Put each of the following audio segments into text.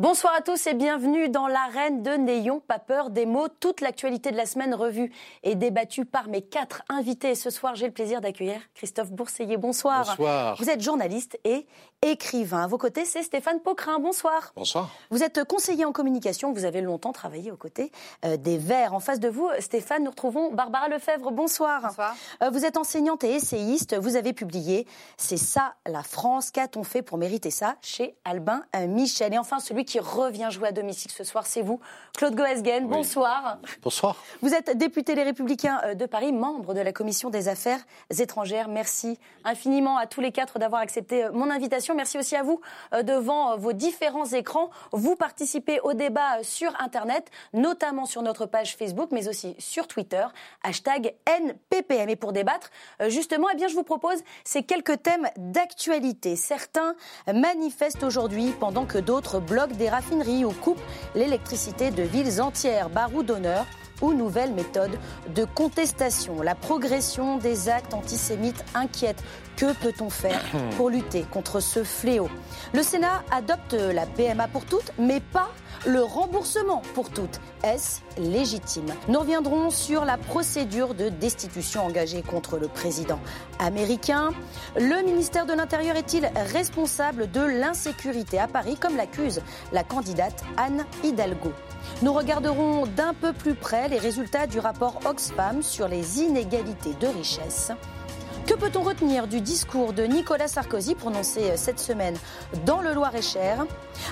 Bonsoir à tous et bienvenue dans l'arène de N'ayons pas peur des mots. Toute l'actualité de la semaine revue et débattue par mes quatre invités. Ce soir, j'ai le plaisir d'accueillir Christophe Bourseiller. Bonsoir. Bonsoir. Vous êtes journaliste et écrivain. À vos côtés, c'est Stéphane Pocrin. Bonsoir. Bonsoir. Vous êtes conseiller en communication. Vous avez longtemps travaillé aux côtés euh, des Verts. En face de vous, Stéphane, nous retrouvons Barbara Lefebvre. Bonsoir. Bonsoir. Euh, Vous êtes enseignante et essayiste. Vous avez publié C'est ça la France. Qu'a-t-on fait pour mériter ça chez Albin euh, Michel? Et enfin, celui qui revient jouer à domicile ce soir, c'est vous, Claude Goesgen. Bonsoir. Bonsoir. Vous êtes député Les Républicains euh, de Paris, membre de la Commission des Affaires étrangères. Merci infiniment à tous les quatre d'avoir accepté euh, mon invitation. Merci aussi à vous euh, devant vos différents écrans. Vous participez au débat sur Internet, notamment sur notre page Facebook, mais aussi sur Twitter, hashtag NPPM. Et pour débattre, justement, eh bien, je vous propose ces quelques thèmes d'actualité. Certains manifestent aujourd'hui pendant que d'autres bloquent des raffineries ou coupent l'électricité de villes entières. Barou d'honneur ou nouvelles méthodes de contestation. La progression des actes antisémites inquiète. Que peut-on faire pour lutter contre ce fléau? Le Sénat adopte la PMA pour toutes, mais pas le remboursement pour toutes. Est-ce légitime Nous reviendrons sur la procédure de destitution engagée contre le président américain. Le ministère de l'Intérieur est-il responsable de l'insécurité à Paris, comme l'accuse la candidate Anne Hidalgo nous regarderons d'un peu plus près les résultats du rapport Oxfam sur les inégalités de richesse. Que peut-on retenir du discours de Nicolas Sarkozy prononcé cette semaine dans le Loir-et-Cher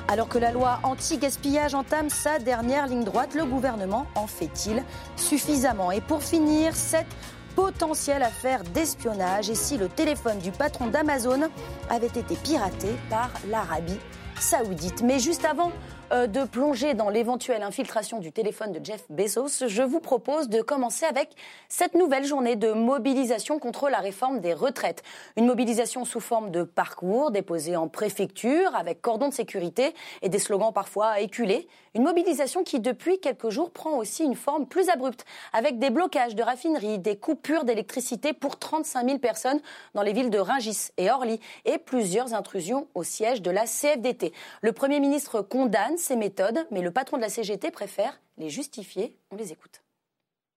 Alors que la loi anti-gaspillage entame sa dernière ligne droite, le gouvernement en fait-il suffisamment? Et pour finir, cette potentielle affaire d'espionnage et si le téléphone du patron d'Amazon avait été piraté par l'Arabie saoudite? Mais juste avant euh, de plonger dans l'éventuelle infiltration du téléphone de Jeff Bezos, je vous propose de commencer avec cette nouvelle journée de mobilisation contre la réforme des retraites. Une mobilisation sous forme de parcours déposé en préfecture avec cordon de sécurité et des slogans parfois éculés. Une mobilisation qui, depuis quelques jours, prend aussi une forme plus abrupte, avec des blocages de raffineries, des coupures d'électricité pour 35 000 personnes dans les villes de Rungis et Orly, et plusieurs intrusions au siège de la CFDT. Le Premier ministre condamne ces méthodes, mais le patron de la CGT préfère les justifier. On les écoute.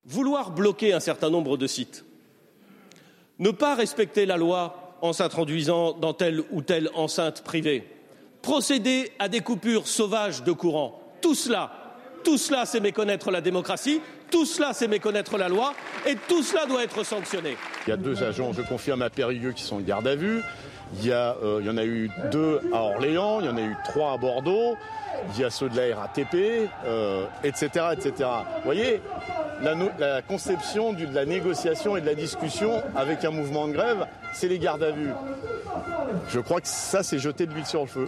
Vouloir bloquer un certain nombre de sites, ne pas respecter la loi en s'introduisant dans telle ou telle enceinte privée, procéder à des coupures sauvages de courant, tout cela, tout cela, c'est méconnaître la démocratie, tout cela, c'est méconnaître la loi, et tout cela doit être sanctionné. Il y a deux agents, je confirme, à Périgueux qui sont en garde à vue. Il y, a, euh, il y en a eu deux à Orléans, il y en a eu trois à Bordeaux, il y a ceux de la RATP, etc., etc. Vous voyez, la, conception de la négociation et de la discussion avec un mouvement de grève, c'est les gardes à vue. Je crois que ça, c'est jeter de l'huile sur le feu.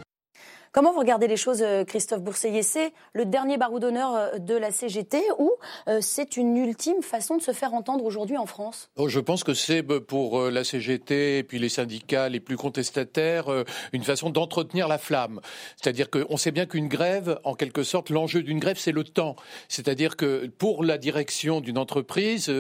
Comment vous regardez les choses, euh, Christophe Bourseiller? C'est le dernier barreau d'honneur euh, de la CGT ou euh, c'est une ultime façon de se faire entendre aujourd'hui en France? Oh, je pense que c'est pour la CGT et puis les syndicats les plus contestataires une façon d'entretenir la flamme. C'est-à-dire qu'on sait bien qu'une grève, en quelque sorte, l'enjeu d'une grève, c'est le temps. C'est-à-dire que pour la direction d'une entreprise,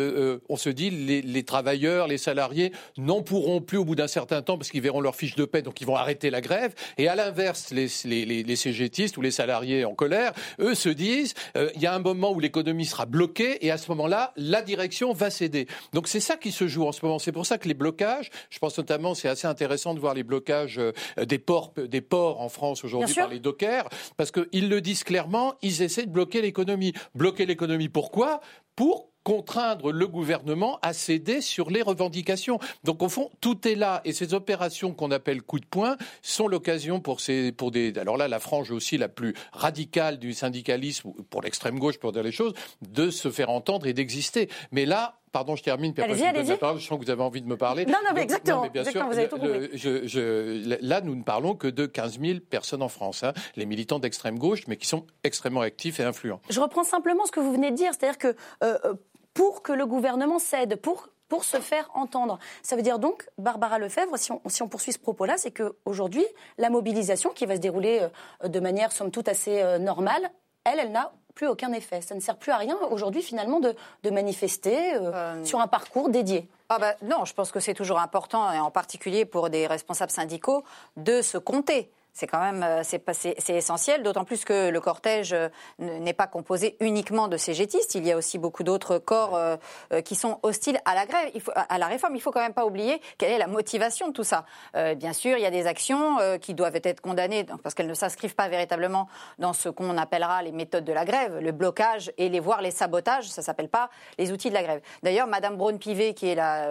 on se dit les, les travailleurs, les salariés n'en pourront plus au bout d'un certain temps parce qu'ils verront leur fiche de paie, donc ils vont arrêter la grève. Et à l'inverse, les, les, les, les CGTistes ou les salariés en colère, eux se disent euh, il y a un moment où l'économie sera bloquée et à ce moment-là, la direction va céder. Donc c'est ça qui se joue en ce moment. C'est pour ça que les blocages, je pense notamment, c'est assez intéressant de voir les blocages euh, des ports, des ports en France aujourd'hui par les dockers, parce qu'ils le disent clairement, ils essaient de bloquer l'économie. Bloquer l'économie, pourquoi? Pour contraindre le gouvernement à céder sur les revendications. Donc au fond, tout est là et ces opérations qu'on appelle coup de poing sont l'occasion pour ces pour des alors là la frange aussi la plus radicale du syndicalisme ou pour l'extrême gauche pour dire les choses de se faire entendre et d'exister. Mais là Pardon, je termine. Allez-y, je la parole. Je sens que vous avez envie de me parler. Non, non, mais exactement, mais bien exactement, sûr, vous avez tout le- compris. je- je- là, nous ne parlons que de 15 000 personnes en France, hein, les militants d'extrême gauche, mais qui sont extrêmement actifs et influents. Je reprends simplement ce que vous venez de dire, c'est-à-dire que euh, euh, pour que le gouvernement cède, pour pour se faire entendre. Ça veut dire donc, Barbara Lefebvre, si on, si on poursuit ce propos-là, c'est qu'aujourd'hui, la mobilisation qui va se dérouler euh, de manière, somme toute, assez euh, normale, elle, elle n'a plus aucun effet. Ça ne sert plus à rien aujourd'hui, finalement, de, de manifester euh, Euh, sur un parcours dédié. Ah bah, non, je pense que c'est toujours important, et en particulier pour des responsables syndicaux, de se compter. C'est quand même euh, c'est essentiel, d'autant plus que le cortège euh, n'est pas composé uniquement de CGTistes. Il y a aussi beaucoup d'autres corps euh, qui sont hostiles à la grève, il faut, à la réforme. Il faut quand même pas oublier quelle est la motivation de tout ça. Euh, bien sûr, il y a des actions euh, qui doivent être condamnées parce qu'elles ne s'inscrivent pas véritablement dans ce qu'on appellera les méthodes de la grève, le blocage et les voire les sabotages. Ça s'appelle pas les outils de la grève. D'ailleurs, Madame Braun-Pivet, qui est la,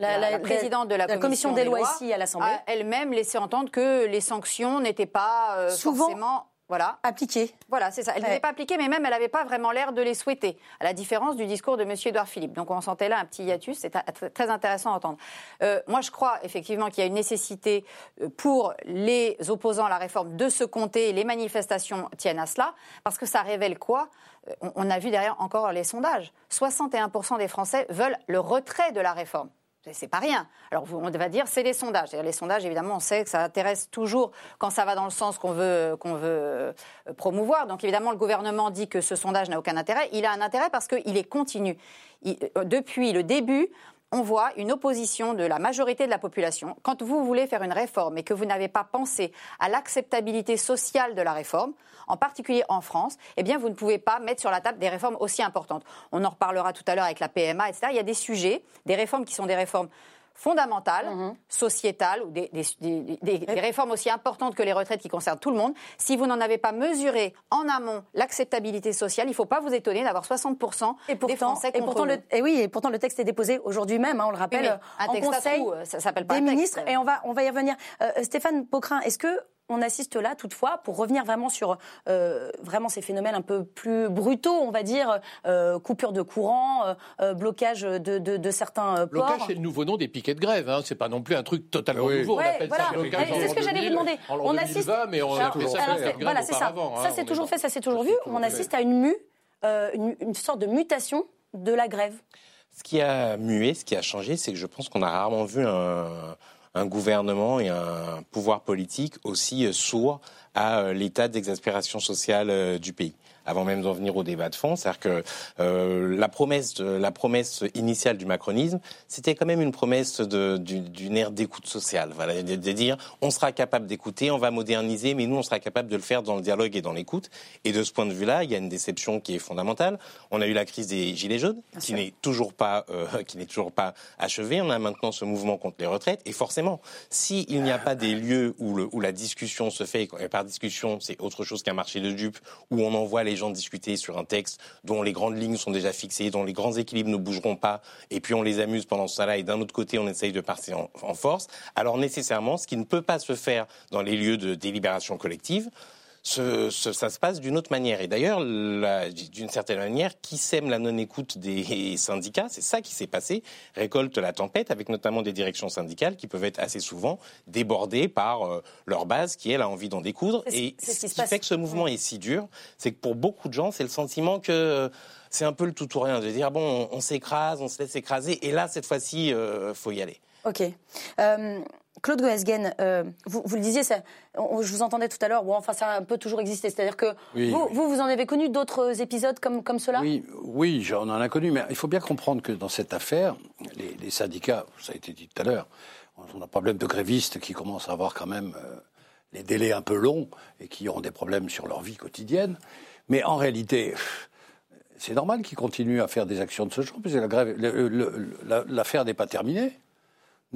La- la- présidente de la, la commission des lois ici à l'Assemblée. a elle-même laissé entendre que les sanctions n'étaient pas euh, Souvent. forcément. Voilà, Appliqué. voilà, c'est ça. Elle Ouais. n'était pas appliquée, mais même elle n'avait pas vraiment l'air de les souhaiter, à la différence du discours de M. Édouard Philippe. Donc on sentait là un petit hiatus, c'est très- intéressant à entendre. Euh, moi, je crois effectivement qu'il y a une nécessité euh, pour les opposants à la réforme de se compter. Les manifestations tiennent à cela, parce que ça révèle quoi? Euh, on, on a vu derrière encore les sondages. 61% des Français veulent le retrait de la réforme. C'est- pas rien. Alors on va dire c'est les sondages. Les sondages, évidemment, on sait que ça intéresse toujours quand ça va dans le sens qu'on veut veut euh, promouvoir. Donc évidemment, le gouvernement dit que ce sondage n'a aucun intérêt. Il a un intérêt parce qu'il est continu. Euh, depuis le début. On voit une opposition de la majorité de la population. Quand vous voulez faire une réforme et que vous n'avez pas pensé à l'acceptabilité sociale de la réforme, en particulier en France, eh bien, vous ne pouvez pas mettre sur la table des réformes aussi importantes. On en reparlera tout à l'heure avec la PMA, etc. Il y a des sujets, des réformes qui sont des réformes fondamentales, sociétales, ou des, des- des- des- des réformes aussi importantes que les retraites qui concernent tout le monde. Si vous n'en avez pas mesuré en amont l'acceptabilité sociale, il ne faut pas vous étonner d'avoir 60% Et des pourtant, Français et contre pourtant vous. le, et oui, et pourtant le texte est déposé aujourd'hui même, hein, on le rappelle, Oui, un en texte à conseil trous, ça s'appelle pas des un texte. ministres. Et on va, on va y revenir. Euh, Stéphane Poquelin, est-ce que on assiste là, toutefois, pour revenir vraiment sur euh, vraiment ces phénomènes un peu plus brutaux, on va dire, euh, coupure de courant, euh, blocage de, de, de certains Blocage, ports. c'est le nouveau nom des piquets de grève. Hein. C'est pas non plus un truc totalement Oui. nouveau. Ouais, on appelle voilà. ça blocage C'est ce que j'allais vous 2000, demander. En On 2020, assiste- mais on Alors, ça alors, blocage grève voilà, c'est ça. auparavant. Ça hein, c'est toujours fait, ça c'est toujours vu. On assiste à une mue, une, une sorte de mutation de la grève. Ce qui a mué, ce qui a changé, c'est que je pense qu'on a rarement vu un, un gouvernement et un pouvoir politique aussi euh, sourd à euh, l'état d'exaspération sociale euh, du pays. Avant même d'en venir au débat de fond, c'est-à-dire que euh, la promesse, la promesse initiale du macronisme, c'était quand même une promesse du- d'une ère d'écoute sociale, voilà, de, de dire on sera capable d'écouter, on va moderniser, mais nous on sera capable de le faire dans le dialogue et dans l'écoute. Et de ce point de vue-là, il y a une déception qui est fondamentale. On a eu la crise des gilets jaunes, qui n'est toujours pas, euh, qui n'est toujours pas achevée. On a maintenant ce mouvement contre les retraites, et forcément, s'il n'y a pas des lieux où, le- où la discussion se fait, et par discussion, c'est autre chose qu'un marché de dupes, où on envoie les gens discuter sur un texte dont les grandes lignes sont déjà fixées, dont les grands équilibres ne bougeront pas, et puis on les amuse pendant ce temps-là, et d'un autre côté, on essaye de partir en, en force. Alors nécessairement, ce qui ne peut pas se faire dans les lieux de délibération collective, ce- ce- ça se passe d'une autre manière. Et d'ailleurs, d'une certaine manière, qui sème la non-écoute des syndicats, c'est ça qui s'est passé, récolte la tempête, avec notamment des directions syndicales qui peuvent être assez souvent débordées par euh, leur base, qui elle a envie d'en découdre. Et ce ce qui qui fait que ce mouvement est si dur, c'est que pour beaucoup de gens, c'est le sentiment que euh, c'est un peu le tout ou rien, de dire bon, on, on s'écrase, on se laisse écraser, et là, cette fois-ci, euh, faut y aller. Ok. Euh, Claude Goesgen, euh, vous, vous le disiez, ça, on- je vous entendais tout à l'heure, bon, enfin ça a un peu toujours existé, c'est-à-dire que Oui, vous, oui. vous, vous en avez connu d'autres épisodes comme, comme cela? Oui, oui, j'en en ai connu, mais il faut bien comprendre que dans cette affaire, les, les syndicats, ça a été dit tout à l'heure, on a un problème de grévistes qui commencent à avoir quand même euh, les délais un peu longs et qui ont des problèmes sur leur vie quotidienne. Mais en réalité, c'est normal qu'ils continuent à faire des actions de ce genre, parce que la grève, l'affaire n'est pas terminée.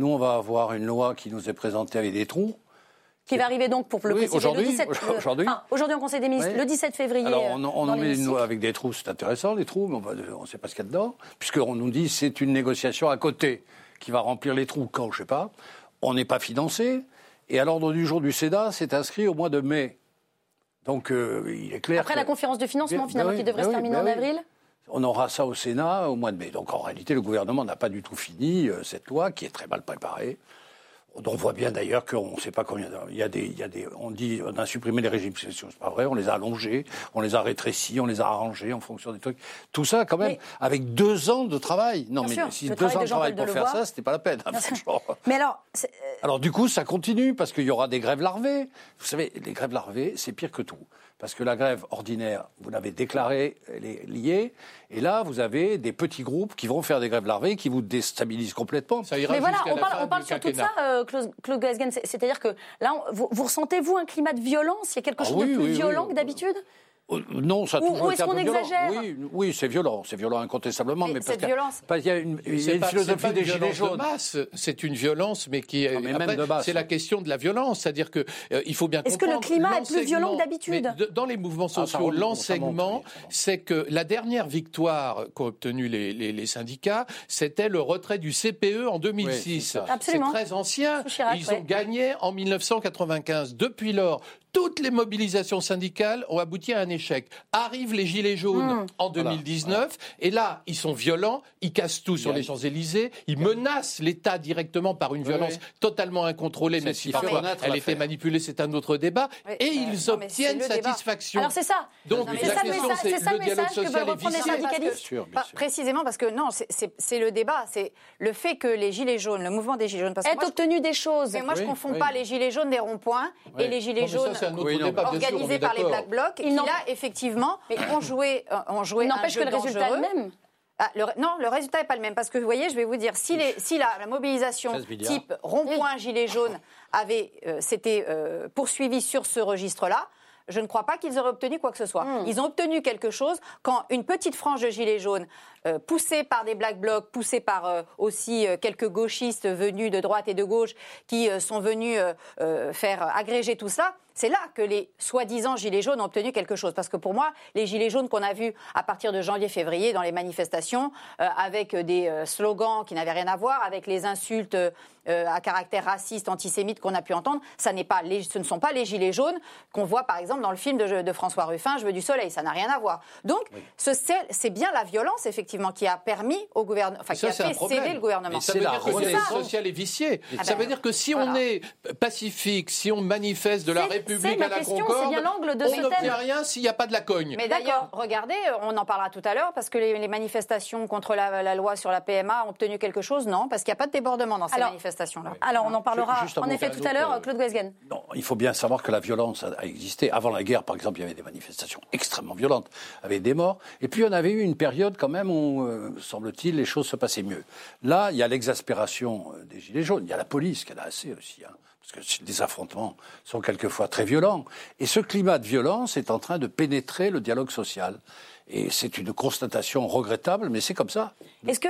Nous, on va avoir une loi qui nous est présentée avec des trous. Qui va arriver donc pour le Oui, aujourd'hui, le 17 le- aujourd'hui. enfin, aujourd'hui en Conseil des ministres, Oui. le 17 février. Alors, euh, on, on dans en met une loi avec des trous, c'est intéressant, les trous, mais on ne sait pas ce qu'il y a dedans, puisqu'on nous dit c'est une négociation à côté qui va remplir les trous quand, je ne sais pas. On n'est pas financé, et à l'ordre du jour du Sénat, c'est inscrit au mois de mai. Donc, euh, il est clair Après que- la conférence de financement, Ben finalement, oui, qui devrait ben se terminer ben en avril. On aura ça au Sénat au mois de mai. Donc, en réalité, le gouvernement n'a pas du tout fini euh, cette loi, qui est très mal préparée. On voit bien d'ailleurs qu'on ne sait pas combien. Il y a des, il y a des, on dit, on a supprimé les régimes spéciaux, c'est pas vrai. On les a allongés, on les a rétrécis, on les a arrangés en fonction des trucs. Tout ça, quand même, Mais- avec deux ans de travail. Non, mais sûr, si deux ans de travail pour faire ça, c'était pas la peine. hein. Mais alors, euh, Alors du coup, ça continue parce qu'il y aura des grèves larvées. Vous savez, les grèves larvées, c'est pire que tout. Parce que la grève ordinaire, vous l'avez déclarée, elle est liée. Et là, vous avez des petits groupes qui vont faire des grèves larvées, qui vous déstabilisent complètement. Ça ira mais voilà, on parle, fin on parle du surtout de quinquennat. ça, euh, Claude, C'est- C'est-à-dire que là, on- vous, vous ressentez-vous un climat de violence? Il y a quelque Ah chose oui, de plus oui, oui. violent que d'habitude? Euh, Non, ça a Ou- toujours ou été est-ce un peu qu'on violent. exagère Oui, oui, c'est violent, c'est violent incontestablement. Mais Mais, parce violence- parce qu'il y a une, il y a C'est une pas- philosophie pas des gilets violence jaunes. de masse, c'est une violence, mais qui est. Non, mais après, même de masse, c'est la question de la violence, c'est-à-dire que euh, il faut bien Est-ce que le comprendre. climat est plus violent que d'habitude Dans les mouvements ça sociaux, l'enseignement, c'est que la dernière victoire qu'ont obtenue les, les- les syndicats, c'était le retrait du CPE en 2006. Oui, c'est très ancien. Chirac, Ils ouais. ont gagné en 1995. Depuis lors, toutes les mobilisations syndicales ont abouti à un échec. Arrivent les Gilets jaunes Hmm. en 2019, et là, ils sont violents, ils cassent tout sur les Champs-Élysées, ils menacent l'État directement par une violence oui. totalement incontrôlée, même si parfois elle était manipulée, c'est un autre débat, Oui, et euh, ils non, obtiennent satisfaction. Alors c'est ça. Donc c'est la ça le question, message, c'est ça le message que social veulent reprendre les syndicalistes. Sûr, bien pas- sûr. Précisément parce que non, c'est- le débat, c'est le fait que les gilets jaunes, le mouvement des gilets jaunes, parce que Est moi, je- obtenu des choses. mais moi je Oui, confonds pas les gilets jaunes des ronds-points et les gilets jaunes c'est un autre Oui, non, débat, bien sûr, on organisés est par les. Black Blocs qui là effectivement ont joué, euh, ont joué n'empêche que le résultat est le même. Ah, le- non, le résultat n'est pas le même. Parce que vous voyez, je vais vous dire, si, les, si la, la mobilisation 13 milliards. type rond-point gilet jaune avait euh, s'était euh, poursuivie sur ce registre-là, je ne crois pas qu'ils auraient obtenu quoi que ce soit. Hmm. Ils ont obtenu quelque chose quand une petite frange de gilets jaunes, euh, poussée par des black blocs, poussée par euh, aussi euh, quelques gauchistes venus de droite et de gauche, qui euh, sont venus euh, euh, faire agréger tout ça, c'est là que les soi-disant gilets jaunes ont obtenu quelque chose. Parce que pour moi, les gilets jaunes qu'on a vus à partir de janvier-février dans les manifestations, euh, avec des euh, slogans qui n'avaient rien à voir, avec les insultes euh, à caractère raciste, antisémite qu'on a pu entendre, ça n'est pas les- ce ne sont pas les gilets jaunes qu'on voit par exemple dans le film de, de François Ruffin, Je veux du soleil. Ça n'a rien à voir. Donc, ce- c'est bien la violence, effectivement, qui a permis au gouvernement, enfin, qui a fait céder le gouvernement. Mais ça C'est veut la dire que le renaissance. dialogue social est vicié. Ah ça ben, veut dire que si on est pacifique, si on manifeste de la C'est- c'est République ma à la question, c'est Concorde, bien l'angle de on ce n'obtient rien s'il n'y a pas de la cogne. Mais d'ailleurs, regardez, on en parlera tout à l'heure, parce que les, les manifestations contre la, la loi sur la PMA ont obtenu quelque chose, non? Parce qu'il n'y a pas de débordement dans ces Alors- manifestations-là. Alors on en parlera en effet tout à l'heure, euh, Claude Guesgen. Non, il faut bien savoir que la violence a existé. Avant la guerre, par exemple, il y avait des manifestations extrêmement violentes, avec des morts. Et puis, on avait eu une période quand même où, euh, semble-t-il, les choses se passaient mieux. Là, il y a l'exaspération euh, des Gilets jaunes. Il y a la police qui en a assez aussi. hein, parce que les affrontements sont quelquefois très violents. Et ce climat de violence est en train de pénétrer le dialogue social. Et c'est une constatation regrettable, mais c'est comme ça. Est-ce que,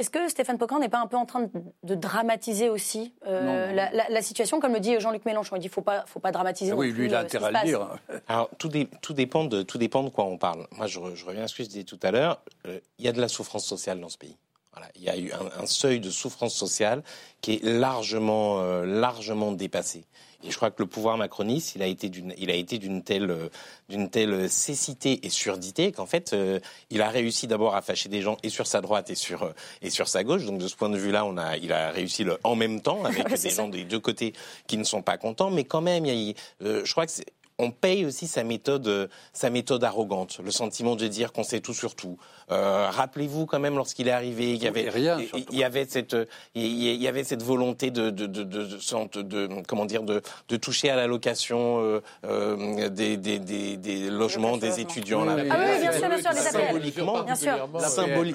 est-ce que Stéphane Pocan n'est pas un peu en train de, de dramatiser aussi euh, Non, non. La, la- la situation, comme le dit Jean-Luc Mélenchon? Il dit faut pas, faut pas dramatiser. Ah oui, lui, il a euh, intérêt à le dire. Alors, tout, dé- tout, dépend de, tout dépend de quoi on parle. Moi, je reviens à ce que je disais tout à l'heure. Euh, Il y a de la souffrance sociale dans ce pays. Voilà. Il y a eu un, un seuil de souffrance sociale qui est largement, euh, largement dépassé. Et je crois que le pouvoir macroniste, il a été d'une, il a été d'une telle, euh, d'une telle cécité et surdité qu'en fait, euh, il a réussi d'abord à fâcher des gens et sur sa droite et sur euh, et sur sa gauche. Donc de ce point de vue-là, on a, il a réussi le en même temps avec des ça. gens des deux côtés qui ne sont pas contents. Mais quand même, il y a, euh, je crois que c'est, on paye aussi sa méthode, euh, sa méthode arrogante, le sentiment de dire qu'on sait tout sur tout. Euh, Rappelez-vous quand même lorsqu'il est arrivé, il y avait Et rien, il- surtout. il y avait cette, il y- il y avait cette volonté de, de, de, de, de- de- comment dire, de, de toucher à l'allocation euh, euh, des, des, des, des logements des étudiants. Oui, là. oui, Ah oui, bien sûr, bien sûr, les. Symboliquement, Bien sûr.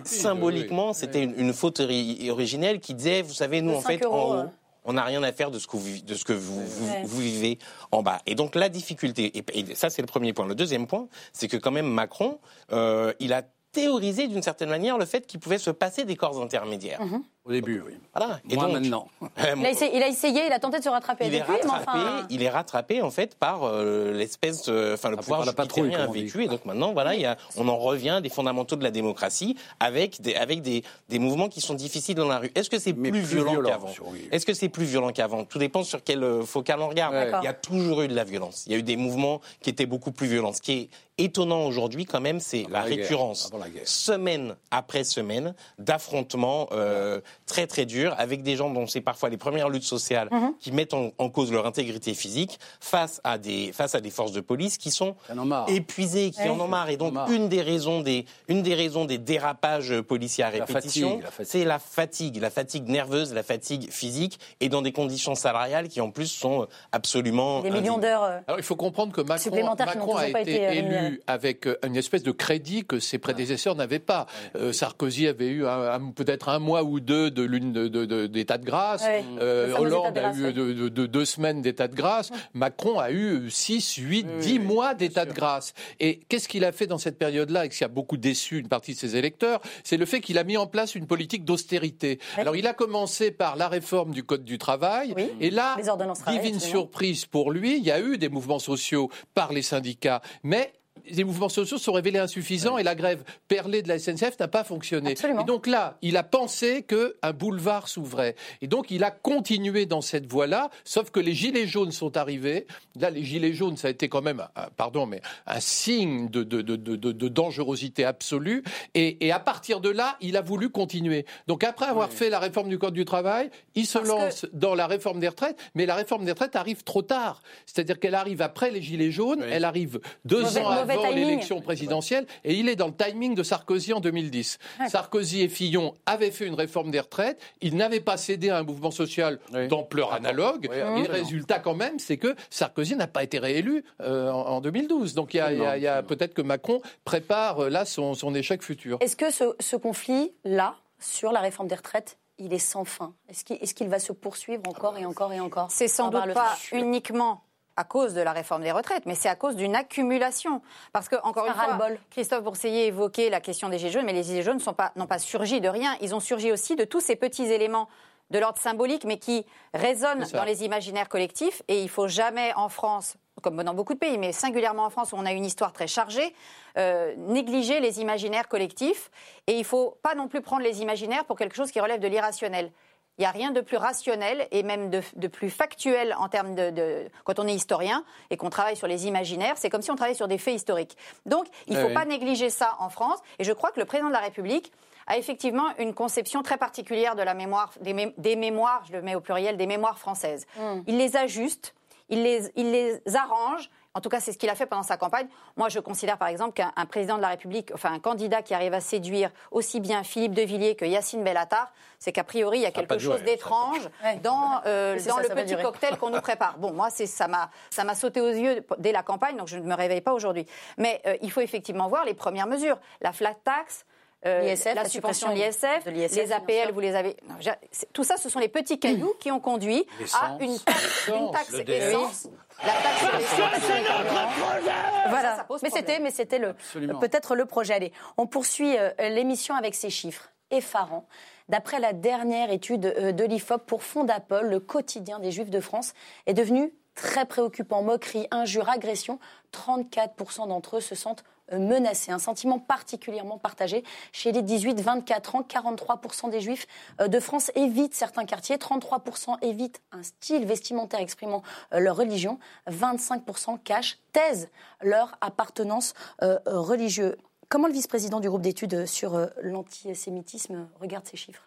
Symboliquement, c'était une, une faute ori- originelle qui disait, vous savez, nous en 5 fait, euros, en haut, on n'a rien à faire de ce que vous, de ce que vous, vous, Ouais. vous vivez en bas. Et donc la difficulté, et, et ça c'est le premier point. Le deuxième point, c'est que quand même Macron, euh, il a théorisé d'une certaine manière le fait qu'il pouvait se passer des corps intermédiaires. Au début, oui. Voilà. Et Moi, donc, maintenant. Il a, essayé, il a essayé, il a tenté de se rattraper il est mais rattrapé, enfin. il est rattrapé en fait par euh, l'espèce, de- enfin le Rattrapé pouvoir jupitérien vécu. Et donc maintenant, voilà, il y a, on en revient des fondamentaux de la démocratie avec des, avec des, des mouvements qui sont difficiles dans la rue. Est-ce que c'est plus, plus violent violent, qu'avant oui. Est-ce que c'est plus violent qu'avant? Tout dépend sur quel euh, focal on regarde. Il y a toujours eu de la violence. Il y a eu des mouvements qui étaient beaucoup plus violents. Ce qui est étonnant aujourd'hui, quand même, c'est la récurrence, avant la guerre. semaine après semaine, d'affrontements euh, très très durs avec des gens dont c'est parfois les premières luttes sociales Mhm. qui mettent en, en cause leur intégrité physique face à des face à des forces de police qui sont épuisées, qui Ouais. en ont marre. Et donc marre. une des raisons des une des raisons des dérapages policiers à répétition, fatigue, la fatigue. c'est la fatigue, la fatigue nerveuse, la fatigue physique, et dans des conditions salariales qui en plus sont absolument Des millions d'heures. euh, Alors il faut comprendre que Macron, Supplémentaires qui n'ont Macron a été été, euh, élu avec euh, une espèce de crédit que ses prédécesseurs n'avaient pas. Euh, Sarkozy avait eu peut-être un mois ou deux de l'une de, de- de- d'état de grâce. Ouais. Euh, Hollande de a eu ouais. de, de- de- deux semaines d'état de grâce. Macron a eu 6, 8, 10 mois d'état de grâce. Et qu'est-ce qu'il a fait dans cette période-là et ce qui a beaucoup déçu une partie de ses électeurs? C'est le fait qu'il a mis en place une politique d'austérité. Ouais. Alors il a commencé par la réforme du Code du travail. Oui. Et là, travail, divine absolument. surprise pour lui, il y a eu des mouvements sociaux par les syndicats. Mais les mouvements sociaux sont révélés insuffisants et la grève perlée de la SNCF n'a pas fonctionné. Absolument. Et donc là, il a pensé qu'un boulevard s'ouvrait. Et donc il a continué dans cette voie-là, sauf que les gilets jaunes sont arrivés. Là, les gilets jaunes, ça a été quand même, un- pardon, mais un signe de, de, de, de, de- dangerosité absolue. Et, et à partir de là, il a voulu continuer. Donc après avoir fait la réforme du Code du travail, il se Parce que- lance dans la réforme des retraites, mais la réforme des retraites arrive trop tard. C'est-à-dire qu'elle arrive après les Gilets jaunes, elle arrive deux Mauvais- ans mauvais avant l'élection présidentielle, et il est dans le timing de Sarkozy en 2010. Sarkozy et Fillon avaient fait une réforme des retraites, ils n'avaient pas cédé à un mouvement social Oui. d'ampleur analogue, Oui, et le résultat quand même, c'est que Sarkozy n'a pas été réélu euh, en, en 2012. Donc il y a, il y a- il y a peut-être que Macron prépare euh, là son, son échec futur. Est-ce que ce, ce conflit-là, sur la réforme des retraites, il est sans fin? Est-ce qu'il est-ce qu'il va se poursuivre encore et encore et encore? C'est sans doute pas uniquement à cause de la réforme des retraites, mais c'est à cause d'une accumulation. Parce que, encore une un fois. Christophe Bourseiller évoquait la question des Gilets jaunes, mais les Gilets jaunes n'ont pas, pas surgi de rien. Ils ont surgi aussi de tous ces petits éléments de l'ordre symbolique, mais qui résonnent dans les imaginaires collectifs. Et il faut jamais, en France, comme dans beaucoup de pays, mais singulièrement en France, où on a une histoire très chargée, euh, négliger les imaginaires collectifs. Et il ne faut pas non plus prendre les imaginaires pour quelque chose qui relève de l'irrationnel. Il n'y a rien de plus rationnel et même de, de plus factuel en termes de, de- Quand on est historien et qu'on travaille sur les imaginaires, c'est comme si on travaillait sur des faits historiques. Donc, il ne Ah faut oui. pas négliger ça en France. Et je crois que le président de la République a effectivement une conception très particulière de la mémoire, des, mé- des mémoires, je le mets au pluriel, des mémoires françaises. Il les ajuste, il les, il les arrange. En tout cas, c'est ce qu'il a fait pendant sa campagne. Moi, je considère par exemple qu'un un président de la République, enfin un candidat qui arrive à séduire aussi bien Philippe de Villiers que Yacine Bellatar, c'est qu'a priori, il y a quelque chose d'étrange Ouais. dans, euh, dans ça, le ça petit cocktail qu'on nous prépare. Bon, moi, c'est ça m'a ça m'a sauté aux yeux dès la campagne, donc je ne me réveille pas aujourd'hui. Mais euh, il faut effectivement voir les premières mesures. La flat tax. Euh, la suppression de l'ISF, les APL, vous les avez. non, tout ça, ce sont les petits cailloux qui ont conduit à une taxe, une taxe essence. La taxe sur l'essence. Voilà. Ça, ça mais c'était, mais c'était le, peut-être le projet. Allez, on poursuit euh, l'émission avec ces chiffres effarants. D'après la dernière étude euh, de l'IFOP pour Fondapol, le quotidien des Juifs de France est devenu très préoccupant. Moqueries, injures, agressions. 34% d'entre eux se sentent menacés. Un sentiment particulièrement partagé chez les 18-24 ans. 43% des Juifs euh, de France évitent certains quartiers. 33% évitent un style vestimentaire exprimant euh, leur religion. 25% cachent, taisent leur appartenance euh, euh, religieuse. Comment le vice-président du groupe d'études sur euh, l'antisémitisme regarde ces chiffres?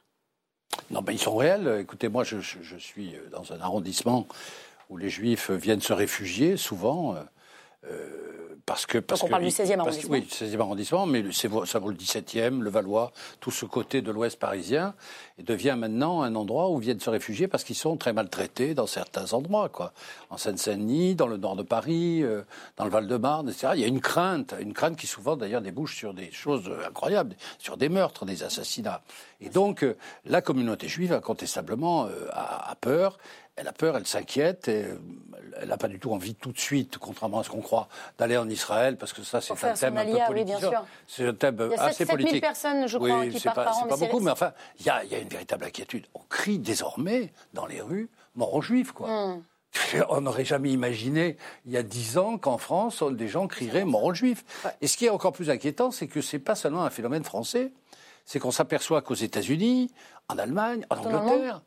Non, mais ils sont réels. Écoutez, moi, je suis dans un arrondissement où les Juifs viennent se réfugier souvent. Euh, parce que, parce on que- parle du 16e parce- arrondissement. Oui, 16e arrondissement, mais le- ça vaut le 17e, le Valois, tout ce côté de l'ouest parisien, et devient maintenant un endroit où viennent se réfugier parce qu'ils sont très maltraités dans certains endroits, quoi. En Seine-Saint-Denis, dans le nord de Paris, euh, dans le Val-de-Marne, etc. Il y a une crainte, une crainte qui souvent d'ailleurs débouche sur des choses euh, incroyables, sur des meurtres, des assassinats. Et donc, euh, la communauté juive, incontestablement, a, a peur. Elle a peur, elle s'inquiète, et, euh, elle n'a pas du tout envie tout de suite, contrairement à ce qu'on croit, d'aller en Israël, parce que ça, c'est un thème un peu oui, politique. C'est un thème Il y a assez 7 000 politique. personnes, je crois, oui, qui c'est partent pas, par an, c'est mais pas c'est- beaucoup, mais enfin, il y a, il y a une véritable inquiétude. On crie désormais dans les rues mort aux juifs, quoi. Hmm. On n'aurait jamais imaginé, il y a dix ans, qu'en France, des gens crieraient mort aux juifs. Et ce qui est encore plus inquiétant, c'est que c'est pas seulement un phénomène français, c'est qu'on s'aperçoit qu'aux États-Unis, en Allemagne, en Angleterre,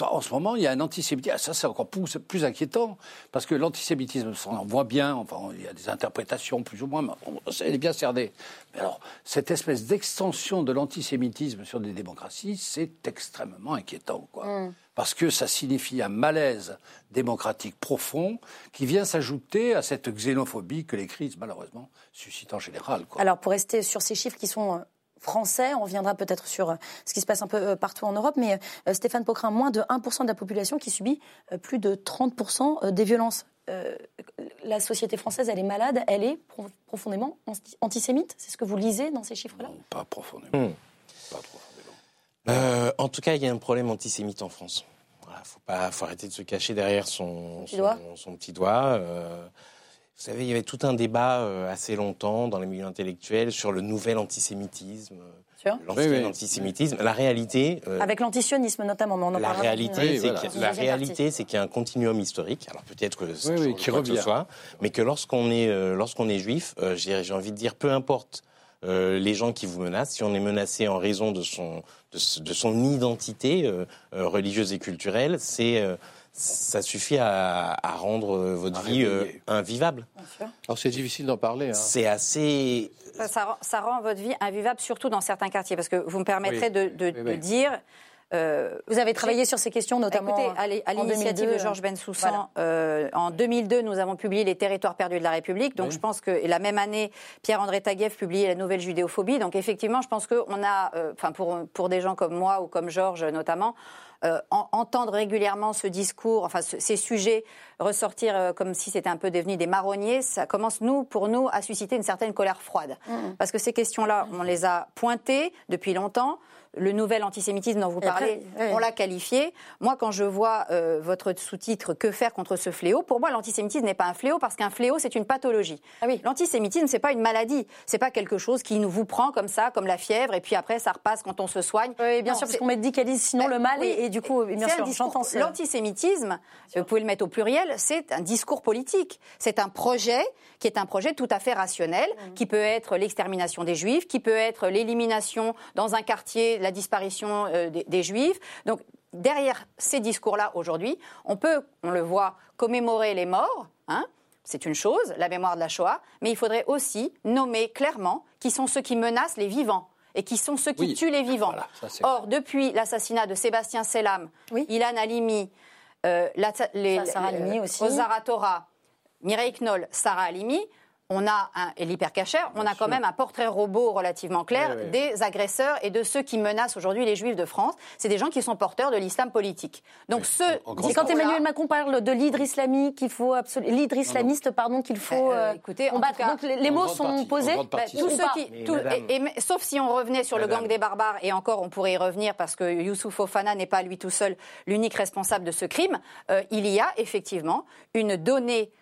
en ce moment, il y a un antisémitisme. Ah, ça, c'est encore plus, plus inquiétant, parce que l'antisémitisme, on en voit bien, enfin, il y a des interprétations plus ou moins, mais on- elle est bien cernée. Mais alors, cette espèce d'extension de l'antisémitisme sur des démocraties, c'est extrêmement inquiétant, quoi. Parce que ça signifie un malaise démocratique profond qui vient s'ajouter à cette xénophobie que les crises, malheureusement, suscitent en général, quoi. Alors, pour rester sur ces chiffres qui sont euh, français, on reviendra peut-être sur euh, ce qui se passe un peu euh, partout en Europe, mais euh, Stéphane Pocrin, moins de 1% de la population qui subit plus de 30% euh, des violences. Euh, la société française, elle est malade, elle est pro- profondément anti- antisémite. C'est ce que vous lisez dans ces chiffres-là? Non, pas profondément. Pas profondément. Euh, en tout cas, il y a un problème antisémite en France. Voilà, faut pas, faut arrêter de se cacher derrière son, petit doigt. son petit doigt. Euh, vous savez, il y avait tout un débat euh, assez longtemps dans les milieux intellectuels sur le nouvel antisémitisme, Sûr. l'ancien Oui, oui. antisémitisme. La réalité, euh, Avec l'antisionisme notamment, mais on en la réalité, Oui, voilà. que- la réalité, c'est qu'il y a un continuum historique. Alors peut-être que c'est Oui, oui, toujours qui que ce revient. soit, mais que lorsqu'on est euh, lorsqu'on est juif, euh, j'ai envie de dire, peu importe euh, les gens qui vous menacent, si on est menacé en raison de son de, de son identité euh, euh, religieuse et culturelle, c'est euh, ça suffit à, à rendre euh, votre À vie euh, invivable. Alors c'est difficile d'en parler. hein. C'est assez Ça, ça rend- votre vie invivable, surtout dans certains quartiers. Parce que vous me permettrez Oui. de, de- Oui, de oui. dire. euh, Vous avez travaillé sur ces questions, notamment Écoutez, à l'initiative 2002, de Georges Bensoussan, voilà. euh, en 2002, nous avons publié Les territoires perdus de la République. Donc je pense que et la même année, Pierre-André Taguieff publiait La nouvelle judéophobie. Donc effectivement, je pense qu'on a, euh, enfin pour, pour des gens comme moi ou comme Georges notamment, euh, en- entendre régulièrement ce discours, enfin ce- ces sujets ressortir euh, comme si c'était un peu devenu des marronniers, ça commence nous, pour nous, à susciter une certaine colère froide. Parce que ces questions-là, on les a pointées depuis longtemps. Le nouvel antisémitisme dont vous après, parlez, oui. on l'a qualifié. Moi, quand je vois euh, votre sous-titre Que faire contre ce fléau Pour moi, l'antisémitisme n'est pas un fléau parce qu'un fléau, c'est une pathologie. Ah oui. L'antisémitisme, c'est pas une maladie. C'est pas quelque chose qui nous vous prend comme ça, comme la fièvre, et puis après, ça repasse quand on se soigne. Oui, bien Non, sûr, parce qu'on médicalise sinon le mal, oui, et, et du coup, bien c'est un sûr, discours- ça. L'antisémitisme, vous pouvez le mettre au pluriel, c'est un discours politique. C'est un projet qui est un projet tout à fait rationnel, Mmh. qui peut être l'extermination des juifs, qui peut être l'élimination dans un quartier, la disparition euh, des, des juifs. Donc derrière ces discours-là aujourd'hui, on peut, on le voit, commémorer les morts. Hein c'est une chose, la mémoire de la Shoah, mais il faudrait aussi nommer clairement qui sont ceux qui menacent les vivants et qui sont ceux qui Oui. tuent les vivants. Voilà, ça, c'est Or, depuis l'assassinat de Sébastien Selam, Oui. Ilan Halimi, euh, la- les, Ça, Sarah les- Halimi aussi. Ozara Torah, Mireille Knoll, Sarah Halimi, on a un, et on a quand même un portrait robot relativement clair Oui, oui. des agresseurs et de ceux qui menacent aujourd'hui les juifs de France. C'est des gens qui sont porteurs de l'islam politique. Donc ce en grande Et quand Emmanuel Macron parle de l'hydre islamique, qu'il faut l'hydre islamiste, pardon, qu'il faut Bah, euh, écousez, en combattre. tout cas, Donc les, mots sont partie, posés. Bah, tous ceux qui, Mais tous- madame- et- et- sauf si on revenait sur le gang des barbares, et encore on pourrait y revenir parce que Youssouf Fofana n'est pas lui tout seul l'unique responsable de ce crime, euh, il y a effectivement une donnée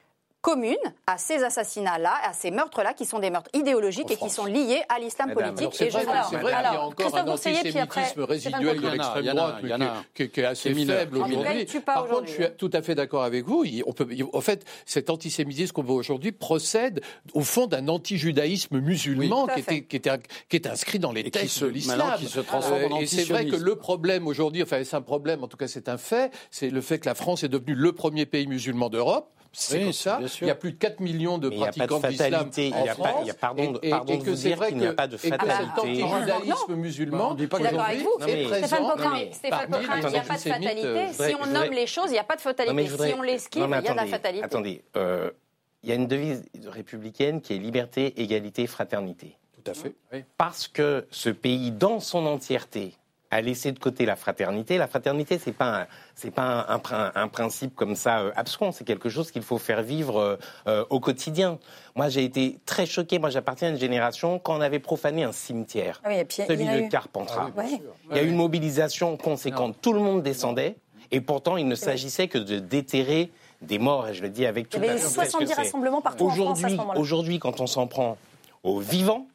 commune à ces assassinats-là, à ces meurtres-là, qui sont des meurtres idéologiques et qui sont liés à l'islam politique. Et je vrai, vous- Alors, c'est vrai qu'il y a encore Christophe un Bourseiller, puis après, antisémitisme résiduel de l'extrême Il droite, il qui, est- qui est- qui est assez faible aujourd'hui. il Par contre, aujourd'hui, je suis tout à fait d'accord avec vous. Il- on peut, il- en fait, cet antisémitisme qu'on voit aujourd'hui procède au fond d'un antijudaïsme musulman qui, fait. était, qui, était, qui est inscrit dans les Et qui textes se- de l'islam. qui se transforme en et c'est vrai que le problème aujourd'hui, enfin c'est un problème, en tout cas c'est un fait, c'est le fait que la France est devenue le premier pays musulman d'Europe. C'est Oui, comme ça. Il y a plus de 4 millions de Mais il n'y a pas de pratiquants d'islam fatalité. Il en n'y a pas, France. il y a pardon, de- Et- et- pardon et de que vous c'est dire vrai qu'il n'y a que- pas de et que fatalité. musulman on dit pas mais- Stéphane Poquin, il n'y a pas de fatalité. si on nomme les choses, il n'y a pas de fatalité. Si on l'esquive, il y a de la fatalité. Attendez, euh, il y a une devise républicaine qui est liberté, égalité, fraternité. Tout à fait. Parce que ce pays, dans son entièreté, a laissé de côté la fraternité. La fraternité, c'est pas un, c'est pas un, un prin- un principe comme ça euh, abscon. C'est quelque chose qu'il faut faire vivre euh, euh, au quotidien. Moi, j'ai été très choqué. Moi, j'appartiens à une génération quand on avait profané un cimetière, Ah oui, et puis, il y celui en a de eu. Carpentras. Ouais. Il y a eu une mobilisation conséquente. Tout le monde descendait. Et pourtant, il ne s'agissait que de déterrer des morts. Et je le dis avec Il toute y avait la souplesse que 70 c'est. rassemblements partout en France à Aujourd'hui, ce moment-là. aujourd'hui, quand on s'en prend aux vivants,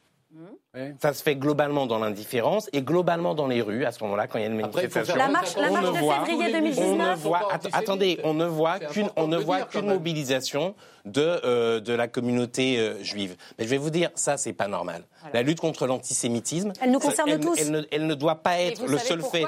Ouais. ça se fait globalement dans l'indifférence et globalement dans les rues à ce moment-là quand il y a une manifestation. La marche, la de voit- février on ne 2019. voit, attendez, on ne voit qu'une, on ne voit qu'une même. De euh, de la communauté euh, juive. Mais je vais vous dire, ça c'est pas normal. La lutte contre l'antisémitisme, Elle nous concerne elle, tous. Elle ne, elle ne doit pas être le seul fait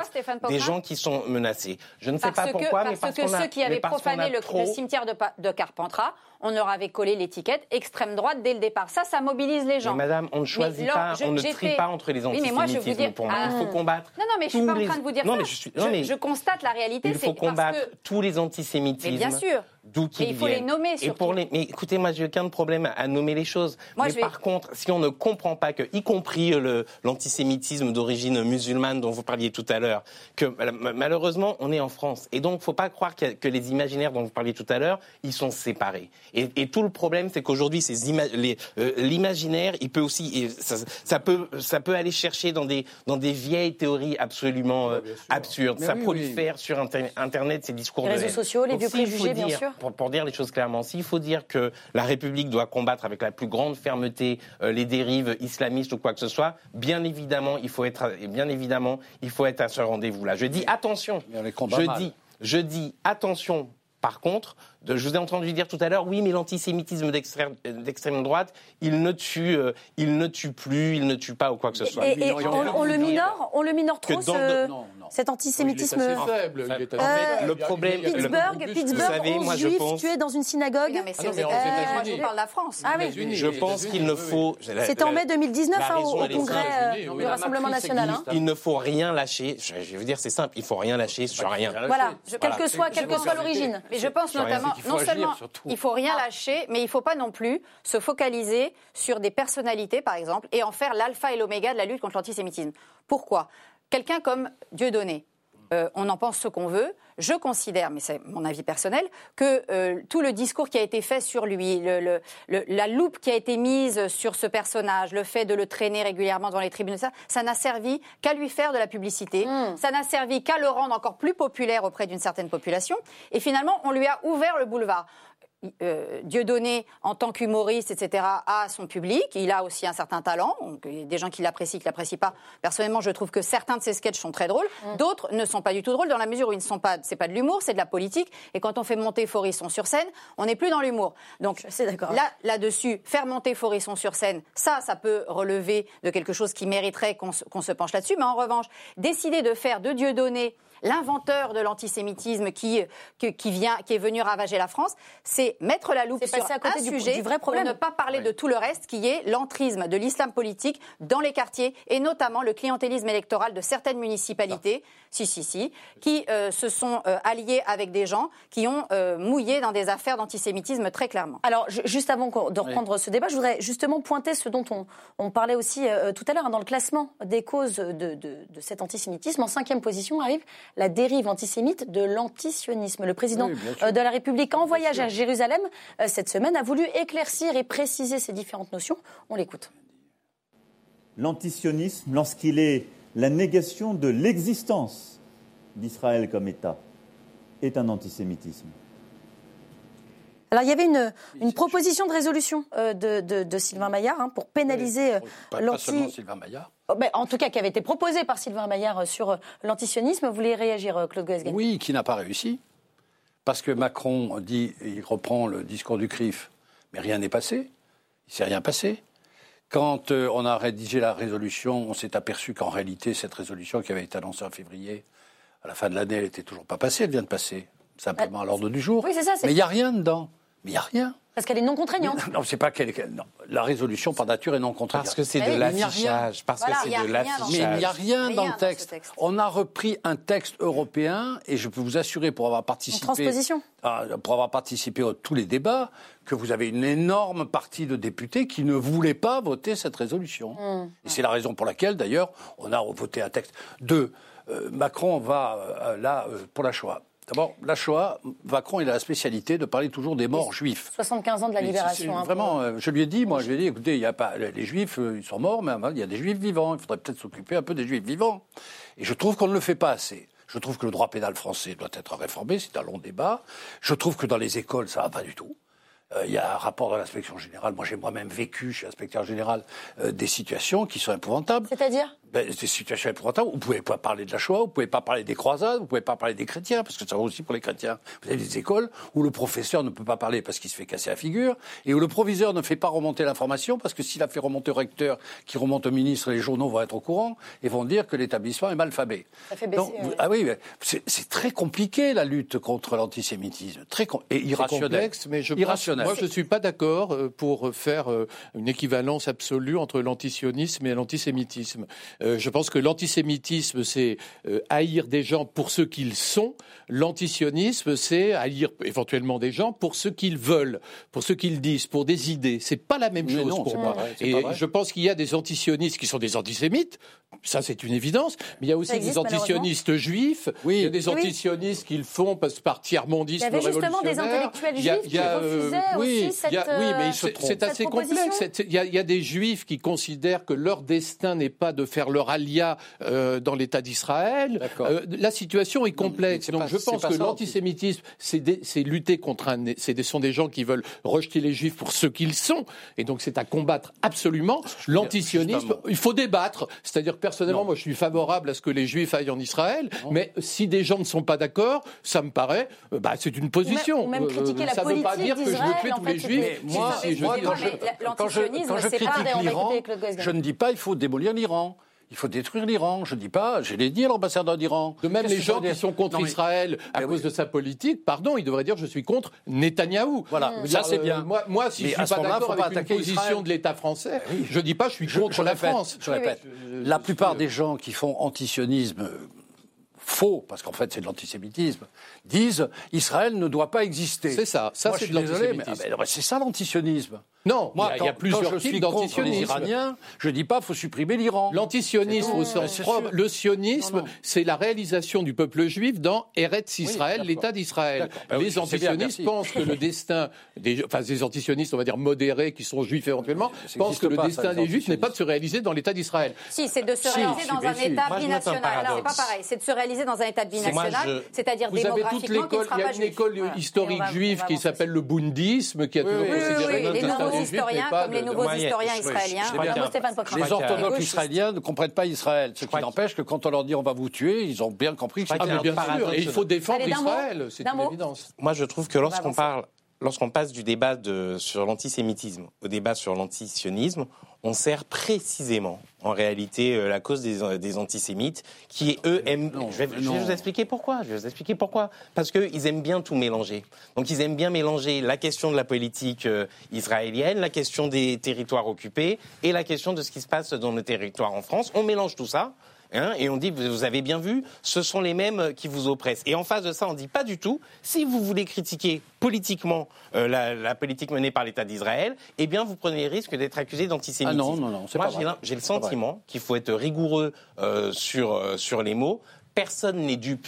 des gens qui sont menacés. Je ne sais Parce pas que, pourquoi, mais parce parce que a- ceux qui avaient parce profané le, trop- le cimetière de, Carpentras, on leur avait collé l'étiquette extrême droite dès le départ. Ça, ça mobilise les gens. Mais madame, on ne choisit pas, je- on ne trie fait- pas entre les Oui, mais moi, je antisémitismes vous dis- pour moi. Il faut combattre. Non, non, mais je suis pas en train de vous dire non, ça. Mais je, suis... non, mais je constate la réalité. il faut parce combattre que- tous les antisémitismes. Mais bien sûr. D'où qu'ils il faut viennent. les nommer, Et surtout. pour les, mais écoutez, moi, j'ai aucun problème à nommer les choses. Moi, mais vais- par contre, si on ne comprend pas que, y compris le, l'antisémitisme d'origine musulmane dont vous parliez tout à l'heure, que mal- malheureusement, on est en France. Et donc, faut pas croire que, que les imaginaires dont vous parliez tout à l'heure, ils sont séparés. Et, et tout le problème, c'est qu'aujourd'hui, ces ima- les, euh, l'imaginaire, il peut aussi, et ça, ça peut, ça peut aller chercher dans des, dans des vieilles théories absolument euh, absurdes. Mais ça oui, prolifère sur Inter- Internet ces discours Les de réseaux haine. sociaux, les Donc, vieux préjugés, bien dire- sûr. Pour, pour dire les choses clairement, s'il faut dire que la République doit combattre avec la plus grande fermeté euh, les dérives islamistes ou quoi que ce soit, bien évidemment, il faut être, et bien évidemment, il faut être à ce rendez-vous-là. Je dis attention. Mais on les combat Je mal. dis, je dis attention. Par contre, de- je vous ai entendu dire tout à l'heure, oui, mais l'antisémitisme d'extrême droite, il ne tue, euh, il ne tue plus, il ne tue pas ou quoi que ce soit. Et, on, on le minore, on le minore Que trop, dans ce- le- non, non. cet antisémitisme. Il est assez faible. il est assez En fait, faible. le problème- le- Pittsburgh, Vous Pittsburgh, savez, 11 moi, je juifs pense- tués dans une synagogue. Oui, non, mais c'est Ah non, aux mais aux. Moi, je parle de la France. Ah oui. États-Unis, Je pense qu'il ne oui, oui. faut. C'était en mai 2019 la hein, au, congrès euh, Oui, du Rassemblement national. hein. Il ne faut rien lâcher. Je vous dire, c'est simple. Il faut rien lâcher sur rien. Voilà, quelle Voilà. que soit, quelle que soit l'origine. Mais je pense notamment, faut non agir, seulement surtout. il faut rien Ah. lâcher, mais il faut pas non plus se focaliser sur des personnalités, par exemple, et en faire l'alpha et l'oméga de la lutte contre l'antisémitisme. Pourquoi? Quelqu'un comme Dieudonné, euh, on en pense ce qu'on veut. Je considère, mais c'est mon avis personnel, que euh, tout le discours qui a été fait sur lui, le- le- le- la loupe qui a été mise sur ce personnage, le fait de le traîner régulièrement devant les tribunaux, ça, ça n'a servi qu'à lui faire de la publicité. Ça n'a servi qu'à le rendre encore plus populaire auprès d'une certaine population. Et finalement, on lui a ouvert le boulevard. Euh, Dieudonné, en tant qu'humoriste, etc., a son public. Il a aussi un certain talent. Donc, il y a des gens qui l'apprécient, qui l'apprécient pas. Personnellement, je trouve que certains de ses sketchs sont très drôles. D'autres ne sont pas du tout drôles dans la mesure où ils ne sont pas, c'est pas de l'humour, c'est de la politique. Et quand on fait monter Forisson sur scène, on n'est plus dans l'humour. Donc, là, là-dessus, faire monter Forisson sur scène, ça, ça peut relever de quelque chose qui mériterait qu'on se, se penche là-dessus. Mais en revanche, décider de faire de Dieudonné l'inventeur de l'antisémitisme qui, qui, vient, qui est venu ravager la France, c'est mettre la loupe sur à côté un du- sujet du vrai problème. pour ne pas parler de tout le reste qui est l'entrisme de l'islam politique dans les quartiers et notamment le clientélisme électoral de certaines municipalités, si, si, si, qui euh, se sont euh, alliés avec des gens qui ont euh, mouillé dans des affaires d'antisémitisme très clairement. Alors, ju- juste avant de reprendre ce débat, je voudrais justement pointer ce dont on, on parlait aussi euh, tout à l'heure, hein, dans le classement des causes de, de- de cet antisémitisme. En cinquième position arrive la dérive antisémite de l'antisionisme. Le président Oui, euh, de la République, en voyage à Jérusalem euh, cette semaine, a voulu éclaircir et préciser ces différentes notions. On l'écoute. L'antisionisme, lorsqu'il est la négation de l'existence d'Israël comme État, est un antisémitisme. Alors, il y avait une, une proposition de résolution euh, de, de- de Sylvain Maillard hein, pour pénaliser euh, Pas, pas seulement l'anti... Sylvain Maillard. Oh, ben, en tout cas, qui avait été proposée par Sylvain Maillard euh, sur euh, l'antisionisme. Vous voulez réagir, euh, Claude Goesgen? Oui, qui n'a pas réussi. Parce que Macron dit, il reprend le discours du CRIF, mais rien n'est passé. Il s'est rien passé. Quand euh, on a rédigé la résolution, on s'est aperçu qu'en réalité, cette résolution qui avait été annoncée en février, à la fin de l'année, elle n'était toujours pas passée. Elle vient de passer simplement à l'ordre du jour. Oui, c'est ça, Mais il n'y a rien dedans. Mais il n'y a rien. Parce qu'elle est non contraignante. Non, c'est pas qu'elle. La résolution, par nature, est non contraignante. Parce que c'est de l'affichage. Parce Voilà, que c'est a de ce Mais il n'y a l'affichage. rien dans le texte. texte. On a repris un texte européen et je peux vous assurer, pour avoir participé, transposition. à- pour avoir participé à tous les débats, que vous avez une énorme partie de députés qui ne voulaient pas voter cette résolution. Mmh. Et c'est la raison pour laquelle, d'ailleurs, on a voté un texte. Deux, euh, Macron va euh, là euh, pour la Shoah. D'abord, la Shoah, Macron, il a la spécialité de parler toujours des morts juifs. 75 ans de la libération. hein, vraiment, euh, je lui ai dit, moi, je lui ai dit, écoutez, il y a pas, les juifs, euh, ils sont morts, mais il y a des juifs vivants. Il faudrait peut-être s'occuper un peu des juifs vivants. Et je trouve qu'on ne le fait pas assez. Je trouve que le droit pénal français doit être réformé, c'est un long débat. Je trouve que dans les écoles, ça va pas du tout. Euh, Il y a un rapport de l'inspection générale. Moi, j'ai moi-même vécu chez l'inspecteur général euh, des situations qui sont épouvantables. C'est-à-dire? Ben, des situations épouvantables. Vous pouvez pas parler de la Shoah, vous pouvez pas parler des croisades, vous pouvez pas parler des chrétiens, parce que ça va aussi pour les chrétiens. Vous avez des écoles où le professeur ne peut pas parler parce qu'il se fait casser la figure, et où le proviseur ne fait pas remonter l'information, parce que s'il a fait remonter au recteur, qui remonte au ministre, les journaux vont être au courant, et vont dire que l'établissement est mal famé. Ça fait baisser, Donc, ouais. Ah oui, c'est très compliqué la lutte contre l'antisémitisme, très com- et irrationnel. complexe, mais je pense, moi je ne suis pas d'accord euh, pour faire euh, une équivalence absolue entre l'antisionisme et l'antisémitisme. Euh, je pense que l'antisémitisme, c'est euh, haïr des gens pour ce qu'ils sont. L'antisionisme, c'est haïr éventuellement des gens pour ce qu'ils veulent, pour ce qu'ils disent, pour des idées. C'est pas la même Mais chose non, pour moi. vrai, Et je pense qu'il y a des antisionistes qui sont des antisémites. Ça, c'est une évidence. Mais il y a aussi existe, des antisionistes juifs. Oui. Il y a des Oui. antisionistes qui le font parce par tiers-mondisme Il y avait justement des révolutionnaire. intellectuels a- juifs qui euh, refusaient oui, aussi cette, a- oui, mais se euh. C'est assez complexe. C'est- Il y, a, il y a des juifs qui considèrent que leur destin n'est pas de faire leur alia euh, dans l'État d'Israël. Euh, la situation est complexe. Donc pas- je pense que l'antisémitisme, c'est lutter contre un. C'est des, sont des gens qui veulent rejeter les juifs pour ce qu'ils sont. Et donc c'est à combattre absolument. L'antisionisme, il faut débattre. C'est-à-dire que personnellement, moi je suis favorable à ce que les juifs aillent en Israël. Mais si des gens ne sont pas d'accord, ça me paraît, euh, bah, c'est une position. ou même Euh, critiquer la ça ne veut pas politique dire que je veux tuer en tous fait, les juifs. Moi, Si, si, je moi, dis- quand je, quand je- l'antisionisme, quand je c'est pas- critique l'Iran, je ne dis pas il faut démolir l'Iran. Il faut détruire l'Iran. Je ne dis pas, je l'ai dit à l'ambassadeur d'Iran. De même, les gens qui sont contre Non, mais- Israël à Mais cause oui. de sa politique, pardon, ils devraient dire je suis contre Netanyahou. Voilà, ça, c'est euh, bien. Moi, moi si Mais je à suis ce pas moment-là, d'accord faut pas avec une attaquer position Israël. de l'État français, Oui. je dis pas je suis Je- contre je la répète, France. Je répète. La plupart des gens qui font antisionisme faux, parce qu'en fait c'est de l'antisémitisme, disent Israël ne doit pas exister. C'est ça, ça, c'est je de l'antisémitisme. ah ben, c'est ça l'antisionisme. Non, Moi, il y a- quand, y a plusieurs types d'antisionisme. Iraniens, je dis pas faut supprimer l'Iran. L'antisionisme au C'est sens propre, le sionisme, c'est la réalisation du peuple juif dans Eretz Israël, l'État d'Israël. Bah oui, les bien, merci. pensent que le destin des, enfin, des antisionistes, on va dire modérés, qui sont juifs éventuellement, pensent que le pas, destin des juifs n'est pas de se réaliser dans l'État d'Israël. Si, c'est de se réaliser si, dans un. État Moi, binational. Alors, c'est pas pareil. C'est de se réaliser dans un État binational, c'est-à-dire Vous avez toute démographiquement il y a une école historique juive qui s'appelle le bundisme, qui a toujours oui, oui, considéré oui, nouveaux historiens, comme les nouveaux historiens israéliens. Stéphane. Les orthodoxes israéliens ne comprennent pas Israël. Ce qui n'empêche que quand on leur dit on va vous tuer, ils ont bien compris que Ah, un bien sûr, et il faut défendre. Israël, c'est une évidence. Moi, je trouve que lorsqu'on parle, lorsqu'on passe du débat de, sur l'antisémitisme au débat sur l'antisionisme, on sert précisément, en réalité, euh, la cause des, des antisémites, qui eux aiment. Non, je, vais, je vais vous expliquer pourquoi. Je vais vous expliquer pourquoi. Parce qu'ils aiment bien tout mélanger. Donc, ils aiment bien mélanger la question de la politique euh, israélienne, la question des territoires occupés et la question de ce qui se passe dans nos territoires en France. On mélange tout ça. Hein, et on dit, vous avez bien vu, ce sont les mêmes qui vous oppressent. Et en face de ça, on dit pas du tout, si vous voulez critiquer politiquement euh, la, la politique menée par l'État d'Israël, eh bien, vous prenez le risque d'être accusé d'antisémitisme. Ah non, non, non, c'est Moi, pas j'ai vrai. l'im- j'ai le sentiment qu'il faut être rigoureux euh, sur, euh, sur les mots. Personne n'est dupe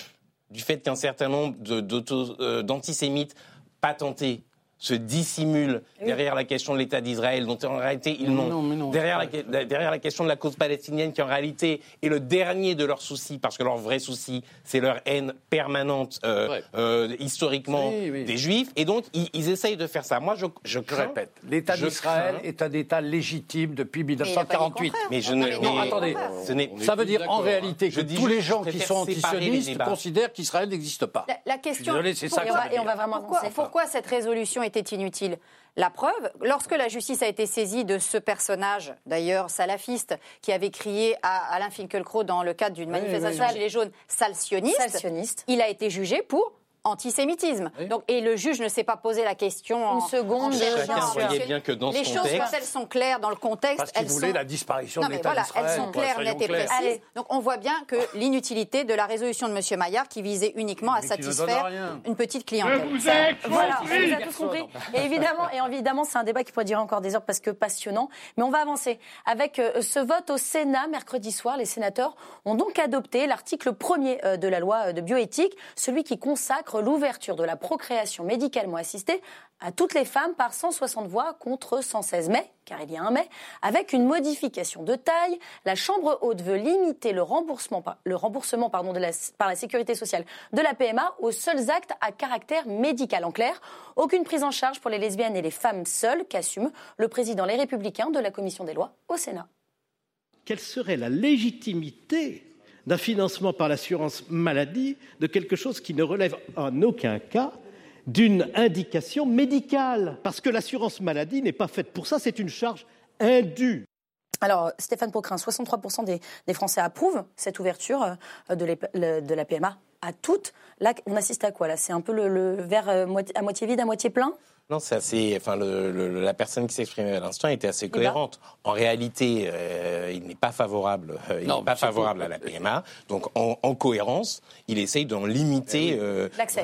du fait qu'un certain nombre euh, d'antisémites patentés se dissimulent derrière la question de l'État d'Israël, dont en réalité ils Non, n'ont. derrière, la, derrière la question de la cause palestinienne, qui en réalité est le dernier de leurs soucis, parce que leur vrai souci, c'est leur haine permanente, euh, Ouais. euh, historiquement, Oui, oui. des Juifs. Et donc, ils, ils essayent de faire ça. Moi, je, je répète, l'État d'Israël est un État légitime depuis il a pas dit le 1948. contraire. Mais je Non, ne. Non, mais- attendez. Ce n'est- On est Ça veut dire en réalité que tous les gens qui sont antisionistes considèrent qu'Israël n'existe pas. La, la question. désolé, c'est ça Et on va vraiment pourquoi, cette résolution était inutile La preuve, lorsque la justice a été saisie de ce personnage, d'ailleurs salafiste, qui avait crié à Alain Finkielkraut dans le cadre d'une manifestation oui. Gilets jaunes, sale sioniste, Sale sioniste. il a été jugé pour antisémitisme. Donc, et le juge ne s'est pas posé la question en Une seconde, en Chacun voyait bien que dans les ce choses contexte- quand elles sont claires dans le contexte, Parce elles voulaient sont la disparition non, de l'État voilà, elles sont claires, nettes et précises. Allez. Donc on voit bien que l'inutilité de la résolution de M. Maillard qui visait uniquement à satisfaire une petite clientèle. Voilà, on vous a tous compris. Et évidemment, et évidemment, c'est un débat qui pourrait durer encore des heures parce que passionnant. Mais on va avancer avec euh, ce vote au Sénat mercredi soir. Les sénateurs ont donc adopté l'article premier euh, de la loi de bioéthique, celui qui l'ouverture de la procréation médicalement assistée à toutes les femmes par 160 voix contre 116 mais, car il y a un mais, avec une modification de taille. La Chambre haute veut limiter le remboursement, le remboursement pardon, de la, par la sécurité sociale de la PMA aux seuls actes à caractère médical. En clair, aucune prise en charge pour les lesbiennes et les femmes seules qu'assume le président Les Républicains de la Commission des lois au Sénat. quelle serait la légitimité d'un financement par l'assurance maladie de quelque chose qui ne relève en aucun cas d'une indication médicale. Parce que l'assurance maladie n'est pas faite pour ça, c'est une charge indue. Alors, Stéphane Pocrin, 63% des, des Français approuvent cette ouverture euh, de, la PMA à toutes. Là, on assiste à quoi là? C'est un peu le, le verre euh, à moitié vide, à moitié plein? Non, c'est assez. Enfin, le, le- la personne qui s'exprimait à l'instant était assez cohérente. En réalité, euh, il n'est pas favorable. euh, il Non, n'est pas favorable à la PMA. Donc, en, en cohérence, il essaye d'en limiter, euh, L'accès.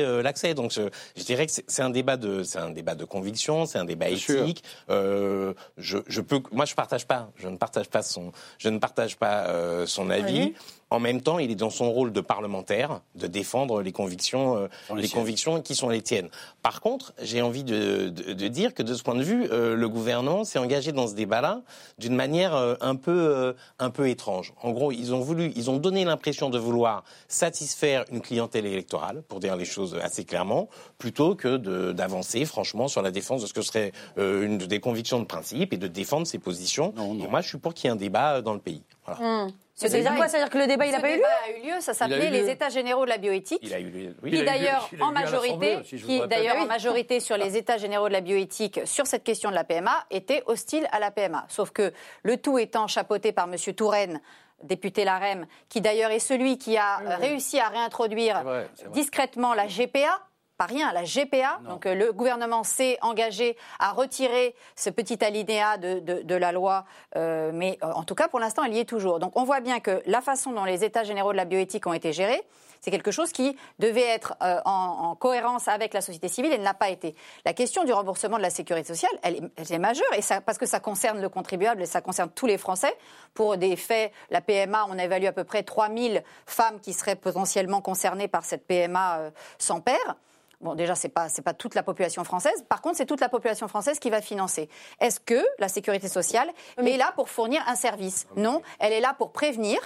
euh, l'accès. Donc, je, je dirais que c'est un débat de, c'est un débat de conviction, c'est un débat Bien éthique. Euh, je, je peux, moi, je partage pas. Je ne partage pas son, je ne partage pas son avis. Oui. En même temps, il est dans son rôle de parlementaire de défendre les convictions, euh, les convictions qui sont les tiennes. Par contre, j'ai envie de, de, de dire que de ce point de vue, euh, le gouvernement s'est engagé dans ce débat-là d'une manière euh, un peu euh, un peu étrange. En gros, ils ont voulu, ils ont donné l'impression de vouloir satisfaire une clientèle électorale, pour dire les choses assez clairement, plutôt que d'avancer franchement sur la défense de ce que serait euh, une des convictions de principe et de défendre ses positions. Non, non. Et moi, je suis pour qu'il y ait un débat dans le pays. Voilà. C'est c'est quoi Ça veut dire que le débat, il n'a pas eu lieu débat a eu lieu, ça s'appelait les. États généraux de la bioéthique. Il a eu lieu. oui. qui d'ailleurs il a eu en majorité, aussi, qui d'ailleurs Ah en majorité sur les États généraux de la bioéthique sur cette question de la PMA était hostile à la PMA. Sauf que le tout étant chapeauté par Monsieur Touraine, député LaREM, qui d'ailleurs est celui qui a réussi à réintroduire vrai. discrètement la GPA. Pas rien, la GPA. Donc euh, le gouvernement s'est engagé à retirer ce petit alinéa de, de- de la loi, euh, mais euh, en tout cas pour l'instant elle y est toujours. Donc on voit bien que la façon dont les États généraux de la bioéthique ont été gérés, c'est quelque chose qui devait être euh, en, en cohérence avec la société civile et ne l'a pas été. La question du remboursement de la sécurité sociale, elle est, elle est majeure et ça, parce que ça concerne le contribuable et ça concerne tous les Français. Pour des faits, la PMA, on évalue à peu près 3000 femmes qui seraient potentiellement concernées par cette PMA euh, sans père. Bon, déjà, c'est pas c'est pas toute la population française. Par contre, c'est toute la population française qui va financer. Est-ce que la sécurité sociale est là pour fournir un service? Non, elle est là pour prévenir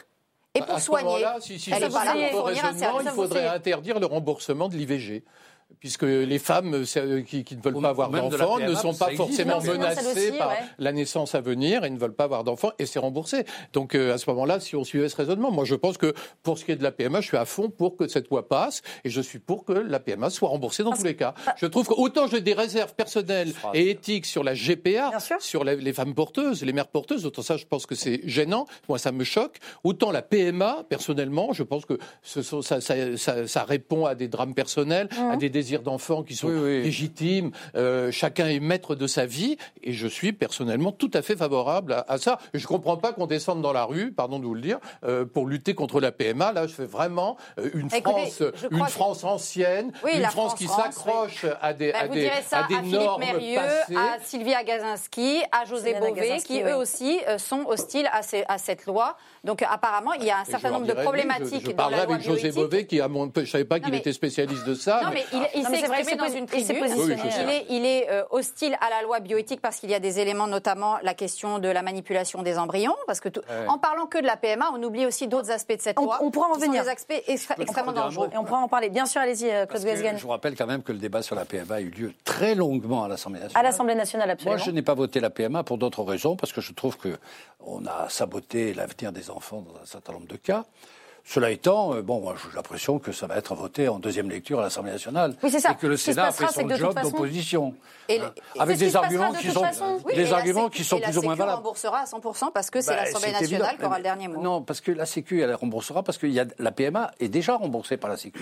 et pour à ce soigner. moment-là, si, si elle est pas là pour fournir un service. il faudrait interdire le remboursement de l'IVG. Puisque les femmes euh, qui, qui ne veulent Ou- pas avoir de d'enfants ne sont pas existe. forcément menacées par ouais. la naissance à venir et ne veulent pas avoir d'enfants et c'est remboursé. Donc euh, à ce moment-là, si on suivait ce raisonnement, moi je pense que pour ce qui est de la PMA, je suis à fond pour que cette loi passe et je suis pour que la PMA soit remboursée dans tous les cas. Je trouve qu'autant j'ai des réserves personnelles et éthiques sur la GPA, sur la- les femmes porteuses, les mères porteuses, autant ça je pense que c'est gênant, moi ça me choque. Autant la PMA, personnellement, je pense que ce ça, ça- ça- ça répond à des drames personnels, à des désirs d'enfants qui sont Oui, oui. légitimes. Euh, chacun est maître de sa vie et je suis personnellement tout à fait favorable à, à ça. Je comprends pas qu'on descende dans la rue, pardon de vous le dire, euh, pour lutter contre la PMA. Là, je fais vraiment euh, une Écoutez, France, une crois que- France ancienne, Oui, une France, France qui France, s'accroche à des, Ben, à vous des, direz ça à à, des Philippe normes Mérieux, passées. à Sylvia Gazinski, à José Bové, qui oui. eux aussi euh, sont hostiles à, ces- à cette loi. Donc apparemment, il y a un certain nombre de dirais, oui, problématiques Je, je dans la loi avec José. Bové, qui a mon, je savais pas qu'il mais- était spécialiste de ça. Non, mais il, il s'est exprimé dans une posi- il s'est tribune. Oui, il est, il est, euh, hostile à la loi bioéthique parce qu'il y a des éléments, notamment la question de la manipulation des embryons. Parce que tout- en parlant que de la PMA, on oublie aussi d'autres aspects de cette On- loi. on pourra en venir. des aspects extra- extrêmement dangereux. Et on pourra en parler. Bien sûr, allez-y, euh, Claude Guesguen. je vous rappelle quand même que le débat sur la PMA a eu lieu très longuement à l'Assemblée nationale. À l'Assemblée nationale, absolument. Moi, je n'ai pas voté la PMA pour d'autres raisons, parce que je trouve que on a saboté l'avenir des enfants dans un certain nombre de cas. Cela étant, euh, bon, moi, j'ai l'impression que ça va être voté en deuxième lecture à l'Assemblée nationale. Oui, c'est ça. Et que le Ce Sénat a fait son job façon- d'opposition. Et Hein. Avec des arguments qui sont. Oui, des la arguments Sécu- qui sont la plus ou moins Sécu valables. remboursera à 100% parce que c'est Bah, l'Assemblée nationale qui aura le dernier mot. Non, parce que la Sécu, elle remboursera parce que y a, la PMA est déjà remboursée par la Sécu.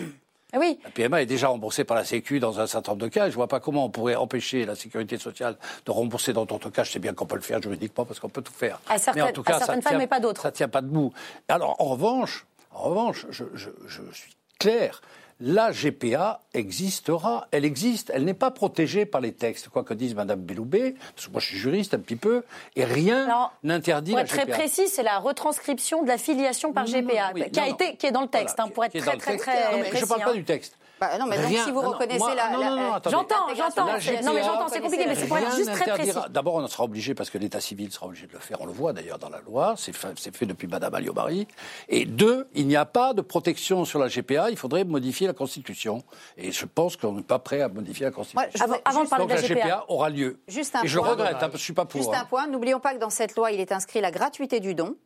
Ah Oui. La PMA est déjà remboursée par la Sécu dans un certain nombre de cas. Je ne vois pas comment on pourrait empêcher la sécurité sociale de rembourser dans d'autres cas. Je sais bien qu'on peut le faire juridiquement parce qu'on peut tout faire. À certaines- mais en tout à cas, certaines ça femmes, tient- mais pas d'autres. Ça ne tient pas debout. Alors, en revanche, en revanche je, je- je suis clair. La GPA existera, elle existe, elle n'est pas protégée par les textes, quoi que dise Madame Belloubet, parce que moi je suis juriste un petit peu, et rien n'interdit Pour la être très GPA. précis, c'est la retranscription de la filiation par Non, GPA, oui, qui, a été, qui est dans le texte, Voilà, hein, pour être très, très, très, Non, mais précis. Je ne parle hein. pas du texte. Bah, non, mais donc, Rien. si vous non, reconnaissez moi- la, attendez. J'entends, j'entends. Non, mais j'entends, c'est compliqué, mais c'est pour être juste très précis. D'abord, on sera obligé, parce que l'état civil sera obligé de le faire, on le voit d'ailleurs dans la loi, c'est fait, depuis Madame Alliot-Marie. Et deux, il n'y a pas de protection sur la GPA, il faudrait modifier la Constitution. Et je pense qu'on n'est pas prêt à modifier la Constitution. Avant, de parler de la GPA. GPA aura lieu. Juste un Et je point. regrette, hein, je suis pas pour. Juste hein. un point, n'oublions pas que dans cette loi, il est inscrit la gratuité du don.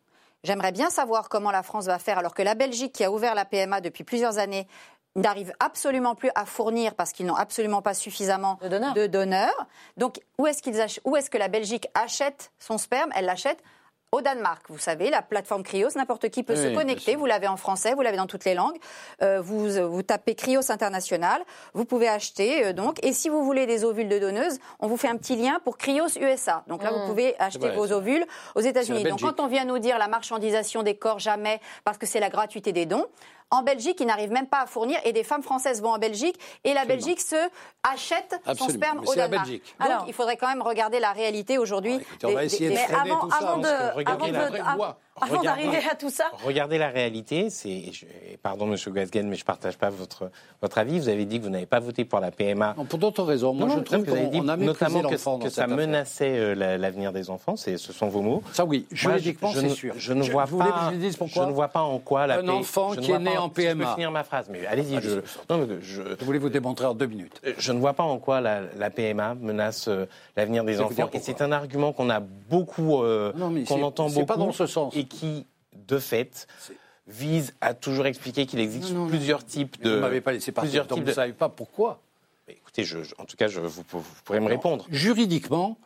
J'aimerais bien savoir comment la France va faire, alors que la Belgique, qui a ouvert la PMA depuis plusieurs années, n'arrive absolument plus à fournir parce qu'ils n'ont absolument pas suffisamment De donneurs. donneurs. Donc, où est-ce qu'ils ach- où est-ce que la Belgique achète son sperme? Elle l'achète au Danemark. Vous savez, la plateforme Krios, n'importe qui peut Oui, se connecter. Vous l'avez en français, vous l'avez dans toutes les langues. Euh, vous, vous tapez Krios International, vous pouvez acheter euh, donc. Et si vous voulez des ovules de donneuses, on vous fait un petit lien pour Krios USA. Donc là, vous pouvez acheter vrai, vos c'est ovules aux États-Unis. Donc quand on vient nous dire la marchandisation des corps, jamais, parce que c'est la gratuité des dons. En Belgique, ils n'arrivent même pas à fournir, et des femmes françaises vont en Belgique, et la Belgique se achète son sperme Mais au la Danemark. Belgique. Donc, Alors- il faudrait quand même regarder la réalité aujourd'hui. Bon, écoutez, on va des- essayer des- de des- Mais freiner avant, tout ça, avant de, parce que regardez avant la de- vraie av- voie. Avant Regardez. d'arriver à tout ça, Regardez la réalité, c'est, pardon Monsieur Gazgen, mais je partage pas votre votre avis. Vous avez dit que vous n'avez pas voté pour la PMA. Non, pour d'autres raisons. Moi, Non, je non, trouve vous avez dit qu'on a méprisé notamment que, ça menaçait euh, la- l'avenir des enfants. C'est, ce sont vos mots. Ça, oui, juridiquement, c'est ne- sûr. Je ne Je- vois pas. je dise pourquoi je ne vois pas en quoi la Un enfant ne qui est né en si je peux PMA. finir ma phrase, mais allez-y. Je, je voulais vous démontrer en deux minutes. je ne vois pas en quoi la, PMA menace euh, l'avenir des enfants. Et c'est un argument qu'on a beaucoup, euh, Non, mais qu'on c'est- entend c'est beaucoup, pas dans ce sens. Et qui, de fait, vise à toujours expliquer qu'il existe Non, non, non. plusieurs types Vous de. ne m'avez pas laissé partir, plusieurs donc types vous ne savez pas pourquoi. Mais Écoutez, je, je- en tout cas, je, vous, vous pourrez me répondre. Juridiquement,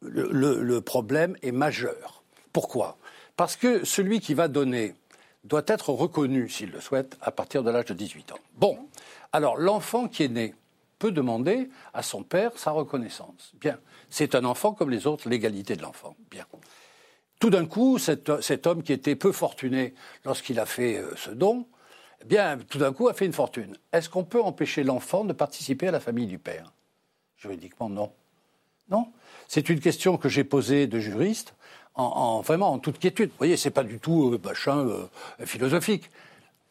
le, le- le problème est majeur. Pourquoi? Parce que celui qui va donner doit être reconnu, s'il le souhaite, à partir de l'âge de 18 ans. Bon, alors l'enfant qui est né peut demander à son père sa reconnaissance. Bien, c'est un enfant comme les autres, l'égalité de l'enfant. Bien. Tout d'un coup, cet, cet homme qui était peu fortuné lorsqu'il a fait euh, ce don, eh bien, tout d'un coup, a fait une fortune. Est-ce qu'on peut empêcher l'enfant de participer à la famille du père? Juridiquement, non. Non? C'est une question que j'ai posée de juriste, en, en- vraiment en toute quiétude. Vous voyez, c'est pas du tout euh, machin euh, philosophique.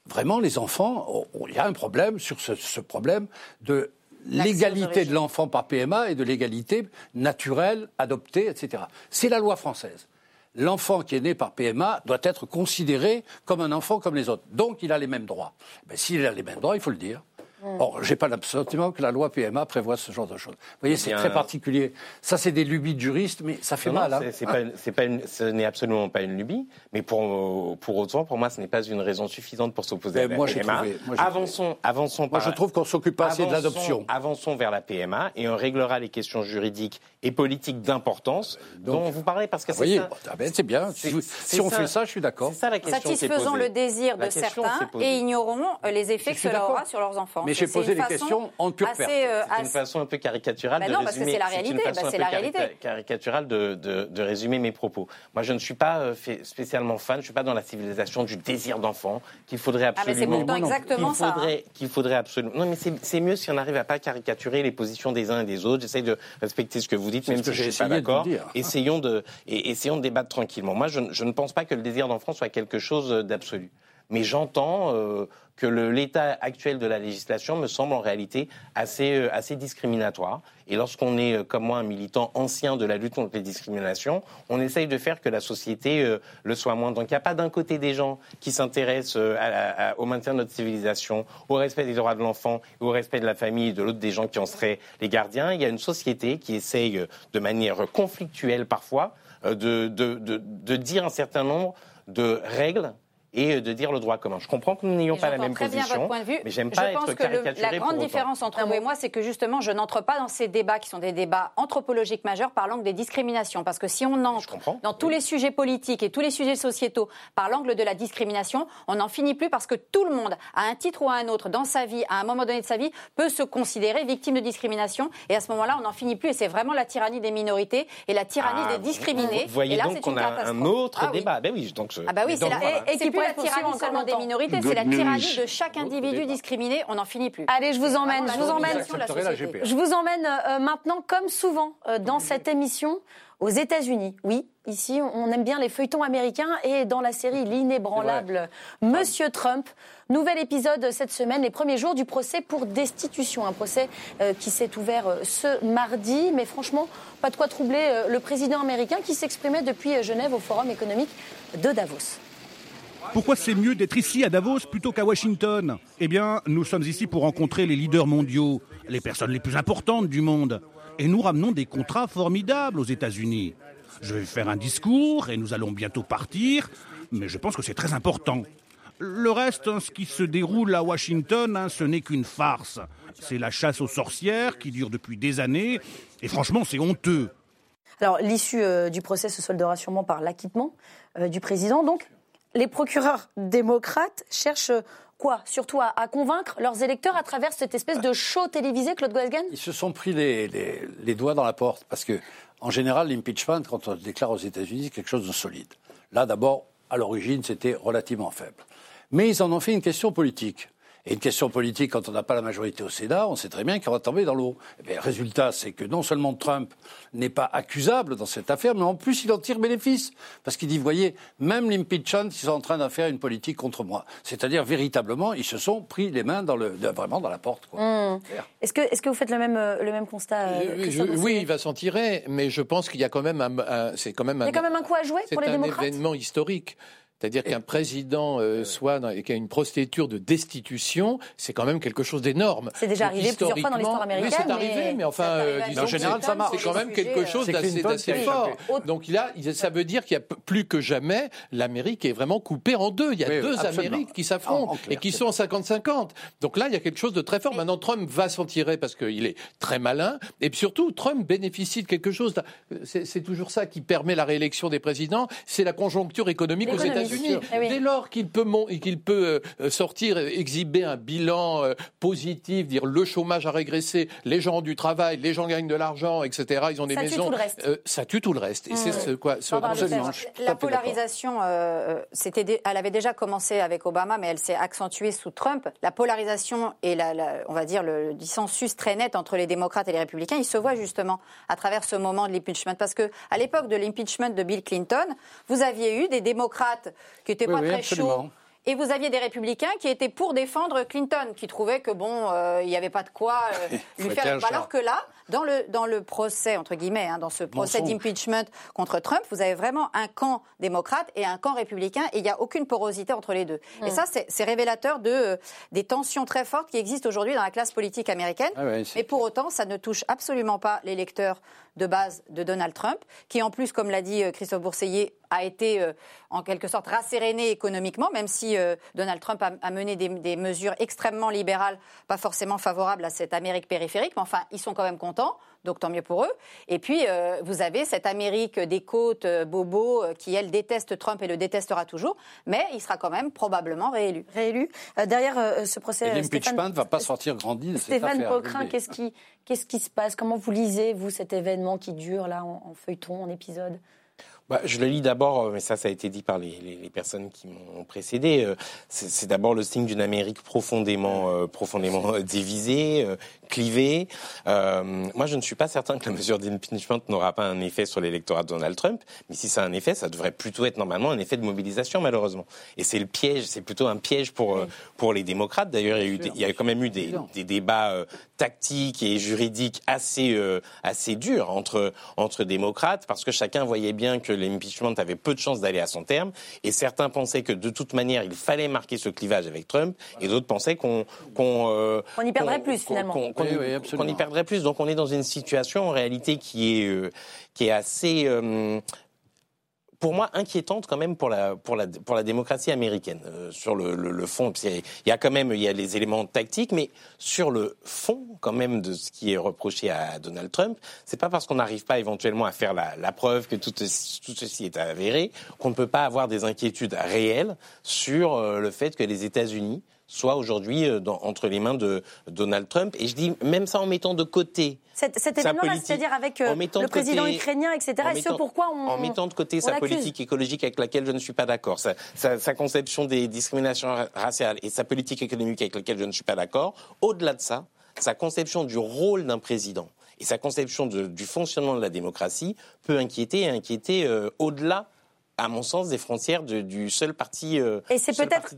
Vraiment, les enfants, oh, oh, il y a un problème sur ce, ce problème de l'égalité de l'enfant par PMA et de l'égalité naturelle, adoptée, etc. C'est la loi française. L'enfant qui est né par PMA doit être considéré comme un enfant comme les autres. Donc, il a les mêmes droits. Ben, S'il a les mêmes droits, il faut le dire. Or, j'ai pas le sentiment que la loi PMA prévoit ce genre de choses. Vous voyez, c'est bien, très euh, particulier. Ça, c'est des lubies de juristes, mais ça fait Non, mal. non, hein. c'est- c'est pas une- c'est pas une- ce n'est absolument pas une lubie, mais pour, pour autant, pour moi, ce n'est pas une raison suffisante pour s'opposer Mais à la moi, j'ai PMA. trouvé- moi, avançons, avançons Moi, par- je trouve qu'on s'occupe pas assez de l'adoption. Avançons vers la PMA et on réglera les questions juridiques et politiques d'importance dont vous parlez parce que Vous c'est voyez, ah ben, c'est bien. C'est- Si, vous- c'est si on ça. fait ça, je suis d'accord. C'est Satisfaisons le désir de certains et ignorons les effets Je que cela aura sur leurs enfants. Mais C'est- j'ai c'est posé façon questions en pure assez, perte. euh, C'est une façon un peu caricaturale Bah de non, parce que résumer. c'est la une réalité. façon Bah, un c'est la réalité. caricaturale de, de- de résumer mes propos. Moi, je ne suis pas euh, fait- spécialement fan. Je suis pas dans la civilisation du désir d'enfant qu'il faudrait Ah, mais c'est absolument. pourtant exactement qu'il ça. hein. faudrait, qu'il faudrait absolument. Non, mais c'est c'est mieux si on arrive à pas caricaturer les positions des uns et des autres. J'essaie de respecter ce que vous dites, C'est même si je j'ai suis pas d'accord. Essayons de, et, essayons de débattre tranquillement. Moi, je, ne- je ne pense pas que le désir d'enfant soit quelque chose d'absolu. Mais j'entends euh, que l'état actuel de la législation me semble en réalité assez, euh, assez discriminatoire. Et lorsqu'on est, euh, comme moi, un militant ancien de la lutte contre les discriminations, on essaye de faire que la société le soit moins. Donc il n'y a pas d'un côté des gens qui s'intéressent au maintien de notre civilisation, au respect des droits de l'enfant, au respect de la famille, et de l'autre des gens qui en seraient les gardiens. Il y a une société qui essaye, de manière conflictuelle parfois, de, de, de dire un certain nombre de règles et de dire le droit commun. Je comprends que nous n'ayons pas la même très bien position, votre point de vue. mais j'aime je pas pense être que le- caricaturé la pour grande différence entre vous et moi, c'est que justement, je n'entre pas dans ces débats qui sont des débats anthropologiques majeurs par l'angle des discriminations. Parce que si on entre dans tous les sujets politiques et tous les sujets sociétaux par l'angle de la discrimination, on n'en finit plus parce que tout le monde, à un titre ou à un autre, dans sa vie, à un moment donné de sa vie, peut se considérer victime de discrimination. Et à ce moment-là, on n'en finit plus. Et c'est vraiment la tyrannie des minorités et la tyrannie Ah, des discriminés. Vous voyez et là, donc c'est qu'on a un autre Ah oui. débat. Ben oui, donc je- Ah bah oui, c'est la, plus tyrannie seulement des minorités, c'est la tyrannie de chaque individu discriminé. On n'en finit plus. Allez, je vous emmène, je vous emmène. Je vous euh, maintenant, comme souvent euh, dans cette émission, aux États-Unis. Oui, ici, on aime bien les feuilletons américains et dans la série L'inébranlable Monsieur Trump. Nouvel épisode cette semaine, les premiers jours du procès pour destitution. Un procès euh, qui s'est ouvert euh, ce mardi, mais franchement, pas de quoi troubler euh, le président américain qui s'exprimait depuis Genève au Forum économique de Davos. Pourquoi c'est mieux d'être ici à Davos plutôt qu'à Washington? Eh bien, nous sommes ici pour rencontrer les leaders mondiaux, les personnes les plus importantes du monde. Et nous ramenons des contrats formidables aux États-Unis. Je vais faire un discours et nous allons bientôt partir, mais je pense que c'est très important. Le reste, ce qui se déroule à Washington, hein, ce n'est qu'une farce. C'est la chasse aux sorcières qui dure depuis des années, et franchement, c'est honteux. Alors, l'issue euh, du procès se soldera sûrement par l'acquittement euh, du président. Donc, les procureurs démocrates cherchent euh, quoi Surtout à, à convaincre leurs électeurs à travers cette espèce de show télévisé, Claude Goesgen? Ils se sont pris les, les- les doigts dans la porte parce que, en général, l'impeachment, quand on le déclare aux États-Unis, c'est quelque chose de solide. Là, d'abord, à l'origine, c'était relativement faible. Mais ils en ont fait une question politique. Et une question politique, quand on n'a pas la majorité au Sénat, on sait très bien qu'elle va tomber dans l'eau. Eh bien, résultat, c'est que non seulement Trump n'est pas accusable dans cette affaire, mais en plus, il en tire bénéfice. Parce qu'il dit, voyez, même l'impeachment, ils sont en train d'en faire une politique contre moi. C'est-à-dire, véritablement, ils se sont pris les mains dans le, vraiment dans la porte. Mmh. Est-ce que, est que vous faites le même, euh, le même constat euh, Euh, je- oui, il va s'en tirer, mais je pense qu'il y a quand même un, un- c'est quand même Il y a quand même un coup à jouer c'est pour les un démocrates? événement historique. C'est-à-dire qu'un président euh, soit dans, qui a une procédure de destitution, c'est quand même quelque chose d'énorme. C'est déjà arrivé plusieurs fois dans l'histoire américaine, Oui, c'est arrivé, mais mais enfin, euh, disons En général, ça marche. C'est quand même quelque chose C'est d'assez fort. Donc là, ça veut dire qu'il y a plus que jamais, l'Amérique est vraiment coupée en deux. Il y a Oui, deux absolument. Amériques qui En- s'affrontent et qui sont en 50-50. Donc là, il y a quelque chose de très fort. Maintenant, Trump va s'en tirer parce qu'il est très malin. Et puis surtout, Trump bénéficie de quelque chose. C'est toujours ça qui permet la réélection des présidents. C'est la conjoncture économique aux L'économie, États-Unis. oui. Dès lors qu'il peut, qu'il peut euh, sortir, exhiber un bilan euh, positif, dire le chômage a régressé, les gens ont du travail, les gens gagnent de l'argent, etc. Ils ont des Ça tue tout le reste. Euh, ça tue tout le reste. Et c'est ce quoi. ce- Absolument, La polarisation, euh, c'était, elle avait déjà commencé avec Obama, mais elle s'est accentuée sous Trump. La polarisation et la, la- on va dire le dissensus très net entre les démocrates et les républicains, il se voit justement à travers ce moment de l'impeachment. Parce que à l'époque de l'impeachment de Bill Clinton, vous aviez eu des démocrates qui Oui, pas oui, très absolument. Et vous aviez des républicains qui étaient pour défendre Clinton, qui trouvaient que bon, euh, il n'y avait pas de quoi euh, lui faire. Alors que là, dans le dans le procès entre guillemets, hein, dans ce procès d'impeachment contre Trump, vous avez vraiment un camp démocrate et un camp républicain, et il n'y a aucune porosité entre les deux. Et ça, c'est révélateur de euh, des tensions très fortes qui existent aujourd'hui dans la classe politique américaine. Ah ouais, Mais pour autant, ça ne touche absolument pas l'électeur de base de Donald Trump, qui en plus, comme l'a dit euh, Christophe Bourseiller, a été euh, en quelque sorte rasséréné économiquement, même si euh, Donald Trump a, a mené des, des mesures extrêmement libérales, pas forcément favorables à cette Amérique périphérique, mais enfin, ils sont quand même contents, donc tant mieux pour eux. Et puis, euh, vous avez cette Amérique des côtes, euh, bobo, euh, qui, elle, déteste Trump et le détestera toujours, mais il sera quand même probablement réélu. Réélu. Euh, derrière euh, ce procès, Et l'impeachment ne va pas sortir grandi de cette Stéphane le dis. qu'est-ce qui, qu'est-ce qui se passe? Comment vous lisez, vous, cet événement qui dure là en, en feuilleton, en épisode? Bah, je le lis d'abord, euh, mais ça, ça a été dit par les, les- les personnes qui m'ont précédé. euh, C'est d'abord le signe d'une Amérique profondément, euh, profondément euh, divisée, euh, clivée. Moi, je ne suis pas certain que la mesure d'impeachment n'aura pas un effet sur l'électorat de Donald Trump. Mais si ça a un effet, ça devrait plutôt être normalement un effet de mobilisation, malheureusement. Et c'est le piège, c'est plutôt un piège pour pour les démocrates. D'ailleurs, il il y a quand même eu des, des débats tactiques et juridiques assez assez durs entre entre démocrates parce que chacun voyait bien que l'impeachment avait peu de chances d'aller à son terme et certains pensaient que de toute manière il fallait marquer ce clivage avec Trump et d'autres pensaient qu'on qu'on euh, On y perdrait plus, finalement. qu'on- Oui, y- oui, absolument. qu'on y perdrait plus donc on est dans une situation en réalité qui est euh, qui est assez euh, pour moi inquiétante quand même pour la pour la pour la démocratie américaine Euh, sur le, le, le fond. Il y a quand même il y a les éléments tactiques mais sur le fond quand même de ce qui est reproché à Donald Trump c'est pas parce qu'on n'arrive pas éventuellement à faire la, la preuve que tout, tout ceci est avéré qu'on ne peut pas avoir des inquiétudes réelles sur euh, le fait que les États-Unis soient aujourd'hui euh, entre les mains de Donald Trump et je dis même ça en mettant de côté Cet, cet événement-là, politique, c'est-à-dire avec euh, le côté- président ukrainien, etc. Et ce pourquoi on. en mettant de côté sa politique écologique avec laquelle je ne suis pas d'accord, sa, sa- sa conception des discriminations ra- raciales et sa politique économique avec laquelle je ne suis pas d'accord, au-delà de ça, sa conception du rôle d'un président et sa conception de- du fonctionnement de la démocratie peut inquiéter et inquiéter euh, au-delà, à mon sens, des frontières de- du seul parti. euh, Et c'est peut-être,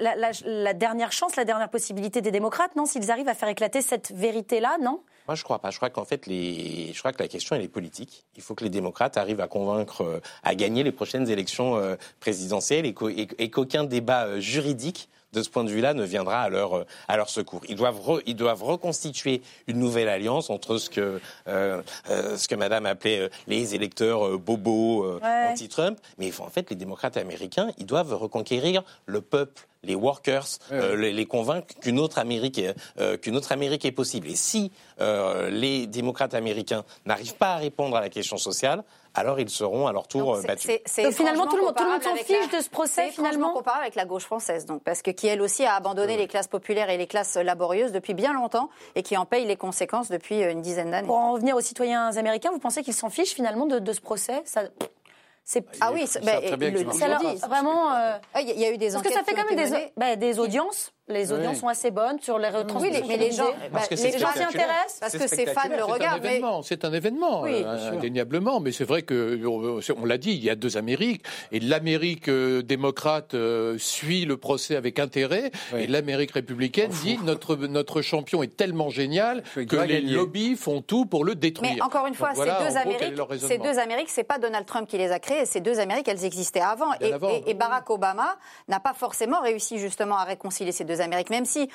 la, la- la dernière chance, la dernière possibilité des démocrates, non S'ils arrivent à faire éclater cette vérité-là, non? Moi, je crois pas. Je crois qu'en fait, les... je crois que la question elle est politique. Il faut que les démocrates arrivent à convaincre, euh, à gagner les prochaines élections euh, présidentielles et qu'au- et et qu'aucun débat juridique de ce point de vue-là ne viendra à leur euh, à leur secours. Ils doivent re- ils doivent reconstituer une nouvelle alliance entre ce que euh, euh, ce que Madame appelait les électeurs bobos Ouais. anti-Trump, mais en fait les démocrates américains ils doivent reconquérir le peuple les workers, euh, les, les convaincre qu'une autre Amérique, est- euh, qu'une autre Amérique est possible. Et si euh, les démocrates américains n'arrivent pas à répondre à la question sociale, alors ils seront à leur tour Donc, battus. c'est Donc, finalement, tout le monde- tout le monde comparable s'en fiche la- de ce procès, finalement comparable avec la gauche française, donc, parce que qui elle aussi a abandonné les classes populaires et les classes laborieuses depuis bien longtemps et qui en paye les conséquences depuis une dizaine d'années. Pour en revenir aux citoyens américains, vous pensez qu'ils s'en fichent finalement de, de ce procès? Ça- Ah oui, c'est- ben, très bien le s'en ça leur- disent. vraiment. euh, Ah, Il y, a- il y a eu des Parce que enquêtes ça fait qui ont quand même des, bah, des audiences. Les audiences Oui. sont assez bonnes sur les Oui, retransmissions. les- mais les gens, bah, s'y intéressent parce que ces fans le C'est un regardent. mais- c'est un événement, Oui, euh, indéniablement. Mais c'est vrai que on, on l'a dit, il y a deux Amériques et l'Amérique euh, démocrate euh, suit le procès avec intérêt Oui. et l'Amérique républicaine dit notre notre champion est tellement génial que les gagner. lobbies font tout pour le détruire. Mais encore une fois, Donc voilà, ces en deux Amériques, ces deux Amériques, c'est pas Donald Trump qui les a créées. Ces deux Amériques, elles existaient avant. Bien Et, avant. et- et Barack Obama n'a pas forcément réussi justement à réconcilier ces deux Amériques, même si.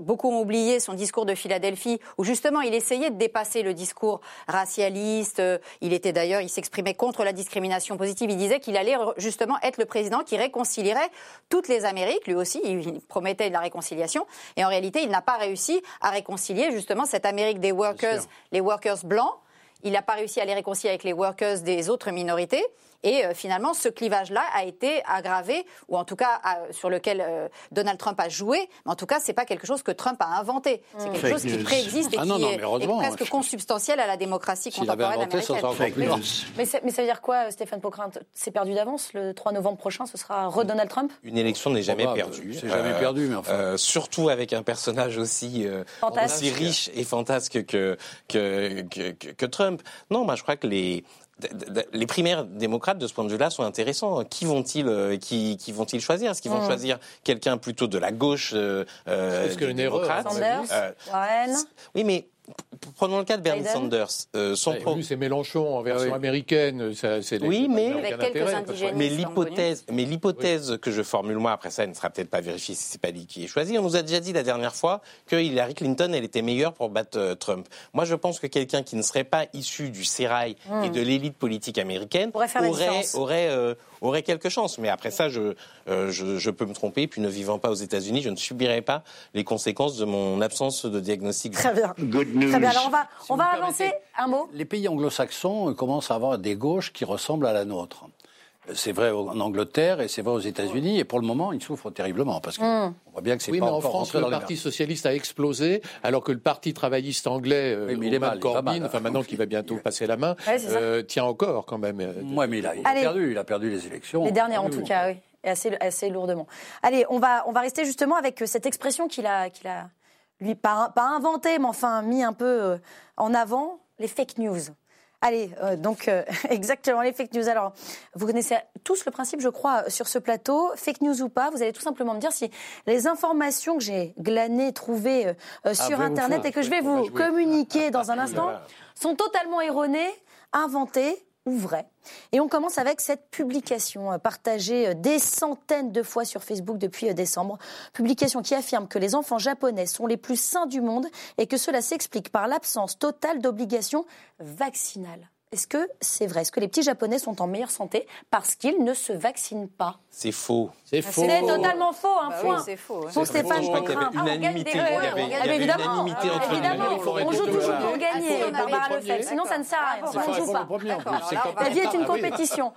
Beaucoup ont oublié son discours de Philadelphie, où justement il essayait de dépasser le discours racialiste. Euh, Il était d'ailleurs, il s'exprimait contre la discrimination positive. Il disait qu'il allait justement être le président qui réconcilierait toutes les Amériques. Lui aussi, il promettait de la réconciliation. Et en réalité, il n'a pas réussi à réconcilier justement cette Amérique des workers, les workers blancs. Il n'a pas réussi à les réconcilier avec les workers des autres minorités. Et euh, finalement, ce clivage-là a été aggravé, ou en tout cas sur lequel euh, Donald Trump a joué. Mais en tout cas, c'est pas quelque chose que Trump a inventé. C'est quelque Fake chose qui préexiste et Ah qui non, est, presque je- consubstantiel à la démocratie contemporaine américaine. encore plus fort. Mais, ça- mais ça veut dire quoi, euh, Stéphane Pocrinte C'est perdu d'avance. Le 3 novembre prochain, ce sera re-Donald Trump? Une élection n'est jamais perdue. C'est jamais perdu, mais enfin. euh, surtout avec un personnage aussi, euh, riche et fantasque que, que, que, que- que Trump. Non, moi je crois que les, les primaires démocrates de ce point de vue-là sont intéressants. Qui vont-ils euh, qui, qui vont-ils choisir? Est-ce qu'ils vont Mm. choisir quelqu'un plutôt de la gauche euh, euh, Sanders, Euh, Warren. Oui, mais prenons le cas de Bernie Biden. Sanders. Euh, son Ouais, pro- lui, c'est Mélenchon en version Ah oui. américaine. Ça, c'est Oui, mais- aucun Avec quelques intérêt, indigènes. Mais Ils sont l'hypothèse, mais l'hypothèse que je formule moi après ça, elle ne sera peut-être pas vérifiée si c'est pas lui qui est choisi. On nous a déjà dit la dernière fois que Hillary Clinton, elle était meilleure pour battre euh, Trump. Moi, je pense que quelqu'un qui ne serait pas issu du sérail et de l'élite politique américaine Pourrait faire la aurait euh, aurait quelques chances. Mais après ça, je, euh, je je peux me tromper. Puis ne vivant pas aux États-Unis, je ne subirai pas les conséquences de mon absence de diagnostic. Très bien. Good news. Très bien. Alors on va, on vous va avancer un mot. Les pays anglo-saxons commencent à avoir des gauches qui ressemblent à la nôtre. C'est vrai en Angleterre et c'est vrai aux États-Unis. Et pour le moment, ils souffrent terriblement parce qu'on Hmm. voit bien que c'est Oui, pas mais en France, le Parti socialiste a explosé, alors que le Parti travailliste anglais, euh, Oui, mais il est Roman mal, il va Corbyn, mal. enfin maintenant qu'il va bientôt passer la main, Ouais, euh, tient encore quand même. euh, Ouais, mais il a, il a Allez. perdu. Il a perdu les élections. Les dernières, en Oui, tout oui. cas, oui. Et assez, assez lourdement. Allez, on va, on va rester justement avec cette expression qu'il a, qu'il a, lui, pas, pas inventée, mais enfin mis un peu en avant, les fake news. Allez, euh, donc euh, exactement les fake news. Alors, vous connaissez tous le principe, je crois, sur ce plateau, fake news ou pas. Vous allez tout simplement me dire si les informations que j'ai glanées, trouvées euh, euh, sur Internet et que je Oui, vais vous communiquer dans un instant sont totalement erronées, inventées ou vraies. Et on commence avec cette publication euh, partagée euh, des centaines de fois sur Facebook depuis euh, décembre. Publication qui affirme que les enfants japonais sont les plus sains du monde et que cela s'explique par l'absence totale d'obligations vaccinales. Est-ce que c'est vrai? Est-ce que les petits japonais sont en meilleure santé parce qu'ils ne se vaccinent pas? C'est faux. C'est faux. C'est totalement faux, un Bah oui, point. c'est faux. ouais. Pour C'est Stéphane. Je crois qu'il y avait Ah, on gagne unanimité. des Il y avait- On points. unanimité Ah, entre les Évidemment, on joue toujours pour Ah, gagner. on avait Barbara Lefebvre, sinon ça ne sert à rien. Ça ne joue pas. on La vie est une Ah compétition.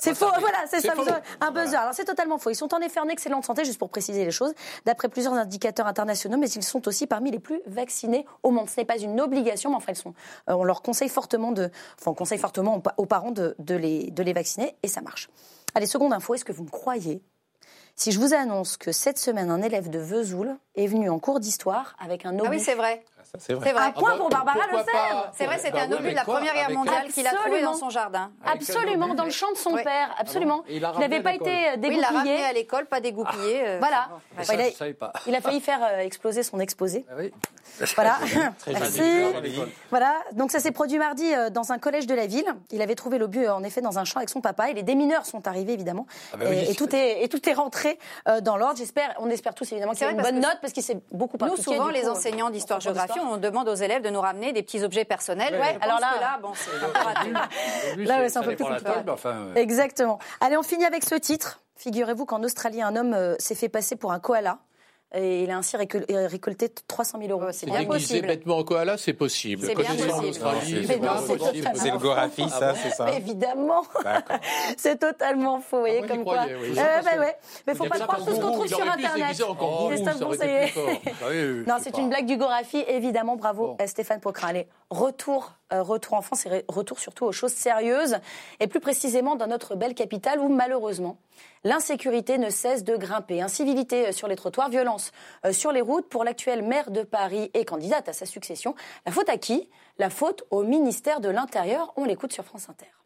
C'est faux, voilà, c'est ça. vous Un buzzer. Alors c'est totalement faux. Ils sont en effet en excellente santé, juste pour préciser les choses, d'après plusieurs indicateurs internationaux, mais ils sont aussi parmi les plus vaccinés au monde. Ce n'est pas une obligation, mais enfin, ils sont, euh, on leur conseille fortement de, enfin, on conseille fortement aux, pa- aux parents de, de les, de les vacciner, et ça marche. Allez, seconde info, est-ce que vous me croyez? Si je vous annonce que cette semaine, un élève de Vesoul est venu en cours d'histoire avec un Ah obus oui, c'est vrai. Ça, c'est vrai. Un point pour Barbara Pourquoi pas C'est vrai, c'était Bah un oui, obus de la Première Guerre mondiale qu'il a trouvé Absolument. dans son jardin. Absolument, dans le champ de son Oui. père, absolument. Il n'avait pas été euh, Oui, il l'a ramené dégoupillé. à l'école, pas dégoupillé. euh, Voilà. ça, il a- je ne savais pas. Il a failli faire euh, exploser son exposé. Ah oui. Voilà. Très Merci. Voilà. Donc ça s'est produit mardi euh, dans un collège de la ville. Il avait trouvé l'obus euh, en effet dans un champ avec son papa et les démineurs sont arrivés évidemment. Ah bah et, tout est et tout est rentré euh, dans l'ordre. J'espère, on espère tous évidemment qu'il y C'est a une bonne note parce qu'il s'est beaucoup Nous, souvent, les euh, enseignants dans d'histoire-géographie, son on demande aux élèves de nous ramener des petits objets personnels. Ouais, alors là- que là, bon, c'est un peu raté. Là, ouais, c'est un peu plus compliqué. table, enfin, Exactement. Allez, on finit avec ce titre. Figurez-vous qu'en Australie, un homme euh, s'est fait passer pour un koala. Et il a ainsi euh, récolté 300 000 euros. c'est bien Déguisé possible. bêtement en koala, c'est possible. C'est bien possible. c'est le Gorafi, ça, c'est ça évidemment, c'est totalement faux. Vous voyez, j'y comme quoi. Euh, bah. Mais faut pas croire tout ce qu'on trouve sur Internet. Ah Non, c'est une blague du Gorafi, évidemment. Bravo, euh, Stéphane Poquelin. Allez, retour, retour en France et retour surtout aux choses sérieuses, et plus précisément dans notre belle capitale où, malheureusement, l'insécurité ne cesse de grimper. Incivilité sur les trottoirs, violence euh, sur les routes. Pour l'actuelle maire de Paris et candidate à sa succession, la faute à qui? La faute au ministère de l'Intérieur. On l'écoute sur France Inter.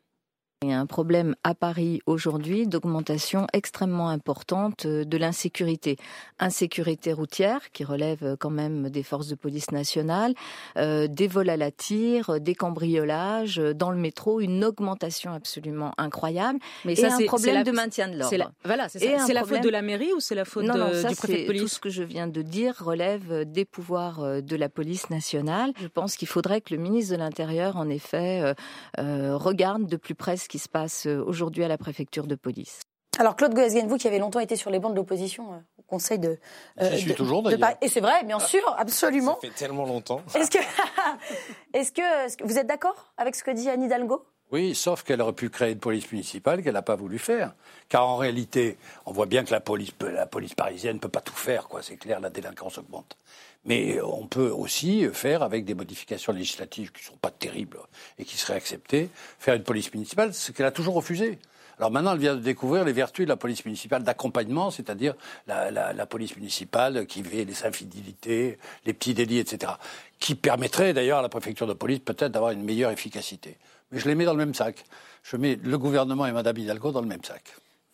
Il y a un problème à Paris aujourd'hui d'augmentation extrêmement importante euh, de l'insécurité. Insécurité routière, qui relève euh, quand même des forces de police nationales, euh, des vols à la tire, des cambriolages, dans le métro, une augmentation absolument incroyable. Mais ça, un c'est- problème c'est la- de maintien de C'est l'ordre. Voilà, c'est C'est la problème- faute de la mairie ou c'est la faute non, non, de- ça, du préfet de c'est police Tout ce que je viens de dire relève des pouvoirs de la police nationale. Je pense qu'il faudrait que le ministre de l'Intérieur, en effet, euh, euh, regarde de plus près ce qui se passe euh, aujourd'hui à la préfecture de police. Alors, Claude Goesgen, vous qui avez longtemps été sur les bancs de l'opposition euh, au Conseil de. J'y suis de- toujours, de d'ailleurs. Paris. Et c'est vrai, bien sûr, absolument. Ça fait tellement longtemps. Est-ce que, est-ce que, est-ce que vous êtes d'accord avec ce que dit Anne Hidalgo? Oui, sauf qu'elle aurait pu créer une police municipale qu'elle n'a pas voulu faire. Car en réalité, on voit bien que la police, la police parisienne ne peut pas tout faire, quoi. C'est clair, la délinquance augmente. Mais on peut aussi faire, avec des modifications législatives qui ne sont pas terribles et qui seraient acceptées, faire une police municipale, ce qu'elle a toujours refusé. Alors maintenant, elle vient de découvrir les vertus de la police municipale d'accompagnement, c'est-à-dire la, la- la police municipale qui fait les infidélités, les petits délits, etc. Qui permettrait d'ailleurs à la préfecture de police peut-être d'avoir une meilleure efficacité. Mais je les mets dans le même sac. Je mets le gouvernement et Madame Hidalgo dans le même sac.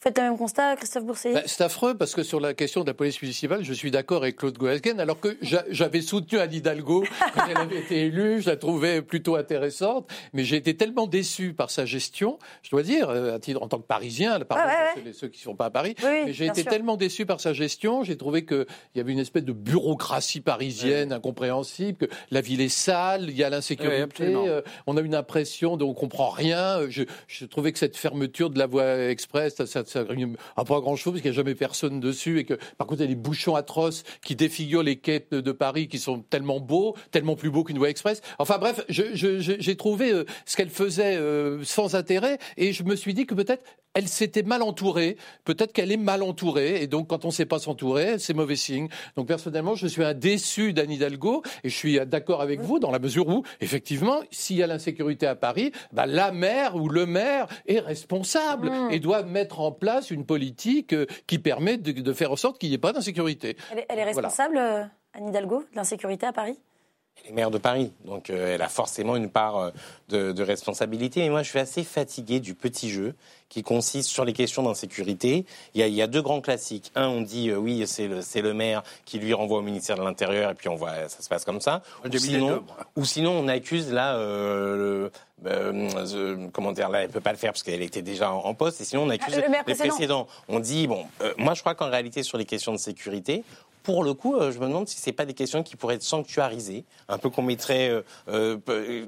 Vous faites le même constat, Christophe Bourseiller Ben, c'est affreux parce que sur la question de la police municipale, je suis d'accord avec Claude Goesgen, alors que j'a- j'avais soutenu Anne Hidalgo quand elle avait été élue, je la trouvais plutôt intéressante, mais j'ai été tellement déçu par sa gestion, je dois dire, euh, à titre- en tant que Parisien, pardon Ouais, ouais, pour ceux- qui ne sont pas à Paris, Oui, oui, mais j'ai été sûr. tellement déçu par sa gestion, j'ai trouvé qu'il y avait une espèce de bureaucratie parisienne incompréhensible, que la ville est sale, il y a l'insécurité, euh, on a une impression de on comprend rien. Je, je trouvais que cette fermeture de la voie express, ça, ça, ça a pas grand chose parce qu'il n'y a jamais personne dessus et que par contre il y a des bouchons atroces qui défigurent les quais de, de Paris qui sont tellement beaux, tellement plus beaux qu'une voie express. Enfin bref, j'ai trouvé euh, ce qu'elle faisait euh, sans intérêt et je me suis dit que peut-être elle s'était mal entourée, peut-être qu'elle est mal entourée, et donc quand on ne sait pas s'entourer, c'est mauvais signe. Donc personnellement, je suis un déçu d'Anne Hidalgo, et je suis d'accord avec vous dans la mesure où, effectivement, s'il y a l'insécurité à Paris, bah, la maire ou le maire est responsable Mm. et doit mettre en place une politique euh, qui permet de, de faire en sorte qu'il n'y ait pas d'insécurité. Elle est, elle est Voilà. responsable, euh, Anne Hidalgo, de l'insécurité à Paris? Elle est maire de Paris, donc euh, elle a forcément une part euh, de, de responsabilité. Et moi, je suis assez fatigué du petit jeu qui consiste sur les questions d'insécurité. Il y, a, il y a deux grands classiques. Un, on dit euh, oui, c'est le, maire qui lui renvoie au ministère de l'Intérieur, et puis on voit, ça se passe comme ça. Ou sinon, ou sinon, on accuse là, euh, le- euh, euh, comment dire, là, elle peut pas le faire parce qu'elle était déjà en, en poste. Et sinon, on accuse Ah, le maire les précédent. précédents. On dit bon, euh, moi, je crois qu'en réalité, sur les questions de sécurité, pour le coup, euh, je me demande si c'est pas des questions qui pourraient être sanctuarisées, un peu qu'on mettrait, euh, euh,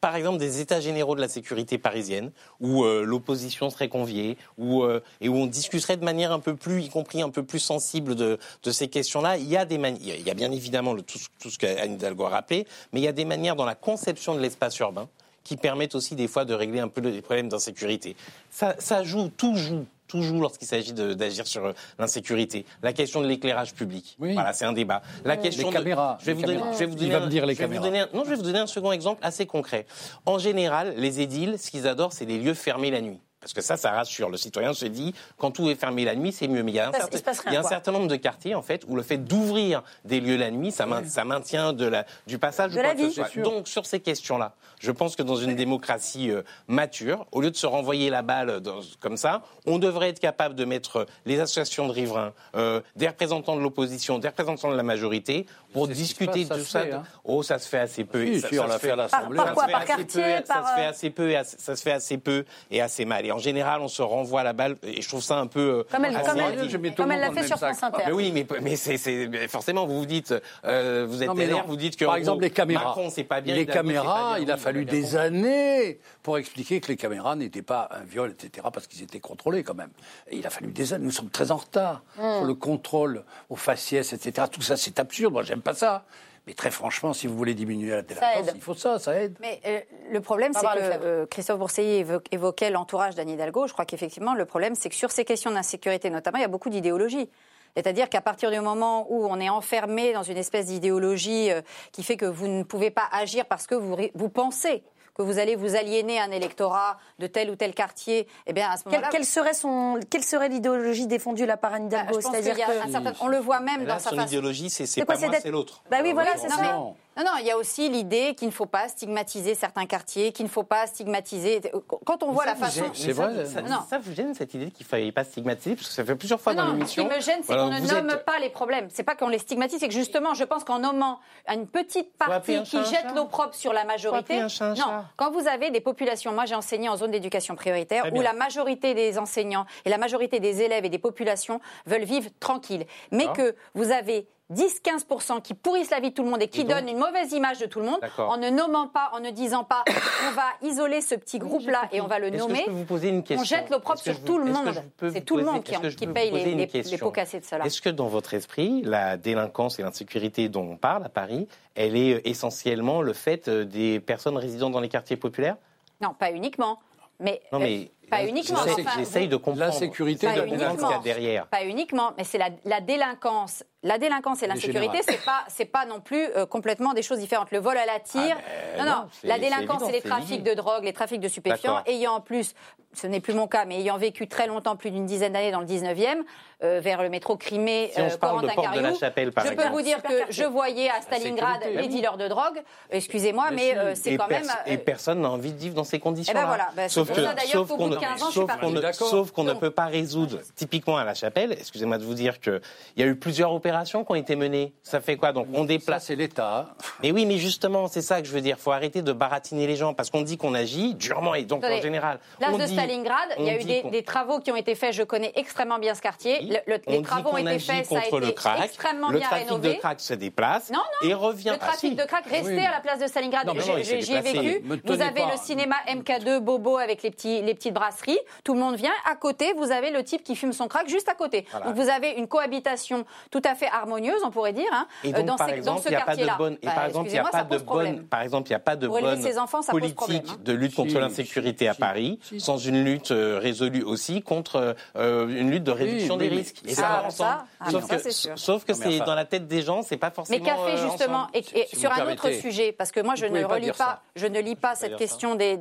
par exemple, des états généraux de la sécurité parisienne, où l'opposition serait conviée, où, et où on discuterait de manière un peu plus, y compris un peu plus sensible de, de ces questions-là. Il y a des mani- il y a bien évidemment ce- tout ce qu'Anne Hidalgo a rappelé, mais il y a des manières dans la conception de l'espace urbain qui permettent aussi des fois de régler un peu les problèmes d'insécurité. Ça, ça joue, tout joue, tout joue lorsqu'il s'agit d'agir sur euh, l'insécurité. La question de l'éclairage public, Oui. voilà, c'est un débat. La question Les de- caméras, je vais vous donner, je vais vous Il donner va un- me dire les je vais vous caméras. donner un- non, je vais vous donner un second exemple assez concret. En général, les édiles, ce qu'ils adorent, c'est les lieux fermés la nuit. Parce que ça, ça rassure. Le citoyen se dit, quand tout est fermé la nuit, c'est mieux. Mais il y a un, certain, il y a un nombre de quartiers, en fait, où le fait d'ouvrir des lieux la nuit, ça, main- ça maintient de la, du passage De ou la quoi que ce soit. Donc, sur ces questions-là, je pense que dans une démocratie euh, mature, au lieu de se renvoyer la balle dans- comme ça, on devrait être capable de mettre les associations de riverains, euh, des représentants de l'opposition, des représentants de la majorité, pour discuter de tout ça. fait, hein. Oh, ça se fait assez peu. Si, Ça- on se l'a fait- à l'Assemblée. Par- quoi se fait Par assez quartier, peu, par, Ça se fait euh, assez peu, et assez- ça se fait assez peu et assez mal. Et en général, on se renvoie la balle. Et je trouve ça un peu. euh, Comme elle, comme elle, comme elle l'a fait sur France Inter. Mais oui, mais, mais c'est, forcément, vous vous dites, euh, vous êtes Non, non. vous dites que Par exemple, gros, les caméras. Macron, c'est pas bien. les caméras, bien. il a Oui, fallu des années pour expliquer que les caméras n'étaient pas un viol, etc., parce qu'ils étaient contrôlés quand même. Et il a fallu des années. Nous sommes très en retard sur le contrôle aux faciès, etc. Tout ça, c'est absurde. Moi, j'aime pas ça. Mais très franchement, si vous voulez diminuer la délinquance, il faut ça, ça aide. Mais euh, le problème, c'est que euh, Christophe Bourseiller évo- évoquait l'entourage d'Anne Hidalgo. Je crois qu'effectivement, le problème, c'est que sur ces questions d'insécurité, notamment, il y a beaucoup d'idéologie. C'est-à-dire qu'à partir du moment où on est enfermé dans une espèce d'idéologie euh, qui fait que vous ne pouvez pas agir parce que vous, vous pensez que vous allez vous aliéner un électorat de tel ou tel quartier, eh bien à ce Quelle, moment-là, quelle serait, son, quelle serait l'idéologie défendue là par Anne bah, Hidalgo? C'est-à-dire que... un certain- on le voit même dans Là, sa son façon. idéologie, c'est, c'est pas moi, l'autre. Bah oui, voilà, c'est ça. Non, non, il y a aussi l'idée qu'il ne faut pas stigmatiser certains quartiers, qu'il ne faut pas stigmatiser. Quand on voit la façon. C'est vrai. Ça, Non. ça vous gêne cette idée qu'il ne fallait pas stigmatiser Parce que ça fait plusieurs fois Non, dans non, l'émission. Ce qui me gêne, c'est Voilà, qu'on ne êtes- nomme pas les problèmes. C'est pas qu'on les stigmatise, c'est que justement, je pense qu'en nommant une petite un partie qui un jette l'opprobre sur la majorité. un non, quand vous avez des populations, moi j'ai enseigné en zone d'éducation prioritaire, Très où bien. la majorité des enseignants et la majorité des élèves et des populations veulent vivre tranquilles, mais que vous avez 10-15% qui pourrissent la vie de tout le monde et qui Et donc- donnent une mauvaise image de tout le monde, en ne nommant pas, en ne disant pas, on va isoler ce petit groupe-là et on va le Est-ce que nommer. je peux vous poser une question On jette l'opprobre sur tout le monde. C'est tout le monde qui, paye les, les- pots cassés de cela. Est-ce que dans votre esprit, la délinquance et l'insécurité dont on parle à Paris, elle est euh, essentiellement le fait euh, des personnes résidant dans les quartiers populaires? Non, pas uniquement. Mais, Non, euh, mais pas uniquement. j'essaye de comprendre. L'insécurité de qu'il y a derrière. Pas uniquement, mais c'est la, la délinquance. La délinquance et l'insécurité, c'est pas, c'est pas non plus euh, complètement des choses différentes. Le vol à la tire, ben non, non, la délinquance, c'est les trafics de drogue, les trafics de stupéfiants. Ayant en plus, ce n'est plus mon cas, mais ayant vécu très longtemps, plus d'une dizaine d'années dans le 19e, euh, vers le métro Crimée, Si de Corentin Porte de la Cariou, Chapelle, par je peux vous dire que je voyais à Stalingrad sécurité, les dealers de drogue. Excusez-moi, mais, euh, c'est quand même. Et euh, personne n'a envie de vivre dans ces conditions. Eh ben voilà, ben, sauf que, sauf qu'on ne- 15 ans, je suis sauf partie. qu'on ne, D'accord. sauf qu'on ne Donc- peut pas résoudre, typiquement à la chapelle, excusez-moi de vous dire qu'il y a eu plusieurs opérations qui ont été menées. Ça fait quoi? Donc on Ça, déplace. c'est l'État. Mais oui, mais justement, c'est ça que je veux dire. faut arrêter de baratiner les gens parce qu'on dit qu'on agit durement et donc en général. Place de dit- Stalingrad, il y a eu des, travaux qui ont été faits. Je connais extrêmement bien ce quartier. Le- le- les travaux ont été faits, ça a contre été le crack. extrêmement le bien trafic rénové. de crack se déplace Non, non. et revient. Le Ah, trafic si. de crack, restez Oui. à la place de Stalingrad. Il J'y ai vécu. Vous avez le cinéma MK2 Bobo avec les, petits, les petites Tout le monde vient. À côté, vous avez le type qui fume son crack juste à côté. Voilà. Donc vous avez une cohabitation tout à fait harmonieuse, on pourrait dire, hein, Et euh, donc, dans, par ces- dans exemple, ce pas de quartier-là. bonne, et Bah, par exemple, il n'y a pas de bonne, par exemple, il n'y a pas de bonne ses enfants, ça pose politique problème, hein. de lutte contre Si, l'insécurité à Paris, si. sans une lutte euh, résolue aussi contre euh, une lutte de réduction oui, des risques. Et Ah, ça ensemble. ça, ah, sauf, ça, que, c'est sûr. sauf que c'est dans la tête des gens, c'est pas forcément. Mais qu'a fait justement, et, et sur un autre sujet, parce que moi je ne relis pas, ça. je ne lis pas cette question des,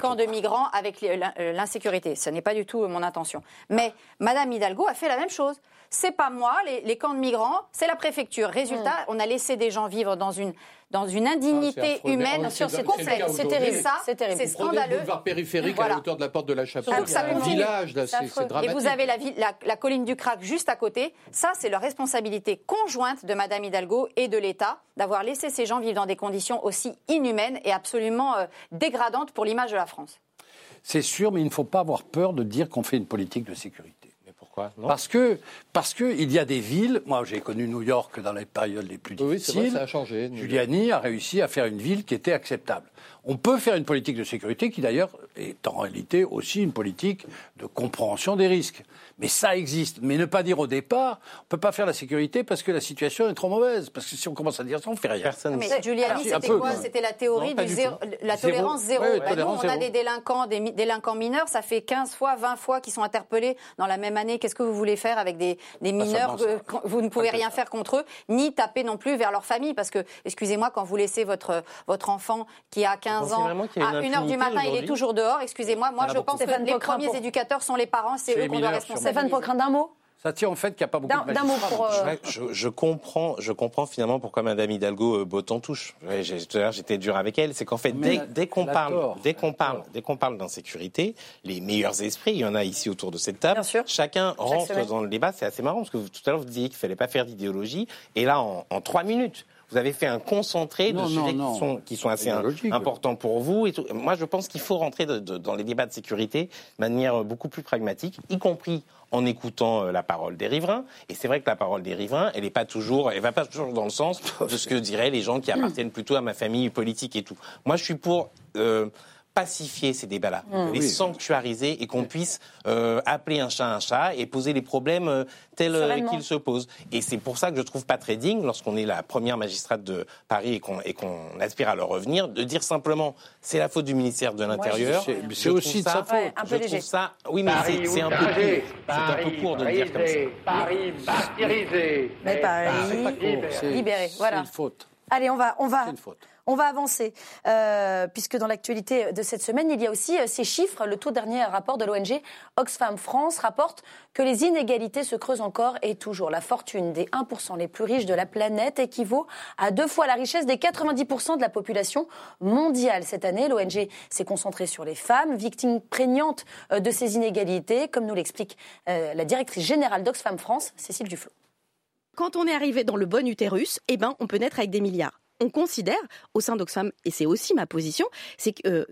camps de migrants avec l'insécurité. Ce n'est pas du tout mon intention. Mais Madame Hidalgo a fait la même chose. C'est pas moi, les, les camps de migrants, c'est la préfecture. Résultat, on a laissé des gens vivre dans une dans une Ah, indignité affreux. humaine. Sur le complète, c'est terrible. Ça, C'est terrible. c'est Vous prenez le scandaleux. boulevard périphérique à la hauteur de la porte de la Chapelle. Ça continue. village, là, C'est Et vous avez la, ville- la- la colline du Crac juste à côté. Ça, c'est leur responsabilité conjointe de Madame Hidalgo et de l'État d'avoir laissé ces gens vivre dans des conditions aussi inhumaines et absolument euh, dégradantes pour l'image de la France. C'est sûr, mais il ne faut pas avoir peur de dire qu'on fait une politique de sécurité. Mais pourquoi? Non Parce que, parce que il y a des villes. Moi, j'ai connu New York dans les périodes les plus Oui, c'est vrai, difficiles. ça a changé. New York. Giuliani a réussi à faire une ville qui était acceptable. On peut faire une politique de sécurité qui, d'ailleurs, est en réalité aussi une politique de compréhension des risques. Mais ça existe. Mais ne pas dire au départ, on peut pas faire la sécurité parce que la situation est trop mauvaise. Parce que si on commence à dire ça, on fait rien. Personne. Mais C'est- Giuliani, alors, un c'était quoi. C'était la théorie Non, du du zéro, la Zéro. tolérance zéro. Ouais, Bah, tolérance nous, on a zéro. des délinquants, des mi- délinquants mineurs, ça fait 15 fois, 20 fois qu'ils sont interpellés dans la même année. Qu'est-ce que vous voulez faire avec des, des mineurs que vous ne pouvez rien faire contre eux, ni taper non plus vers leur famille Parce que, excusez-moi, quand vous laissez votre, votre enfant qui a 15 pensez ans à une 1h du matin, il est toujours dehors, excusez-moi, moi je beaucoup. pense que les premiers pour- éducateurs sont les parents, c'est eux qu'on doit responsabiliser. Stéphane Poquelin, d'un mot? Ça tient en fait qu'il n'y a pas beaucoup D'un de mot pour. euh, je, je comprends, je comprends finalement pourquoi Madame Hidalgo euh, botte en touche. Ouais, j'ai- tout à l'heure, j'étais dur avec elle. C'est qu'en fait, dès, qu'on parle, dès qu'on parle, dès qu'on parle d'insécurité, les meilleurs esprits, il y en a ici autour de cette table. Bien sûr. Chacun rentre semaine. dans le débat. C'est assez marrant parce que vous- tout à l'heure vous disiez qu'il fallait pas faire d'idéologie, et là, en, en trois minutes. Vous avez fait un concentré de sujets Qui, sont, qui sont assez importants pour vous. Et Moi, je pense qu'il faut rentrer dans les débats de sécurité de manière beaucoup plus pragmatique, y compris en écoutant euh, la parole des riverains. Et c'est vrai que la parole des riverains, elle n'est pas toujours, elle va pas toujours dans le sens de ce que diraient les gens qui appartiennent plutôt à ma famille politique et tout. Moi, je suis pour euh, pacifier ces débats-là, mmh. les sanctuariser et qu'on puisse euh, appeler un chat un chat et poser les problèmes euh, tels euh, qu'ils se posent. Et c'est pour ça que je trouve pas très digne, lorsqu'on est la première magistrate de Paris et qu'on aspire à leur revenir, de dire simplement c'est la faute du ministère de l'Intérieur. C'est aussi de sa faute. un peu léger. Ça, oui, mais c'est un, peu court. C'est un peu court de dire comme ça. Paris martyrisé. Mais Paris libéré. Voilà. C'est une faute. Allez, on va, on va. On va avancer, euh, puisque dans l'actualité de cette semaine, il y a aussi euh, ces chiffres. Le tout dernier rapport de l'ONG Oxfam France rapporte que les inégalités se creusent encore et toujours. La fortune des 1% les plus riches de la planète équivaut à deux fois la richesse des 90% de la population mondiale. Cette année, l'ONG s'est concentrée sur les femmes, victimes prégnantes euh, de ces inégalités, comme nous l'explique la directrice générale d'Oxfam France, Cécile Duflot. Quand on est arrivé dans le bon utérus, eh ben, on peut naître avec des milliards on considère au sein d'Oxfam, et c'est aussi ma position, c'est qu'aller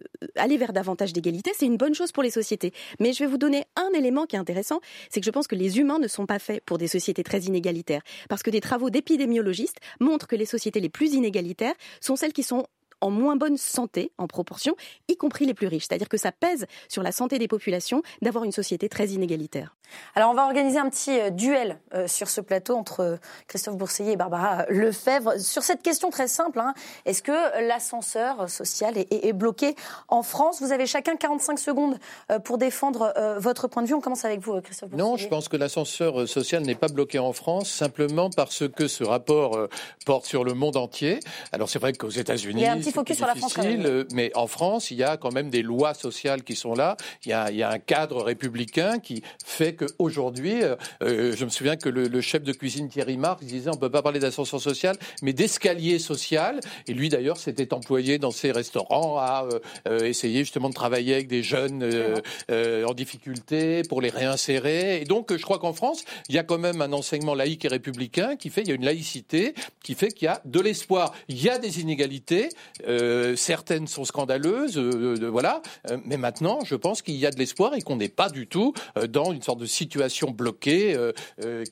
euh, vers davantage d'égalité, c'est une bonne chose pour les sociétés. Mais je vais vous donner un élément qui est intéressant, c'est que je pense que les humains ne sont pas faits pour des sociétés très inégalitaires. Parce que des travaux d'épidémiologistes montrent que les sociétés les plus inégalitaires sont celles qui sont en moins bonne santé en proportion, y compris les plus riches. C'est-à-dire que ça pèse sur la santé des populations d'avoir une société très inégalitaire. Alors on va organiser un petit euh, duel euh, sur ce plateau entre euh, Christophe Bourseiller et Barbara Lefebvre sur cette question très simple. Hein. Est-ce que l'ascenseur social est, bloqué en France? Vous avez chacun 45 secondes pour défendre votre point de vue. On commence avec vous, Christophe Bourseiller. Non, je pense que l'ascenseur social n'est pas bloqué en France simplement parce que ce rapport porte sur le monde entier. Alors c'est vrai qu'aux États-Unis, focus sur la France. Euh, mais en France, il y a quand même des lois sociales qui sont là. Il y a, il y a un cadre républicain qui fait qu'aujourd'hui, euh, euh, je me souviens que le, chef de cuisine Thierry Marx disait on ne peut pas parler d'ascension sociale, mais d'escalier social. Et lui, d'ailleurs, s'était employé dans ses restaurants à essayer justement de travailler avec des jeunes en difficulté pour les réinsérer. Et donc, je crois qu'en France, il y a quand même un enseignement laïque et républicain qui fait, il y a une laïcité qui fait qu'il y a de l'espoir. Il y a des inégalités, euh, certaines sont scandaleuses, euh, voilà. Euh, mais maintenant, je pense qu'il y a de l'espoir et qu'on n'est pas du tout dans une sorte de situation bloquée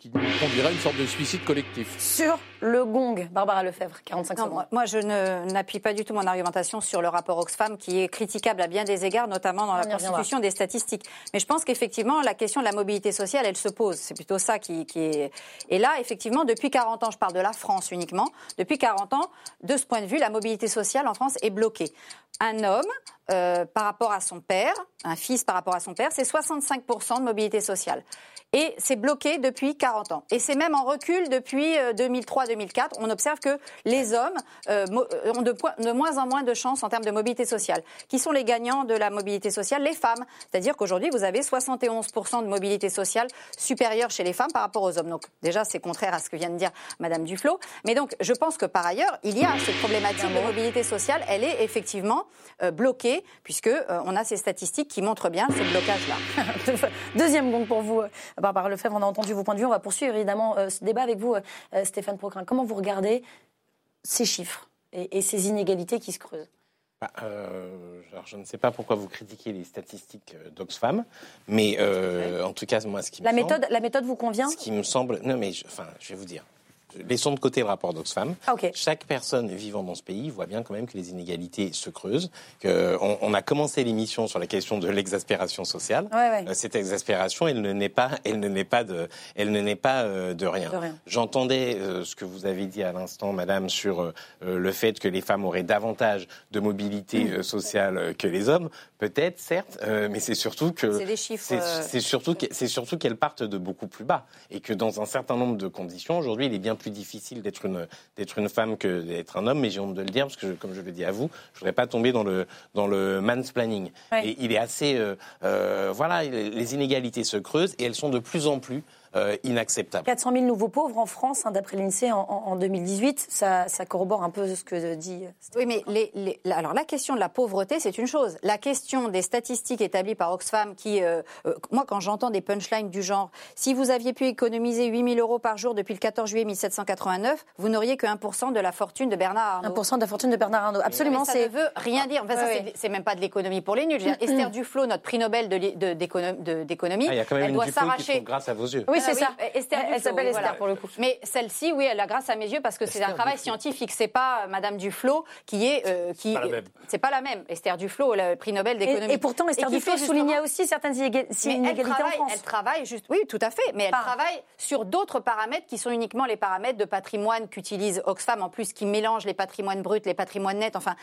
qui conduirait à une sorte de suicide collectif. Sur le gong, Barbara Lefebvre, 45 secondes. Moi, je n'appuie pas du tout mon argumentation sur le rapport Oxfam, qui est critiquable à bien des égards, notamment dans la constitution des statistiques. Mais je pense qu'effectivement, la question de la mobilité sociale, elle se pose. C'est plutôt ça qui, qui est. Et là, effectivement, depuis 40 ans, je parle de la France uniquement. Depuis 40 ans, de ce point de vue, la mobilité sociale en France est bloquée. Un homme, euh, par rapport à son père, un fils par rapport à son père, c'est 65% de mobilité sociale. Et c'est bloqué depuis 40 ans. Et c'est même en recul depuis 2003-2004. Euh, On observe que les hommes euh, ont de, moins en moins de chances en termes de mobilité sociale. Qui sont les gagnants de la mobilité sociale? Les femmes. C'est-à-dire qu'aujourd'hui, vous avez 71% de mobilité sociale supérieure chez les femmes par rapport aux hommes. Donc déjà, c'est contraire à ce que vient de dire Madame Duflot. Mais donc, je pense que par ailleurs, il y a cette problématique de mobilité sociale. Elle est effectivement bloquée, puisque on a ces statistiques qui montrent bien ce blocage-là. Deuxième bon pour vous, Barbara Lefebvre, on a entendu vos points de vue. On va poursuivre évidemment euh, ce débat avec vous, euh, Stéphane Procrin. Comment vous regardez ces chiffres et, ces inégalités qui se creusent? Bah, euh, je ne sais pas pourquoi vous critiquez les statistiques d'Oxfam, mais en tout cas, moi, ce qui me la semble, méthode, la méthode vous convient? Ce qui me semble, non, mais enfin, je vais vous dire laissons de côté le rapport d'Oxfam. Chaque personne vivant dans ce pays voit bien quand même que les inégalités se creusent. Que on, a commencé l'émission sur la question de l'exaspération sociale. Euh, cette exaspération, elle ne n'est pas, elle ne pas de, elle ne pas euh, de rien. J'entendais euh, ce que vous avez dit à l'instant, Madame, sur le fait que les femmes auraient davantage de mobilité mm. sociale que les hommes. Peut-être, certes, mais c'est surtout que c'est surtout c'est surtout qu'elles partent de beaucoup plus bas et que dans un certain nombre de conditions, aujourd'hui, il est bien plus difficile d'être une, d'être une femme que d'être un homme, mais j'ai honte de le dire, parce que, comme je le dis à vous, je ne voudrais pas tomber dans le, dans le mansplaining. Et il est assez. Euh, euh, voilà, les inégalités se creusent et elles sont de plus en plus euh, inacceptable. 400 000 nouveaux pauvres en France, hein, d'après l'INSEE, en, en- en 2018. Ça, ça corrobore un peu ce que dit. Oui, mais les- les- la- alors la question de la pauvreté, c'est une chose. La question des statistiques établies par Oxfam, qui, euh, euh, moi, quand j'entends des punchlines du genre, si vous aviez pu économiser 8 000 euros par jour depuis le 14 juillet 1789, vous n'auriez que 1% de la fortune de Bernard Arnault. 1% de la fortune de Bernard Arnault. Absolument, Mais ça ne veut rien dire. Enfin, c'est- même pas de l'économie pour les nuls. Esther Duflo, notre prix Nobel de de- de- d'économie, Ah, quand même elle doit s'arracher. grâce à vos yeux. Oui, c'est ça. Esther Elle s'appelle oui, Esther, voilà. pour le coup. Mais celle-ci, oui, elle a grâce à mes yeux parce que c'est un travail scientifique. C'est pas euh, Madame Duflo qui est euh, qui. pas la même. C'est pas la même. Esther Duflo, le prix Nobel d'économie. Et, et pourtant, Esther qui Duflo soulignait aussi certaines inéga- mais elle inégalités en travaille, France. elle travaille juste, oui, tout à fait, mais elle Par- travaille sur d'autres paramètres qui sont uniquement les paramètres de patrimoine qu'utilise Oxfam, en plus qui mélange les patrimoines bruts, les patrimoines nets. Enfin,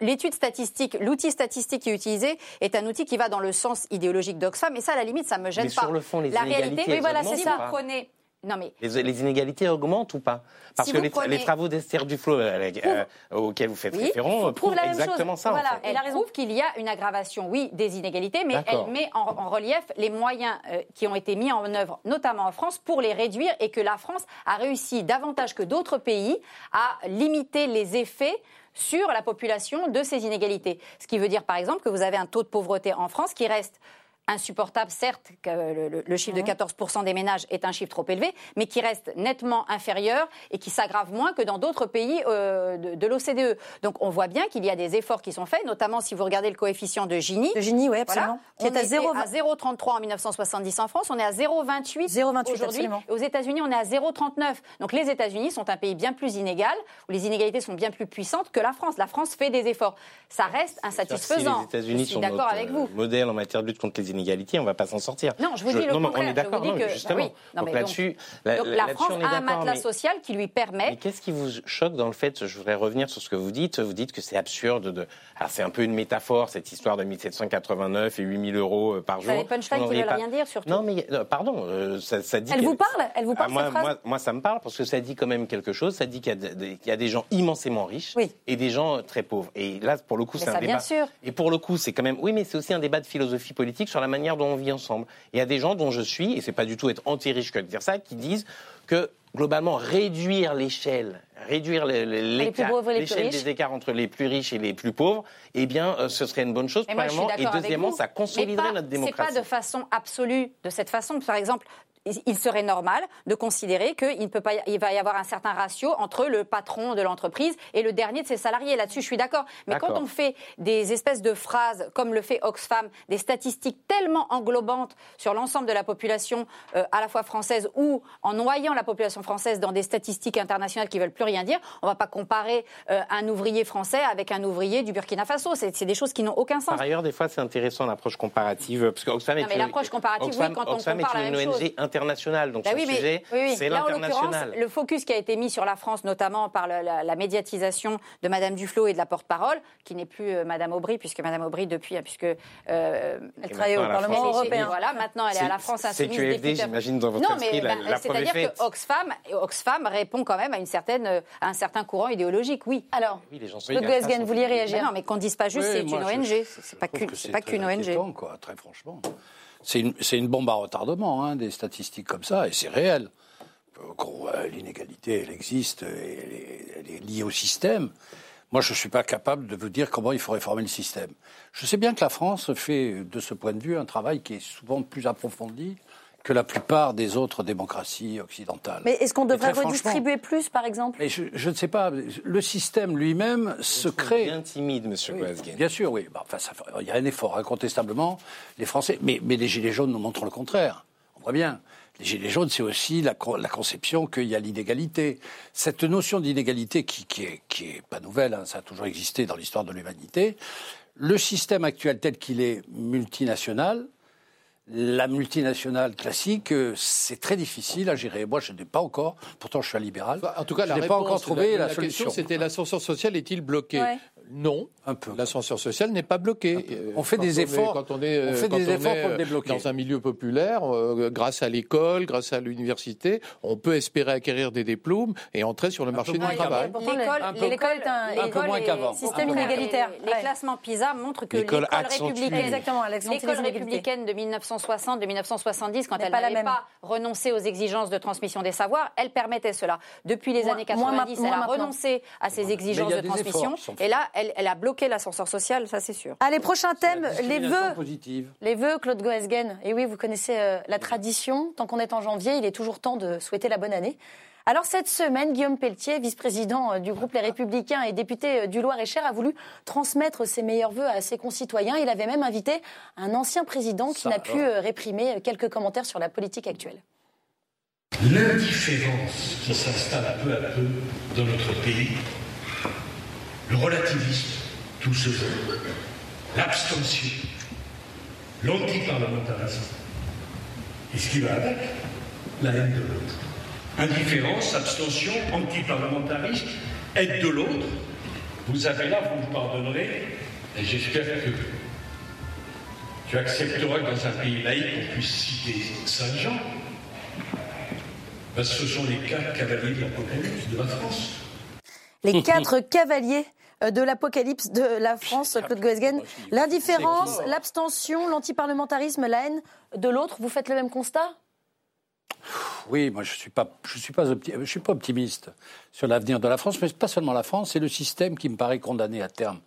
l'étude statistique, l'outil statistique qui est utilisé est un outil qui va dans le sens idéologique d'Oxfam, et ça, à la limite, ça me gêne Mais pas. sur le fond, les la inégalités, réalité, oui, voilà, augmentent si ou vous pas prenez, non mais Les, les inégalités augmentent ou pas Parce Si que les, prenez- les travaux d'Esther Duflo euh, euh, auxquels vous faites Oui, référence prouve prouvent la même exactement chose. ça. en Voilà, fait. elle prouve qu'il y a une aggravation, oui, des inégalités, mais elle met en, en relief les moyens euh, qui ont été mis en œuvre, notamment en France, pour les réduire et que la France a réussi davantage que d'autres pays à limiter les effets sur la population de ces inégalités. Ce qui veut dire, par exemple, que vous avez un taux de pauvreté en France qui reste insupportable, certes, que le, le- le chiffre de 14% des ménages est un chiffre trop élevé, mais qui reste nettement inférieur et qui s'aggrave moins que dans d'autres pays euh, de, de l'OCDE. Donc on voit bien qu'il y a des efforts qui sont faits, notamment si vous regardez le coefficient de Gini. De Gini, oui, absolument. Qui Qui est à était 0,20. à 0,33 en 1970 en France, on est à 0,28 0,28 aujourd'hui. Aux États-Unis, on est à 0,39. Donc les États-Unis sont un pays bien plus inégal, où les inégalités sont bien plus puissantes que la France. La France fait des efforts. Ça reste insatisfaisant. Si les États-Unis sont d'accord avec euh, vous. modèle en matière de lutte contre les inégalités, on ne va pas s'en sortir. Non, je vous dis le non, contraire. On est d'accord, que, justement. oui. Non, donc là-dessus, la là-dessus, France on est a un matelas mais- social qui lui permet Mais qu'est-ce qui vous choque dans le fait Je voudrais revenir sur ce que vous dites. Vous dites que c'est absurde. De... Alors c'est un peu une métaphore cette histoire de 1789 et 8000 euros euh, par Ça, jour. les punchlines qui veulent pas- rien dire, surtout. Non, mais euh, pardon, euh, ça, ça dit. Elle vous parle Elle vous Ah, parle moi, cette phrase moi, moi, ça me parle parce que ça dit quand même quelque chose. Ça dit qu'il y, a des- qu'il y a des gens immensément riches Oui. et des gens très pauvres. Et là, pour le coup, c'est un ça, débat. bien sûr. Et pour le coup, c'est quand même. Oui, mais c'est aussi un débat de philosophie politique sur la manière dont on vit ensemble. Il y a des gens dont je suis, et c'est pas du tout être anti-riche que de dire ça, qui disent que globalement réduire l'échelle, réduire l'écart, l'échelle des écarts entre les plus riches et les plus pauvres, eh bien, euh, ce serait une bonne chose. Moi, premièrement, et deuxièmement, ça consoliderait pas- notre démocratie. C'est pas de façon absolue, de cette façon. Par exemple, il serait normal de considérer qu'il ne peut pas, il va y avoir un certain ratio entre le patron de l'entreprise et le dernier de ses salariés. Là-dessus, je suis d'accord. Mais quand on fait des espèces de phrases, comme le fait Oxfam, des statistiques tellement englobantes sur l'ensemble de la population, euh, à la fois française ou en noyant la population française dans des statistiques internationales qui veulent plus rien dire, on ne va pas comparer euh, un ouvrier français avec un ouvrier du Burkina Faso. C'est des choses qui n'ont aucun sens. Par ailleurs, des fois, c'est intéressant l'approche comparative, parce que Oxfam est Non, mais une- l'approche comparative, oui, Oxfam- quand on compare est la une même ONG chose. Donc Bah son oui, sujet, oui, oui. c'est Là, en l'occurrence, l'international. le focus qui a été mis sur la France, notamment par le- la, la médiatisation de Madame Duflo et de la porte-parole, qui n'est plus euh, Madame Aubry, puisque Madame Aubry, depuis, hein, puisque euh, Elle travaille au Parlement France européen. Voilà, maintenant elle est, à la France C'est insoumise. QFD, députée. j'imagine, dans votre non, esprit, mais la- ben, la c'est-à-dire que Oxfam, Oxfam répond quand même à une certaine, euh, à un certain courant idéologique, oui. Alors, Oui, les gens sont Gosgen, vous vouliez réagir non, mais qu'on dise pas juste, c'est une ONG. C'est pas qu'une, c'est ONG. quoi, très franchement. C'est une, bombe à retardement, hein, des statistiques comme ça, et c'est réel. Euh, L'inégalité, elle existe, elle elle est liée au système. Moi, je ne suis pas capable de vous dire comment il faut réformer le système. Je sais bien que la France fait, de ce point de vue, un travail qui est souvent plus approfondi que la plupart des autres démocraties occidentales. mais est-ce qu'on devrait redistribuer plus, par exemple? Mais je, je ne sais pas, le système lui-même se crée. bien timide, Monsieur Oui. Bien sûr, oui. Bah, enfin, ça il y a un effort, incontestablement. Les Français, mais, mais les Gilets jaunes nous montrent le contraire. On voit bien. Les Gilets jaunes, c'est aussi la conception qu'il y a l'inégalité. Cette notion d'inégalité qui, qui, est, qui est pas nouvelle, hein, ça a toujours existé dans l'histoire de l'humanité. Le système actuel tel qu'il est multinational, la multinationale classique, euh, c'est très difficile à gérer. Moi, je n'ai pas encore, pourtant je suis un libéral, En tout cas, je la n'ai pas réponse, encore trouvé la, question, solution. c'était l'ascenseur social est-il bloqué? Ouais. Non, Un peu. l'ascenseur social n'est pas bloqué. Euh, On fait quand des efforts. quand on est, On fait quand des on efforts est, pour le débloquer. Dans un milieu populaire, euh, grâce à l'école, grâce à l'université, on peut espérer acquérir des diplômes et entrer sur le marché du travail. L'école- le- l'école est un, un peu l'école moins est- qu'avant. Système inégalitaire. Les, classements PISA montrent que L'école républicaine, Exactement, l'école de 1960, de 1970, quand elle n'avait pas renoncé aux exigences de transmission des savoirs, elle permettait cela. Depuis les années moins 90, ma- moins elle a renoncé à ces exigences de transmission. Et là, elle, elle a bloqué l'ascenseur social, ça c'est sûr. Allez, prochain thème, les vœux. positive. Les vœux, Claude Goesgen. Et oui, vous connaissez euh, la tradition. Tant qu'on est en janvier, il est toujours temps de souhaiter la bonne année. Alors cette semaine, Guillaume Pelletier, vice-président euh, du groupe Les Républicains et député euh, du Loir-et-Cher, a voulu transmettre ses meilleurs vœux à ses concitoyens. Il avait même invité un ancien président qui n'a pu réprimer quelques commentaires sur la politique actuelle. L'indifférence qui s'installe peu à peu dans notre pays, le relativisme, tout ce jeu, l'abstention, l'antiparlementarisme, et ce qui va avec, la haine de l'autre. Indifférence, abstention, antiparlementarisme, aide de l'autre. Vous avez là, vous me pardonnerez, et j'espère que tu accepteras que dans un pays laïque, on puisse citer Saint-Jean. Parce que ce sont les quatre cavaliers de l'Apocalypse de la France. Les quatre cavaliers de l'apocalypse de la France, Claude Goesgen. L'indifférence, l'abstention, l'antiparlementarisme, la haine de l'autre. Vous faites le même constat? Oui, moi je suis pas, je suis pas, je suis pas optimiste sur l'avenir de la France, mais pas seulement la France, c'est le système qui me paraît condamné à terme.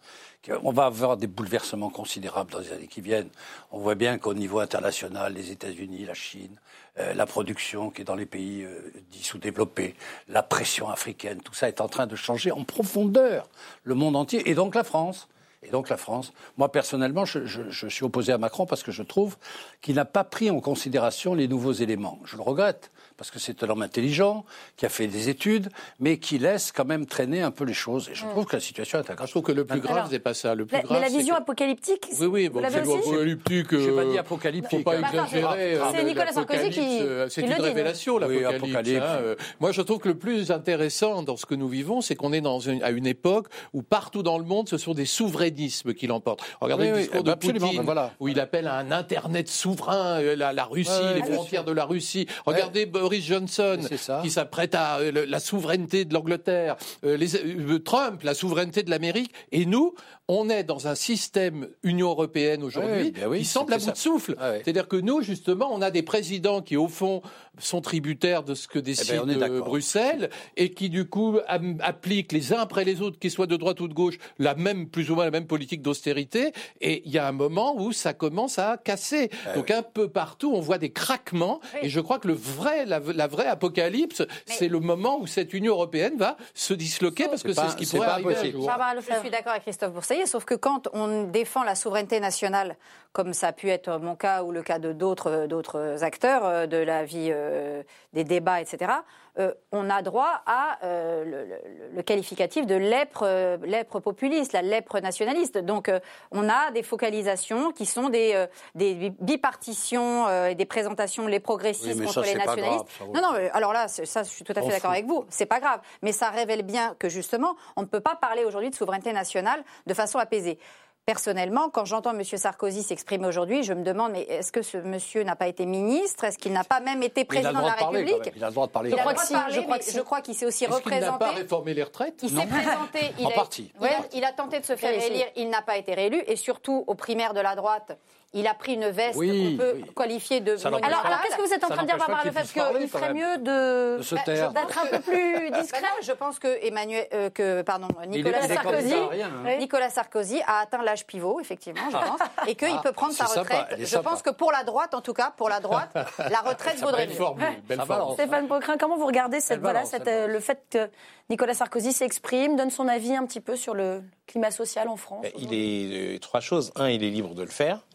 On va avoir des bouleversements considérables dans les années qui viennent. On voit bien qu'au niveau international, les États-Unis, la Chine, euh, la production qui est dans les pays euh, dits sous-développés, la pression africaine, tout ça est en train de changer en profondeur le monde entier et donc la France. Et donc la France, moi personnellement, je, je- je suis opposé à Macron parce que je trouve qu'il n'a pas pris en considération les nouveaux éléments. Je le regrette parce que c'est un homme intelligent qui a fait des études, mais qui laisse quand même traîner un peu les choses. Et je trouve que la situation est Je trouve que le plus grave, c'est pas ça. Le plus La- grave, Mais la vision que- apocalyptique, Oui, oui, vous bon, l'avez c'est apocalyptique. J'ai pas euh, dit apocalyptique. Faut pas Bah, attends, exagérer. c'est euh, Nicolas Sarkozy qui- euh, C'est une dit, révélation, l'apocalypse. apocalypse. hein, euh. Moi, je trouve que le plus intéressant dans ce que nous vivons, c'est qu'on est dans une, à une époque où partout dans le monde, ce sont des souverainismes qui l'emportent. Regardez Oui, le discours eh ben de absolument, Poutine, ben voilà. où il appelle à un Internet souverain, euh, la, la Russie, Ouais, les frontières de la Russie. Regardez Boris Johnson, qui s'apprête à euh, la souveraineté de l'Angleterre, euh, euh, Trump, la souveraineté de l'Amérique, et nous, on est dans un système Union européenne aujourd'hui Ouais, ben oui, qui semble à bout de souffle. Ah. C'est-à-dire que nous, justement, on a des présidents qui, au fond, sont tributaires de ce que décide Eh ben, est euh. Bruxelles et qui, du coup, appliquent les uns après les autres, qu'ils soient de droite ou de gauche, la même, plus ou moins la même politique d'austérité. Et il y a un moment où ça commence à casser. Eh Donc, un peu partout, on voit des craquements. Et je crois que le vrai, la, la vraie apocalypse, c'est le moment où cette Union européenne va se disloquer parce que C'est ce qui pourrait pas arriver un jour. Je suis d'accord avec Christophe Sauf que quand on défend la souveraineté nationale, comme ça a pu être mon cas ou le cas de d'autres d'autres acteurs euh, de la vie euh, des débats, etc., euh, on a droit à euh, le, le- le qualificatif de lèpre, euh, lèpre populiste, la lèpre nationaliste. Donc euh, on a des focalisations qui sont des, euh, des bipartitions euh, et des présentations les progressistes Oui, contre ça, les nationalistes. grave, non, non, alors là, ça, je suis tout à fait d'accord avec vous. C'est pas grave, mais ça révèle bien que justement, on ne peut pas parler aujourd'hui de souveraineté nationale de façon apaisée. Personnellement, quand j'entends M. Sarkozy s'exprimer aujourd'hui, je me demande, mais est-ce que ce monsieur n'a pas été ministre? Est-ce qu'il n'a pas même été Il président de la parler, République? Il a le droit de parler. Il a le crois droit que de si, parler, je crois que si. je crois qu'il s'est aussi Est-ce qu'il n'a représenté. pas réformé les retraites? Il s'est présenté, il En a, partie. il a- il a tenté de se faire Oui, si. élire, il n'a pas été réélu, et surtout aux primaires de la droite, il a pris une veste Oui, qu'on peut oui. qualifier de. Alors, alors qu'est-ce que vous êtes en train de dire, n'empêche pas Barbara qu'il Lefebvre ferait mieux de, Bah, taire. d'être un peu plus discret? Bah non, je pense que Emmanuel, euh, que pardon, Nicolas Sarkozy, rien, hein. Nicolas Sarkozy a atteint l'âge pivot, effectivement, je pense, et qu'il peut prendre sa sympa, retraite. je sympa. pense que pour la droite, en tout cas, pour la droite, la retraite vaudrait mieux. Stéphane Pocrin, comment vous regardez cette, voilà, euh, le fait que Nicolas Sarkozy s'exprime, donne son avis un petit peu sur le climat social en France Ben, Il est euh, trois choses. Un, il est libre de le faire.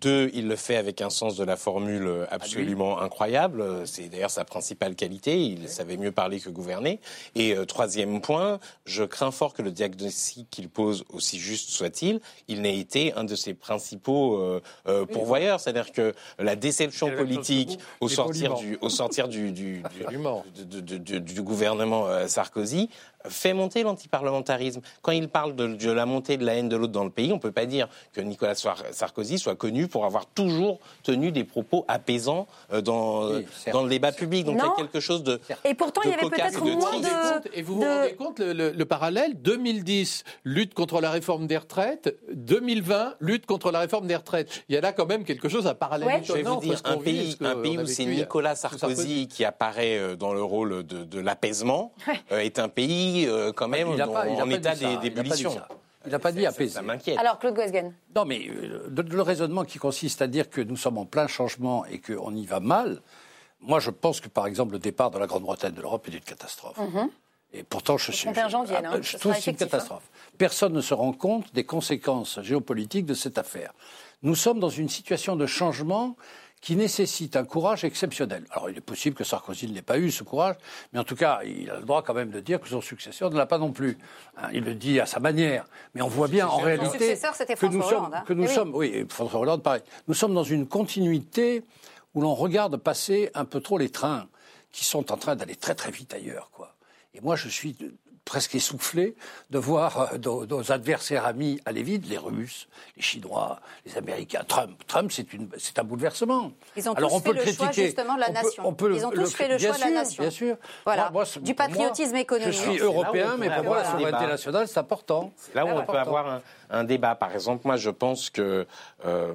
Deux, il le fait avec un sens de la formule absolument incroyable. Euh, C'est d'ailleurs sa principale qualité. Il savait mieux parler que gouverner. Et euh, troisième point, je crains fort que le diagnostic qu'il pose, aussi juste soit-il, il n'ait été un de ses principaux euh, euh, pourvoyeurs. C'est-à-dire que la déception politique au sortir du, au sortir du, du, du- Absolument. de- de- de- du gouvernement Sarkozy fait monter l'antiparlementarisme. Quand il parle de, de la montée de la haine de l'autre dans le pays, on ne peut pas dire que Nicolas Sarkozy soit connu pour avoir toujours tenu des propos apaisants euh, dans, Oui, certes. dans le débat public. Donc il y a quelque chose de. Et pourtant, il y avait cocasse peut-être et de moins triste. de. Et vous vous de- rendez compte le, le- le parallèle 2010, lutte contre la réforme des retraites. 2020, lutte contre la réforme des retraites. Il y a là quand même quelque chose à parallèle Ouais. Je vais étonnant vous dire, entre ce un pays, un pays où c'est Nicolas Sarkozy qui apparaît euh, dans le rôle de, de l'apaisement Ouais. euh, est un pays euh, quand même Il pas- il a en pas état d'ébullition. Il n'a pas dit apaiser. Ça m'inquiète. Alors, Claude Guesgen. Non, mais euh, le, le raisonnement qui consiste à dire que nous sommes en plein changement et qu'on y va mal, moi je pense que par exemple le départ de la Grande-Bretagne de l'Europe est une catastrophe. Et pourtant, je suis. 31 janvier, je, hein, ah, je trouve que c'est une effectif, catastrophe. Personne ne se rend compte des conséquences géopolitiques de cette affaire. Nous sommes dans une situation de changement qui nécessite un courage exceptionnel. Alors, il est possible que Sarkozy ne l'ait pas eu, ce courage, mais en tout cas, il a le droit quand même de dire que son successeur ne l'a pas non plus. Hein, il le dit à sa manière, mais on voit bien en réalité que nous sommes, hein. que nous Eh oui. sommes, oui, François Hollande, pareil. Nous sommes dans une continuité où l'on regarde passer un peu trop les trains qui sont en train d'aller très très vite ailleurs, quoi. Et moi, je suis presque essoufflé de voir euh, nos, nos adversaires amis aller vite, les Russes, les Chinois, les Américains. Trump, Trump, c'est un bouleversement. Ils ont Alors tous on peut fait le choix, critiquer. justement, de la on peut- nation. on peut Ils ont tous fait le bien choix de la sûr, nation. Bien sûr. Voilà. Moi- moi, c'est- Du moi, patriotisme économique. Je suis là où on européen, peut mais pour avoir moi, la un souveraineté débat. nationale, c'est important. C'est là où on peut avoir un, un débat. Par exemple, moi, je pense que euh,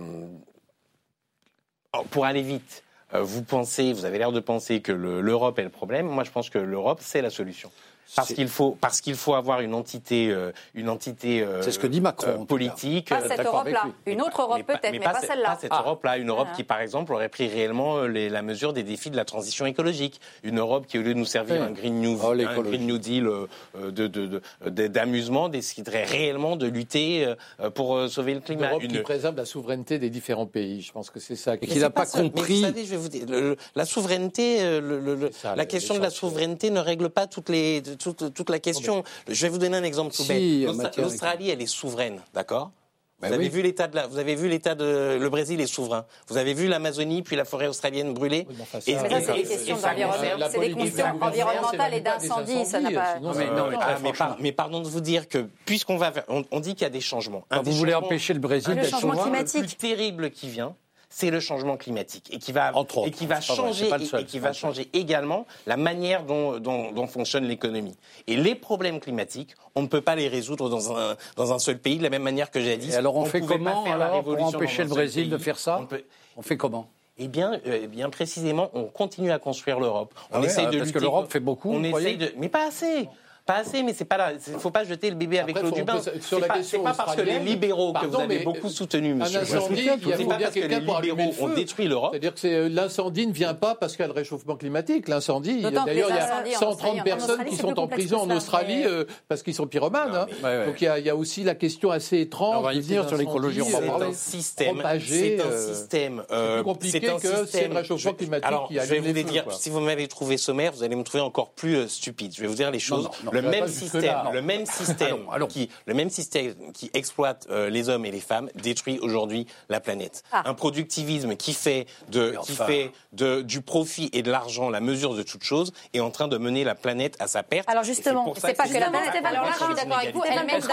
oh, pour aller vite, euh, vous pensez, vous avez l'air de penser que le- l'Europe est le problème. Moi, je pense que l'Europe, c'est la solution. Parce qu'il faut, parce qu'il faut avoir une entité, euh, une entité euh, C'est ce que dit Macron, euh, politique. Pas euh, cette Europe-là. Une autre Europe peut-être, mais, pas, ce- celle-là. Pas cette Ah. Europe-là, une Europe Ah. qui, par exemple, aurait pris réellement euh, les- la mesure des défis de la transition écologique. Une Europe qui, au lieu de nous servir un Green New, Oh, un. Green New Deal euh, euh, de- de- de- de- d'amusement, déciderait réellement de lutter euh, pour euh, sauver le Une climat. Europe Une- qui préserve la souveraineté des différents pays. Je pense que c'est ça. Et qui- qu'il n'a pas ça. Mais compris. vous savez, je vais vous dire, le- le- la souveraineté, le- le- le- C'est ça, la question de la souveraineté ne règle pas toutes les, toute, toute la question. Je vais vous donner un exemple tout Si, bête. matière L'Australie, elle est souveraine, d'accord Ben vous, avez oui. vu l'état de la, vous avez vu l'état de le Brésil est souverain. Vous avez vu l'Amazonie puis la forêt australienne brûlée. Oui, mais enfin, ça, c'est des questions d'environnement. C'est des questions environnementales et d'incendie. Ça n'a pas. sinon, mais ça- non, mais Ah, mais, franchement. par- mais pardon de vous dire que puisqu'on va, on, on dit qu'il y a des changements. Un vous voulez empêcher le Brésil un Le des d'être changement souverain, climatique. le plus terrible qui vient, c'est le changement climatique et qui va Entre autres. et qui va vrai, changer et- qui va changer également la manière dont, dont, dont fonctionne l'économie. Et les problèmes climatiques, on ne peut pas les résoudre dans un dans un seul pays de la même manière que j'ai dit. Et alors on, fait pouvait pas comment alors pour empêcher le Brésil de faire ça On peut- On fait comment? Eh bien, euh, bien précisément, on continue à construire l'Europe. On Ah ouais, essaye euh, de parce que lutter l'Europe contre- fait beaucoup, On essaye de, mais pas assez. Pas assez, mais c'est pas là. Il faut pas jeter le bébé avec l'eau du bain. C'est la pas, question c'est pas parce que les libéraux que vous avez beaucoup soutenus, Un monsieur. incendie, il y a c'est faut pas bien parce que les libéraux ont détruit l'Europe. C'est-à-dire que euh, l'incendie ne vient pas parce qu'il y a le réchauffement climatique. L'incendie, d'ailleurs, il y a en 130 Australie- en personnes qui sont en prison en Australie euh, parce qu'ils sont pyromanes. hein. Donc il y, a, aussi la question assez étrange. On va y venir sur l'écologie, on va incendies, C'est parler. un système. C'est un euh, système. euh, plus compliqué c'est un que c'est le système. réchauffement Je- climatique Alors, je vais vous dire. Si vous m'avez trouvé sommaire, vous allez me trouver encore plus euh, stupide. Je vais vous dire les choses. Le même système, le même système Allons, allons. qui, le même système qui exploite euh, les hommes et les femmes détruit aujourd'hui la planète. Ah. Un productivisme qui fait de, qui fait de, du profit et de l'argent la mesure de toute chose est en train de mener la planète à sa perte. Alors justement, C'est pas que la planète. Stéphane Alors là, je suis Bern. d'accord avec vous. Elle mène vous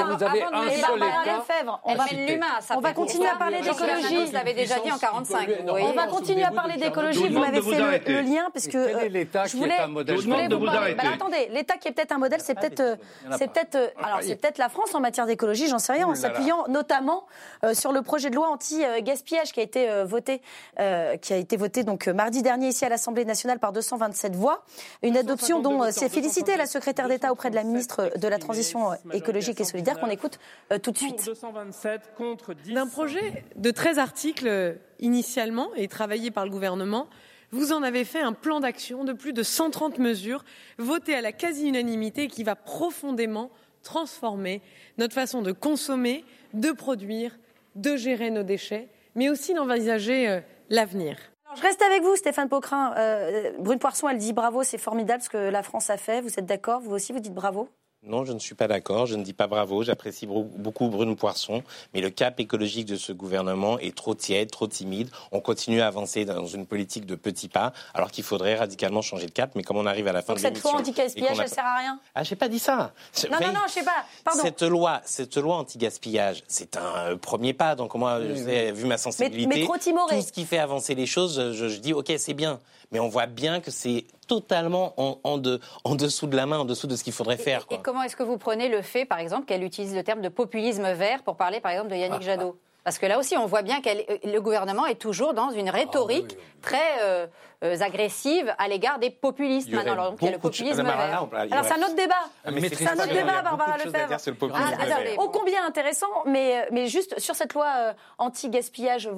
l'humain on va continuer à parler d'écologie. Fernandez l'avait déjà dit en 45. vous voyez. On va continuer à parler d'écologie. Vous m'avez vous fait le, lien parce que est euh, l'État je qui voulais, est un modèle je voulais vous vous parler. arrêter. Ben, attendez, l'État qui est peut-être un modèle, c'est peut-être, euh, c'est peut-être, euh, alors c'est peut-être la France en matière d'écologie, j'en sais rien, en s'appuyant notamment euh, sur le projet de loi anti-gaspillage qui a été euh, voté, euh, qui a été voté donc mardi dernier ici à l'Assemblée nationale par 227 voix, une adoption dont s'est félicitée la secrétaire d'État auprès de la ministre de la Transition écologique et solidaire qu'on écoute tout de suite. 227 contre 10. D'un projet de 13 articles initialement et travaillé par le gouvernement, vous en avez fait un plan d'action de plus de 130 mesures votées à la quasi-unanimité qui va profondément transformer notre façon de consommer, de produire, de gérer nos déchets, mais aussi d'envisager euh, l'avenir. Je reste avec vous, Stéphane Pocrin. Euh, Brune Poisson, elle dit bravo, c'est formidable ce que la France a fait. Vous êtes d'accord Vous aussi, vous dites bravo? Non, je ne suis pas d'accord. Je ne dis pas bravo. J'apprécie beaucoup Brune Poisson. Mais le cap écologique de ce gouvernement est trop tiède, trop timide. On continue à avancer dans une politique de petits pas, alors qu'il faudrait radicalement changer de cap. Mais comme on arrive à la fin Donc de cette loi anti-gaspillage, a- elle sert à rien? Ah, j'ai pas dit ça. Non, non, non, je sais pas. Pardon. Cette loi, cette loi anti-gaspillage, c'est un euh, premier pas. Donc moi, je sais, vu ma sensibilité, mais trop timoré. tout ce qui fait avancer les choses, je, je dis ok, c'est bien. Mais on voit bien que c'est totalement en, en, de- en dessous de la main, en dessous de ce qu'il faudrait faire. Quoi. Et comment est-ce que vous prenez le fait, par exemple, qu'elle utilise le terme de populisme vert pour parler, par exemple, de Yannick Jadot? Parce que là aussi, on voit bien que le gouvernement est toujours dans une rhétorique très euh, euh, agressive à l'égard des populistes Il y aurait maintenant. Alors, donc, il y a le de populisme Ah, là, vert. Alors c'est un autre débat. Ah, mais c'est un autre débat, de Barbara Lefebvre. sur le populisme Ah, vert. ô combien intéressant, mais, mais juste sur cette loi euh, anti-gaspillage,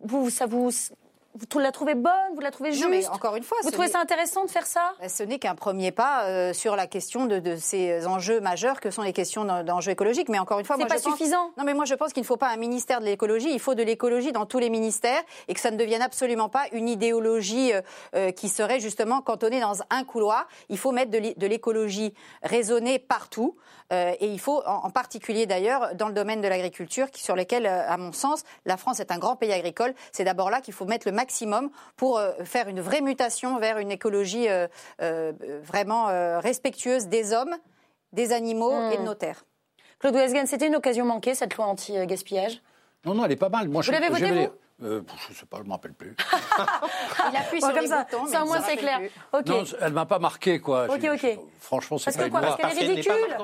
vous- ça vous, vous la trouvez bonne, vous la trouvez juste Non, mais encore une fois, vous trouvez ça intéressant de faire ça? Ben, Ce n'est qu'un premier pas euh, sur la question de, de ces enjeux majeurs que sont les questions d'en- d'enjeux écologiques. Mais encore une fois, C'est pas je pense- suffisant. Non, mais moi je pense qu'il ne faut pas un ministère de l'écologie. Il faut de l'écologie dans tous les ministères et que ça ne devienne absolument pas une idéologie euh, euh, qui serait justement cantonnée dans un couloir. Il faut mettre de l'é- de l'écologie raisonnée partout. Euh, et il faut, en, en particulier d'ailleurs, dans le domaine de l'agriculture, sur lequel, euh, à mon sens, la France est un grand pays agricole. C'est d'abord là qu'il faut mettre le maximum pour euh, faire une vraie mutation vers une écologie euh, euh, vraiment euh, respectueuse des hommes, des animaux Hmm. et de nos terres. Claude Wesgen, c'était une occasion manquée, cette loi anti-gaspillage? Non, non, elle est pas mal. Moi, Vous l'avez vous? Euh, Je sais pas, je ne me rappelle plus. Il appuie sur comme les ça, boutons, mais ça, au moins, c'est clair. Ok. Non, elle m'a pas marqué, quoi. Ok, ok. franchement, c'est Parce pas que une quoi loi. Parce qu'elle est ridicule.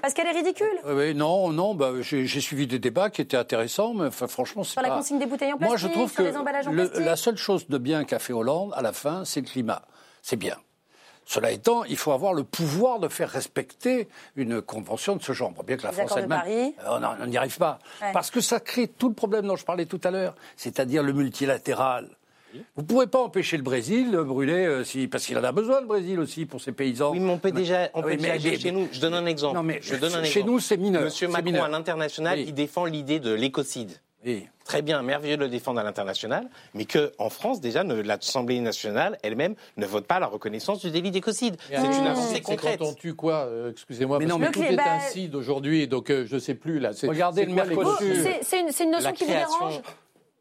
Parce qu'elle est ridicule Oui, oui, non, non, bah, j'ai j'ai suivi des débats qui étaient intéressants, mais enfin, franchement, c'est Sur pas... la consigne des bouteilles en Moi, plastique, je trouve sur que les emballages en le- plastique. la seule chose de bien qu'a fait Hollande, à la fin, c'est le climat. C'est bien. Cela étant, il faut avoir le pouvoir de faire respecter une convention de ce genre. Bien que la Les France elle-même, euh, on n'y arrive pas. Ouais. Parce que ça crée tout le problème dont je parlais tout à l'heure, c'est-à-dire le multilatéral. Vous ne pouvez pas empêcher le Brésil de brûler, euh, si, parce qu'il en a besoin, le Brésil aussi, pour ses paysans. Oui, mais on peut déjà, on Ah peut oui, déjà mais- agir mais- chez nous. Je donne un exemple. Non, mais je donne un chez exemple. nous, c'est mineur. Monsieur Macron, mineur. à l'international, Oui. il défend l'idée de l'écocide. Oui. Très bien, merveilleux de le défendre à l'international, mais que en France déjà, l'Assemblée nationale elle-même ne vote pas la reconnaissance du délit d'écocide. C'est une avancée concrète. quand on tue quoi euh, Excusez-moi, Mais parce non, que mais- tout est bah- cide aujourd'hui, donc euh, je ne sais plus là. C'est- Regardez le C'est- une, notion La qui vous dérange?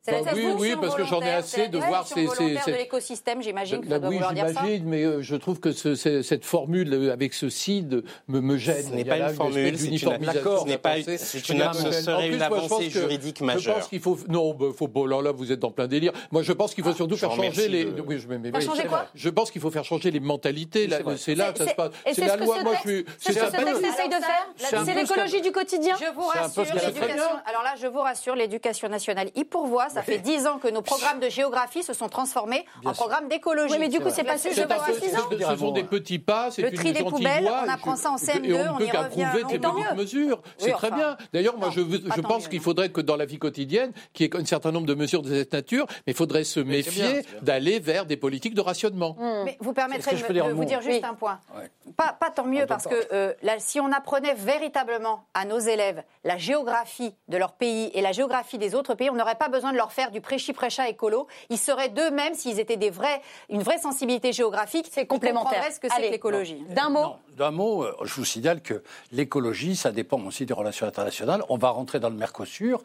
C'est la Bah oui, oui, parce que j'en ai assez c'est de voir ces- ces- volontaire ces- de l'écosystème, j'imagine que ça doit oui, vouloir dire ça. j'imagine, mais euh, je trouve que ce- c'est- cette formule euh, avec ce CID me, me gêne. Ce n'est pas une formule, c'est une- d'uniformisation D'accord, ce n'est pas- c'est Je une- serait une je avancée juridique Je majeure. pense qu'il faut. Non, bah, faut. Bon, là, là, vous êtes en plein délire. Moi, je pense qu'il faut surtout je faire changer les. Oui, je, changer c'est quoi. Je pense qu'il faut faire changer les mentalités. là, C'est là que ça se passe. C'est c'est la loi. Moi, je suis. c'est ce que ce ça- texte essaye de faire. C'est c'est l'écologie du quotidien. Je vous C'est rassure, l'éducation. Alors là, je vous rassure, l'éducation nationale y pourvoit. Ça fait dix ans que nos programmes de géographie se sont transformés en programmes d'écologie. Oui, mais du coup, c'est pas Là-dessus, je peu- rassure. ce- sont des petits pas, c'est Le une tri des poubelles, on et apprend ça en et CM2, on ne on peut y revient, tant petites mieux. mesures. C'est Oui, très bien. D'ailleurs, moi, non, je, pense qu'il faudrait que dans la vie quotidienne, qu'il y ait un certain nombre de mesures de cette nature, mais il faudrait se méfier d'aller vers des politiques de rationnement. Mais vous permettrez de, vous dire juste Oui. un point. Ouais. Pas, pas tant mieux, parce que euh, si on apprenait véritablement à nos élèves la géographie de leur pays et la géographie des autres pays, on n'aurait pas besoin de leur faire du prêchi-prêcha écolo. Ils seraient d'eux-mêmes, s'ils étaient des vrais, une vraie sensibilité géographique, C'est complémentaire. ce que c'est l'écologie. D'un mot. D'un mot, euh, je vous signale que l'écologie, ça dépend aussi des relations internationales. On va rentrer dans le Mercosur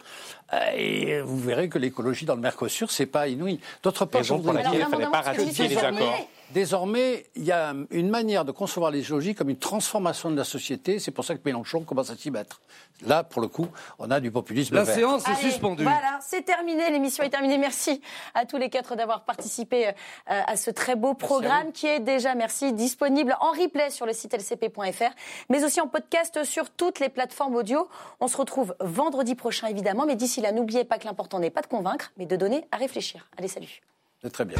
euh, et vous verrez que l'écologie dans le Mercosur, c'est pas inouï. D'autre part, je fallait pas ratifier les accords. Désormais, il y a une manière de concevoir l'écologie comme une transformation de la société. C'est pour ça que Mélenchon commence à s'y mettre. Là, pour le coup, on a du populisme La vert. séance est Allez, suspendue. Voilà, c'est terminé, l'émission est terminée. Merci à tous les quatre d'avoir participé euh, à ce très beau programme qui est déjà, merci, disponible en replay sur le site lcp.fr, mais aussi en podcast sur toutes les plateformes audio. On se retrouve vendredi prochain, évidemment, mais d'ici là, n'oubliez pas que l'important n'est pas de convaincre, mais de donner à réfléchir. Allez, salut. C'est très bien.